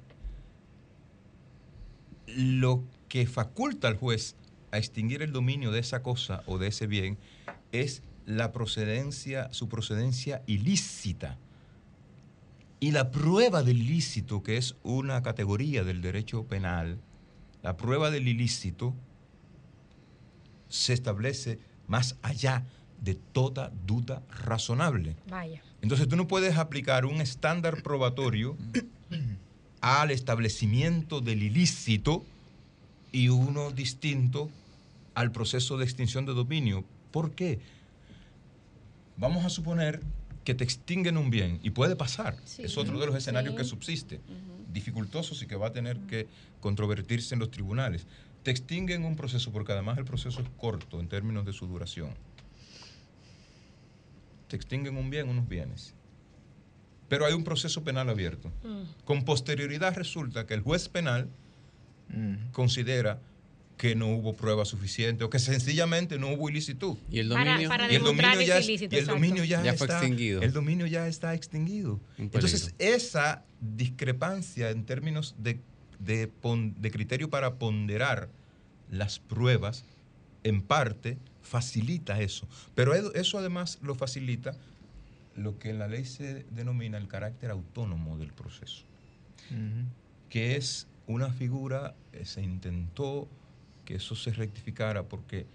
lo que faculta al juez a extinguir el dominio de esa cosa o de ese bien es la procedencia, su procedencia ilícita. Y la prueba del ilícito, que es una categoría del derecho penal, la prueba del ilícito se establece más allá de toda duda razonable. Vaya. Entonces tú no puedes aplicar un estándar probatorio al establecimiento del ilícito y uno distinto al proceso de extinción de dominio. ¿Por qué? Vamos a suponer que te extinguen un bien y puede pasar. Es otro de los escenarios Sí. que subsiste. Dificultosos y que va a tener que controvertirse en los tribunales. Te extinguen un proceso porque además el proceso es corto en términos de su duración. Te extinguen un bien, unos bienes. Pero hay un proceso penal abierto. Con posterioridad resulta que el juez penal considera que no hubo prueba suficiente o que sencillamente no hubo ilicitud. ¿Y el Para- dominio? para Y el demostrar dominio ya, es- ilícito, y el dominio ya, Ya fue está extinguido. El dominio ya está extinguido. Entonces, esa discrepancia en términos de, de pon- de criterio para ponderar las pruebas, en parte, facilita eso. Pero eso además lo facilita lo que en la ley se denomina el carácter autónomo del proceso que es una figura, eh, se intentó que eso se rectificara porque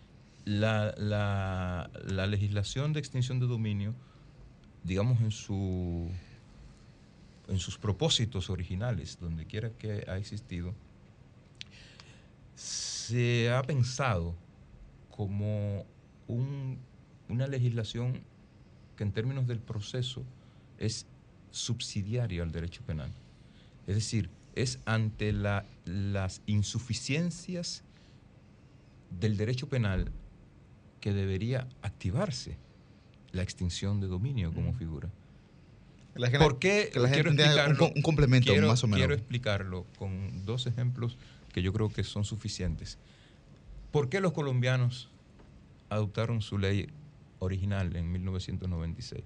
la, la- la legislación de extinción de dominio, digamos en, su, en sus propósitos originales, donde quiera que ha existido, se ha pensado como un- una legislación que en términos del proceso es subsidiaria al derecho penal. Es decir, es ante la- las insuficiencias del derecho penal que debería activarse la extinción de dominio como figura. La gente- ¿Por qué? que la gente Quiero un un complemento, Quiero- más o menos. Quiero explicarlo con dos ejemplos que yo creo que son suficientes. ¿Por qué los colombianos adoptaron su ley original en 1996?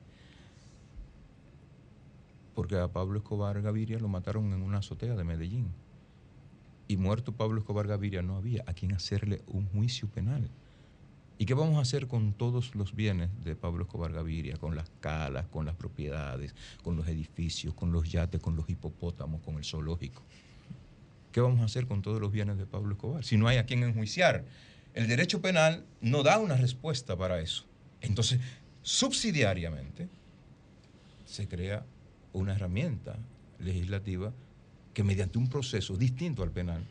Porque a Pablo Escobar Gaviria lo mataron en una azotea de Medellín. Y muerto Pablo Escobar Gaviria no había a quien hacerle un juicio penal. ¿Y qué vamos a hacer con todos los bienes de Pablo Escobar Gaviria? Con las calas, con las propiedades, con los edificios, con los yates, con los hipopótamos, con el zoológico. ¿Qué vamos a hacer con todos los bienes de Pablo Escobar? Si no hay a quien enjuiciar. El derecho penal no da una respuesta para eso. Entonces, subsidiariamente, se crea una herramienta legislativa que mediante un proceso distinto al penal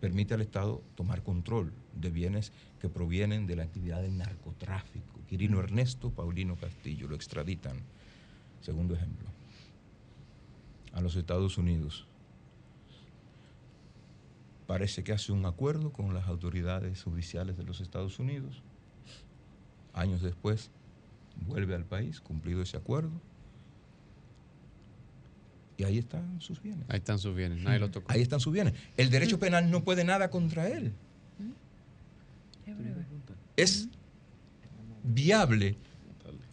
permite al Estado tomar control de bienes que provienen de la actividad del narcotráfico. Quirino Ernesto Paulino Castillo lo extraditan, segundo ejemplo, a los Estados Unidos. parece que hace un acuerdo con las autoridades judiciales de los Estados Unidos. Años después vuelve al país, cumplido ese acuerdo. Y ahí están sus bienes. Ahí están sus bienes, nadie lo tocó. Ahí están sus bienes. El derecho penal no puede nada contra él. Es viable,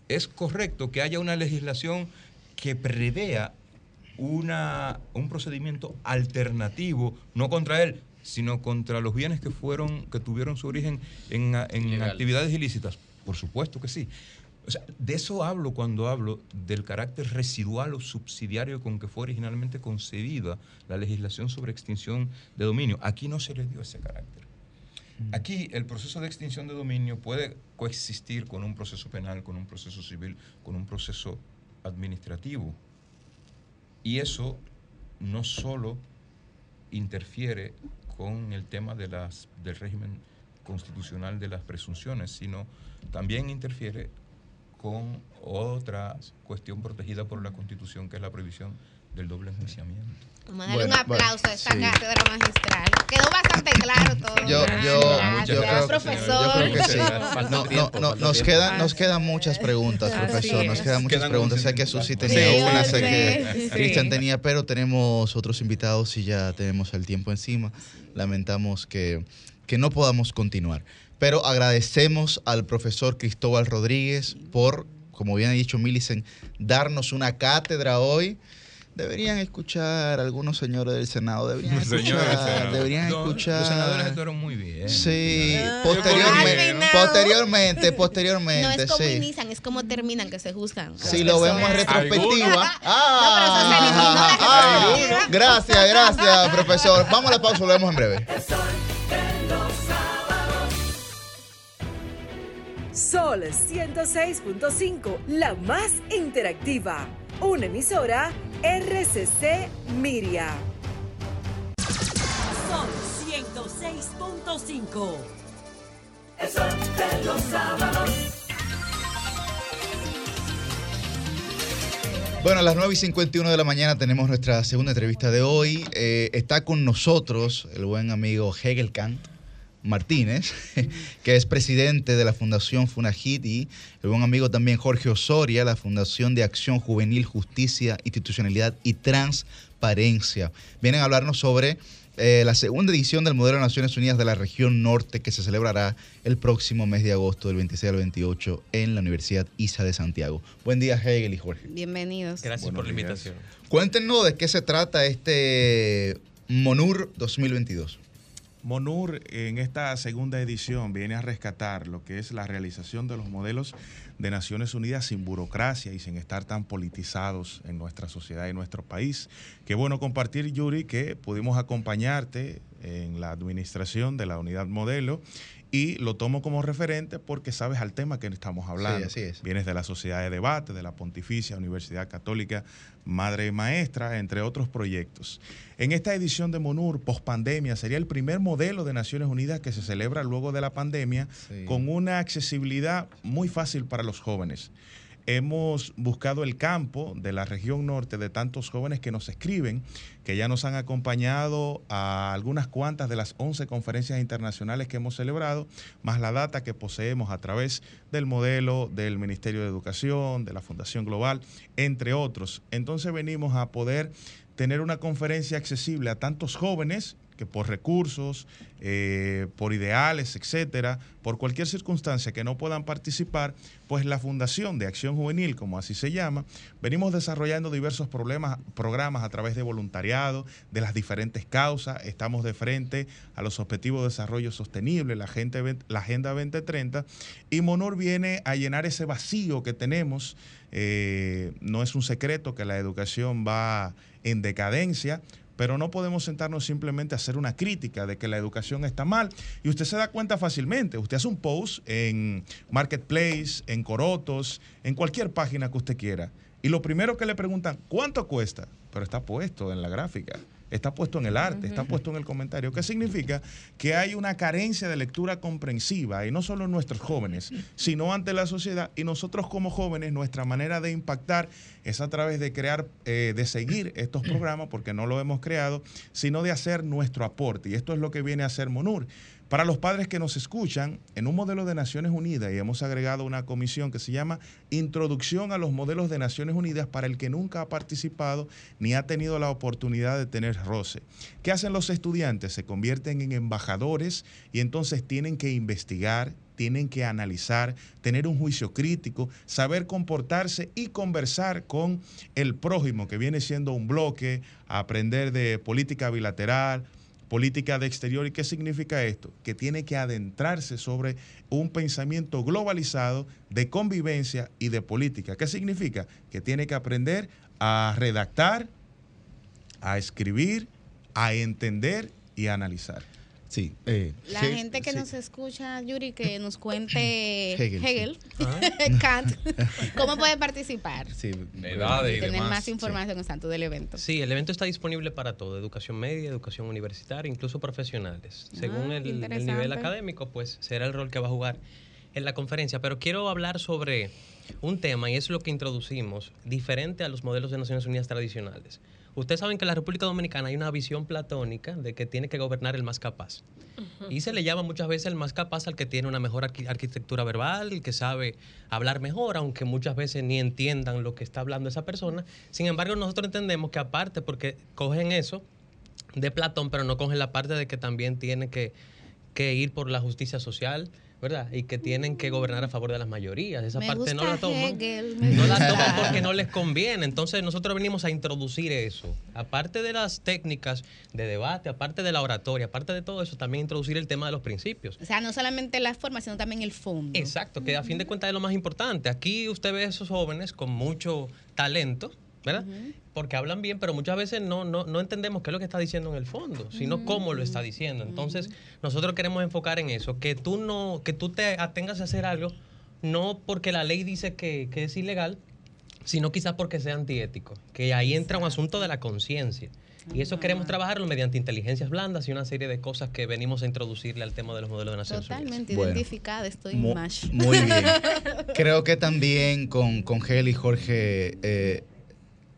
es correcto que haya una legislación que prevea una, un procedimiento alternativo, no contra él, sino contra los bienes que fueron, que tuvieron su origen en, en actividades ilícitas. Por supuesto que sí. O sea, de eso hablo cuando hablo del carácter residual o subsidiario con que fue originalmente concebida la legislación sobre extinción de dominio. Aquí no se le dio ese carácter. Aquí el proceso de extinción de dominio puede coexistir con un proceso penal, con un proceso civil, con un proceso administrativo. Y eso no solo interfiere con el tema de las, del régimen constitucional de las presunciones, sino también interfiere con otra cuestión protegida por la Constitución, que es la prohibición del doble enjuiciamiento. Vamos a darle un aplauso a esta cátedra magistral. Quedó bastante claro todo. Yo, yo, Gracias, yo, creo, profesor. yo creo que sí. No, no, no, nos, quedan, nos quedan muchas preguntas, profesor. Nos quedan muchas Quedan preguntas. Sé que Susi tenía Sí, una, yo sé que sí. Cristian tenía, pero tenemos otros invitados y ya tenemos el tiempo encima. Lamentamos que, que no podamos continuar. Pero agradecemos al profesor Cristóbal Rodríguez por, como bien ha dicho Millicent, darnos una cátedra hoy. Deberían escuchar algunos señores del Senado, deberían escuchar, Senado. deberían No, escuchar. Los senadores actuaron muy bien. Sí, Ah, posteriormente, final. posteriormente, No posteriormente, es como sí. inician, es como terminan que se juzgan. a Si lo vemos en retrospectiva. Ah, retrospectiva. ah, gracias, gracias, profesor. Vamos a la pausa, lo vemos en breve. Sol 106.5, la más interactiva. Una emisora RCC Miria. Sol 106.5. El sol de los sábados. Bueno, a las 9 y 51 de la mañana tenemos nuestra segunda entrevista de hoy. Eh, está con nosotros el buen amigo Hegel Kant Martínez, que es presidente de la Fundación Funagit y el buen amigo también Jorge Osoria, la Fundación de Acción Juvenil, Justicia, Institucionalidad y Transparencia. Vienen a hablarnos sobre eh, la segunda edición del Modelo de Naciones Unidas de la Región Norte que se celebrará el próximo mes de agosto del 26 al 28 en la Universidad ISA de Santiago. Buen día Hegel y Jorge. Bienvenidos. Gracias por la invitación. Cuéntenos de qué se trata este MONUR 2022. MONUR en esta segunda edición viene a rescatar lo que es la realización de los modelos de Naciones Unidas sin burocracia y sin estar tan politizados en nuestra sociedad y nuestro país. Qué bueno compartir, Yuri, que pudimos acompañarte en la administración de la unidad modelo y lo tomo como referente porque sabes al tema que estamos hablando. así es. Vienes de la Sociedad de Debate, de la Pontificia Universidad Católica Madre y Maestra, entre otros proyectos. En esta edición de MONUR, pospandemia, sería el primer modelo de Naciones Unidas que se celebra luego de la pandemia Sí. con una accesibilidad muy fácil para los jóvenes. Hemos buscado el campo de la región norte de tantos jóvenes que nos escriben, que ya nos han acompañado a algunas cuantas de las 11 conferencias internacionales que hemos celebrado, más la data que poseemos a través del modelo del Ministerio de Educación, de la Fundación Global, entre otros. Entonces venimos a poder tener una conferencia accesible a tantos jóvenes que por recursos, eh, por ideales, etcétera, por cualquier circunstancia que no puedan participar, pues la Fundación de Acción Juvenil, como así se llama, venimos desarrollando diversos problemas, programas a través de voluntariado, de las diferentes causas. Estamos de frente a los Objetivos de Desarrollo Sostenible, la, Agenda 2030, y Monor viene a llenar ese vacío que tenemos. Eh, no es un secreto que la educación va en decadencia, pero no podemos sentarnos simplemente a hacer una crítica de que la educación está mal. Y usted se da cuenta fácilmente. Usted hace un post en Marketplace, en Corotos, en cualquier página que usted quiera. Y lo primero que le preguntan, ¿cuánto cuesta? Pero está puesto en la gráfica. Está puesto en el arte, está puesto en el comentario. ¿Qué significa? Que hay una carencia de lectura comprensiva, y no solo en nuestros jóvenes, sino ante la sociedad. Y nosotros como jóvenes, nuestra manera de impactar es a través de crear, eh, de seguir estos programas, porque no lo hemos creado, sino de hacer nuestro aporte. Y esto es lo que viene a hacer MONUR. Para los padres que nos escuchan, en un modelo de Naciones Unidas, y hemos agregado una comisión que se llama Introducción a los Modelos de Naciones Unidas para el que nunca ha participado ni ha tenido la oportunidad de tener roce. ¿Qué hacen los estudiantes? Se convierten en embajadores y entonces tienen que investigar, tienen que analizar, tener un juicio crítico, saber comportarse y conversar con el prójimo, que viene siendo un bloque, aprender de política bilateral, política de exterior. ¿Y qué significa esto? Que tiene que adentrarse sobre un pensamiento globalizado de convivencia y de política. ¿Qué significa? Que tiene que aprender a redactar, a escribir, a entender y a analizar. Sí. La gente que nos escucha, Yuri, que nos cuente Hegel, Hegel, sí. Kant, ¿cómo puede participar? Sí, y tener más información tanto del evento. Sí, el evento está disponible para todo, educación media, educación universitaria, incluso profesionales. Según Ah, el, qué el interesante. nivel académico, pues será el rol que va a jugar en la conferencia. Pero quiero hablar sobre un tema, y es lo que introducimos, diferente a los modelos de Naciones Unidas tradicionales. Ustedes saben que en la República Dominicana hay una visión platónica de que tiene que gobernar el más capaz. Y se le llama muchas veces el más capaz al que tiene una mejor arqui- arquitectura verbal, el que sabe hablar mejor, aunque muchas veces ni entiendan lo que está hablando esa persona. Sin embargo, nosotros entendemos que aparte, porque cogen eso de Platón, pero no cogen la parte de que también tiene que, que ir por la justicia social, ¿verdad? Y que tienen que gobernar a favor de las mayorías. Esa Me parte no la toman. Hegel, No la toman porque no les conviene. Entonces nosotros venimos a introducir eso. Aparte de las técnicas de debate, aparte de la oratoria, aparte de todo eso, también introducir el tema de los principios. O sea, no solamente la forma, sino también el fondo. Exacto, que a fin de cuentas es lo más importante. Aquí usted ve a esos jóvenes con mucho talento, ¿verdad? Porque hablan bien, pero muchas veces no, no, no entendemos qué es lo que está diciendo en el fondo, sino cómo lo está diciendo. Entonces, nosotros queremos enfocar en eso, que tú no, que tú te atengas a hacer algo, no porque la ley dice que, que es ilegal, sino quizás porque sea antiético. Que ahí entra un asunto de la conciencia. Y eso queremos trabajarlo mediante inteligencias blandas y una serie de cosas que venimos a introducirle al tema de los modelos de Naciones Unidas. Totalmente Bueno. identificada, estoy Mu- más. Muy bien. Creo que también con, con Gel y Jorge. eh,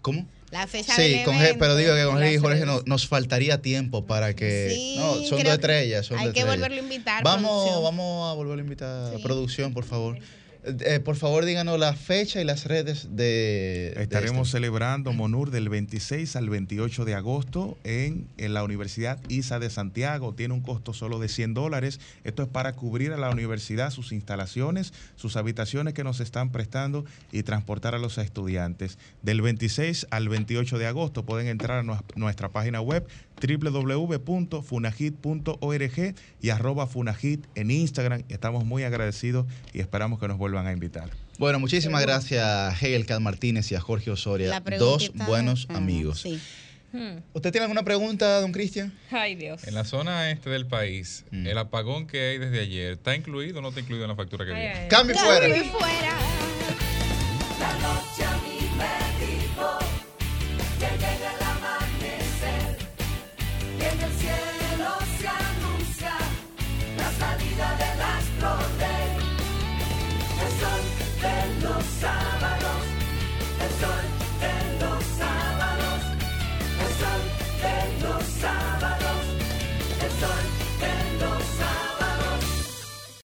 ¿Cómo? La fecha Sí, del con Gel, pero digo que con evento, Gel y Jorge no- nos faltaría tiempo para que. Sí, no, son dos estrellas. Son hay dos que estrellas. volverlo a invitar, Vamos, producción. vamos a volverlo a invitar a producción, por favor. Eh, por favor, díganos la fecha y las redes de. de Estaremos este. celebrando Monur del 26 al 28 de agosto en, en la Universidad ISA de Santiago. Tiene un costo solo de 100 dólares. Esto es para cubrir a la universidad sus instalaciones, sus habitaciones que nos están prestando y transportar a los estudiantes. Del 26 al 28 de agosto pueden entrar a nues- nuestra página web www.funagit.org y arroba funagit en Instagram. Estamos muy agradecidos y esperamos que nos vuelvan a invitar. Bueno, muchísimas gracias a Hegel Cat Martínez y a Jorge Osoria, dos buenos amigos. sí. Hmm. ¿Usted tiene alguna pregunta, don Cristian? Ay, Dios. En la zona este del país, Mm. el apagón que hay desde ayer, ¿está incluido o no está incluido en la factura que viene? Cambio fuera. La noche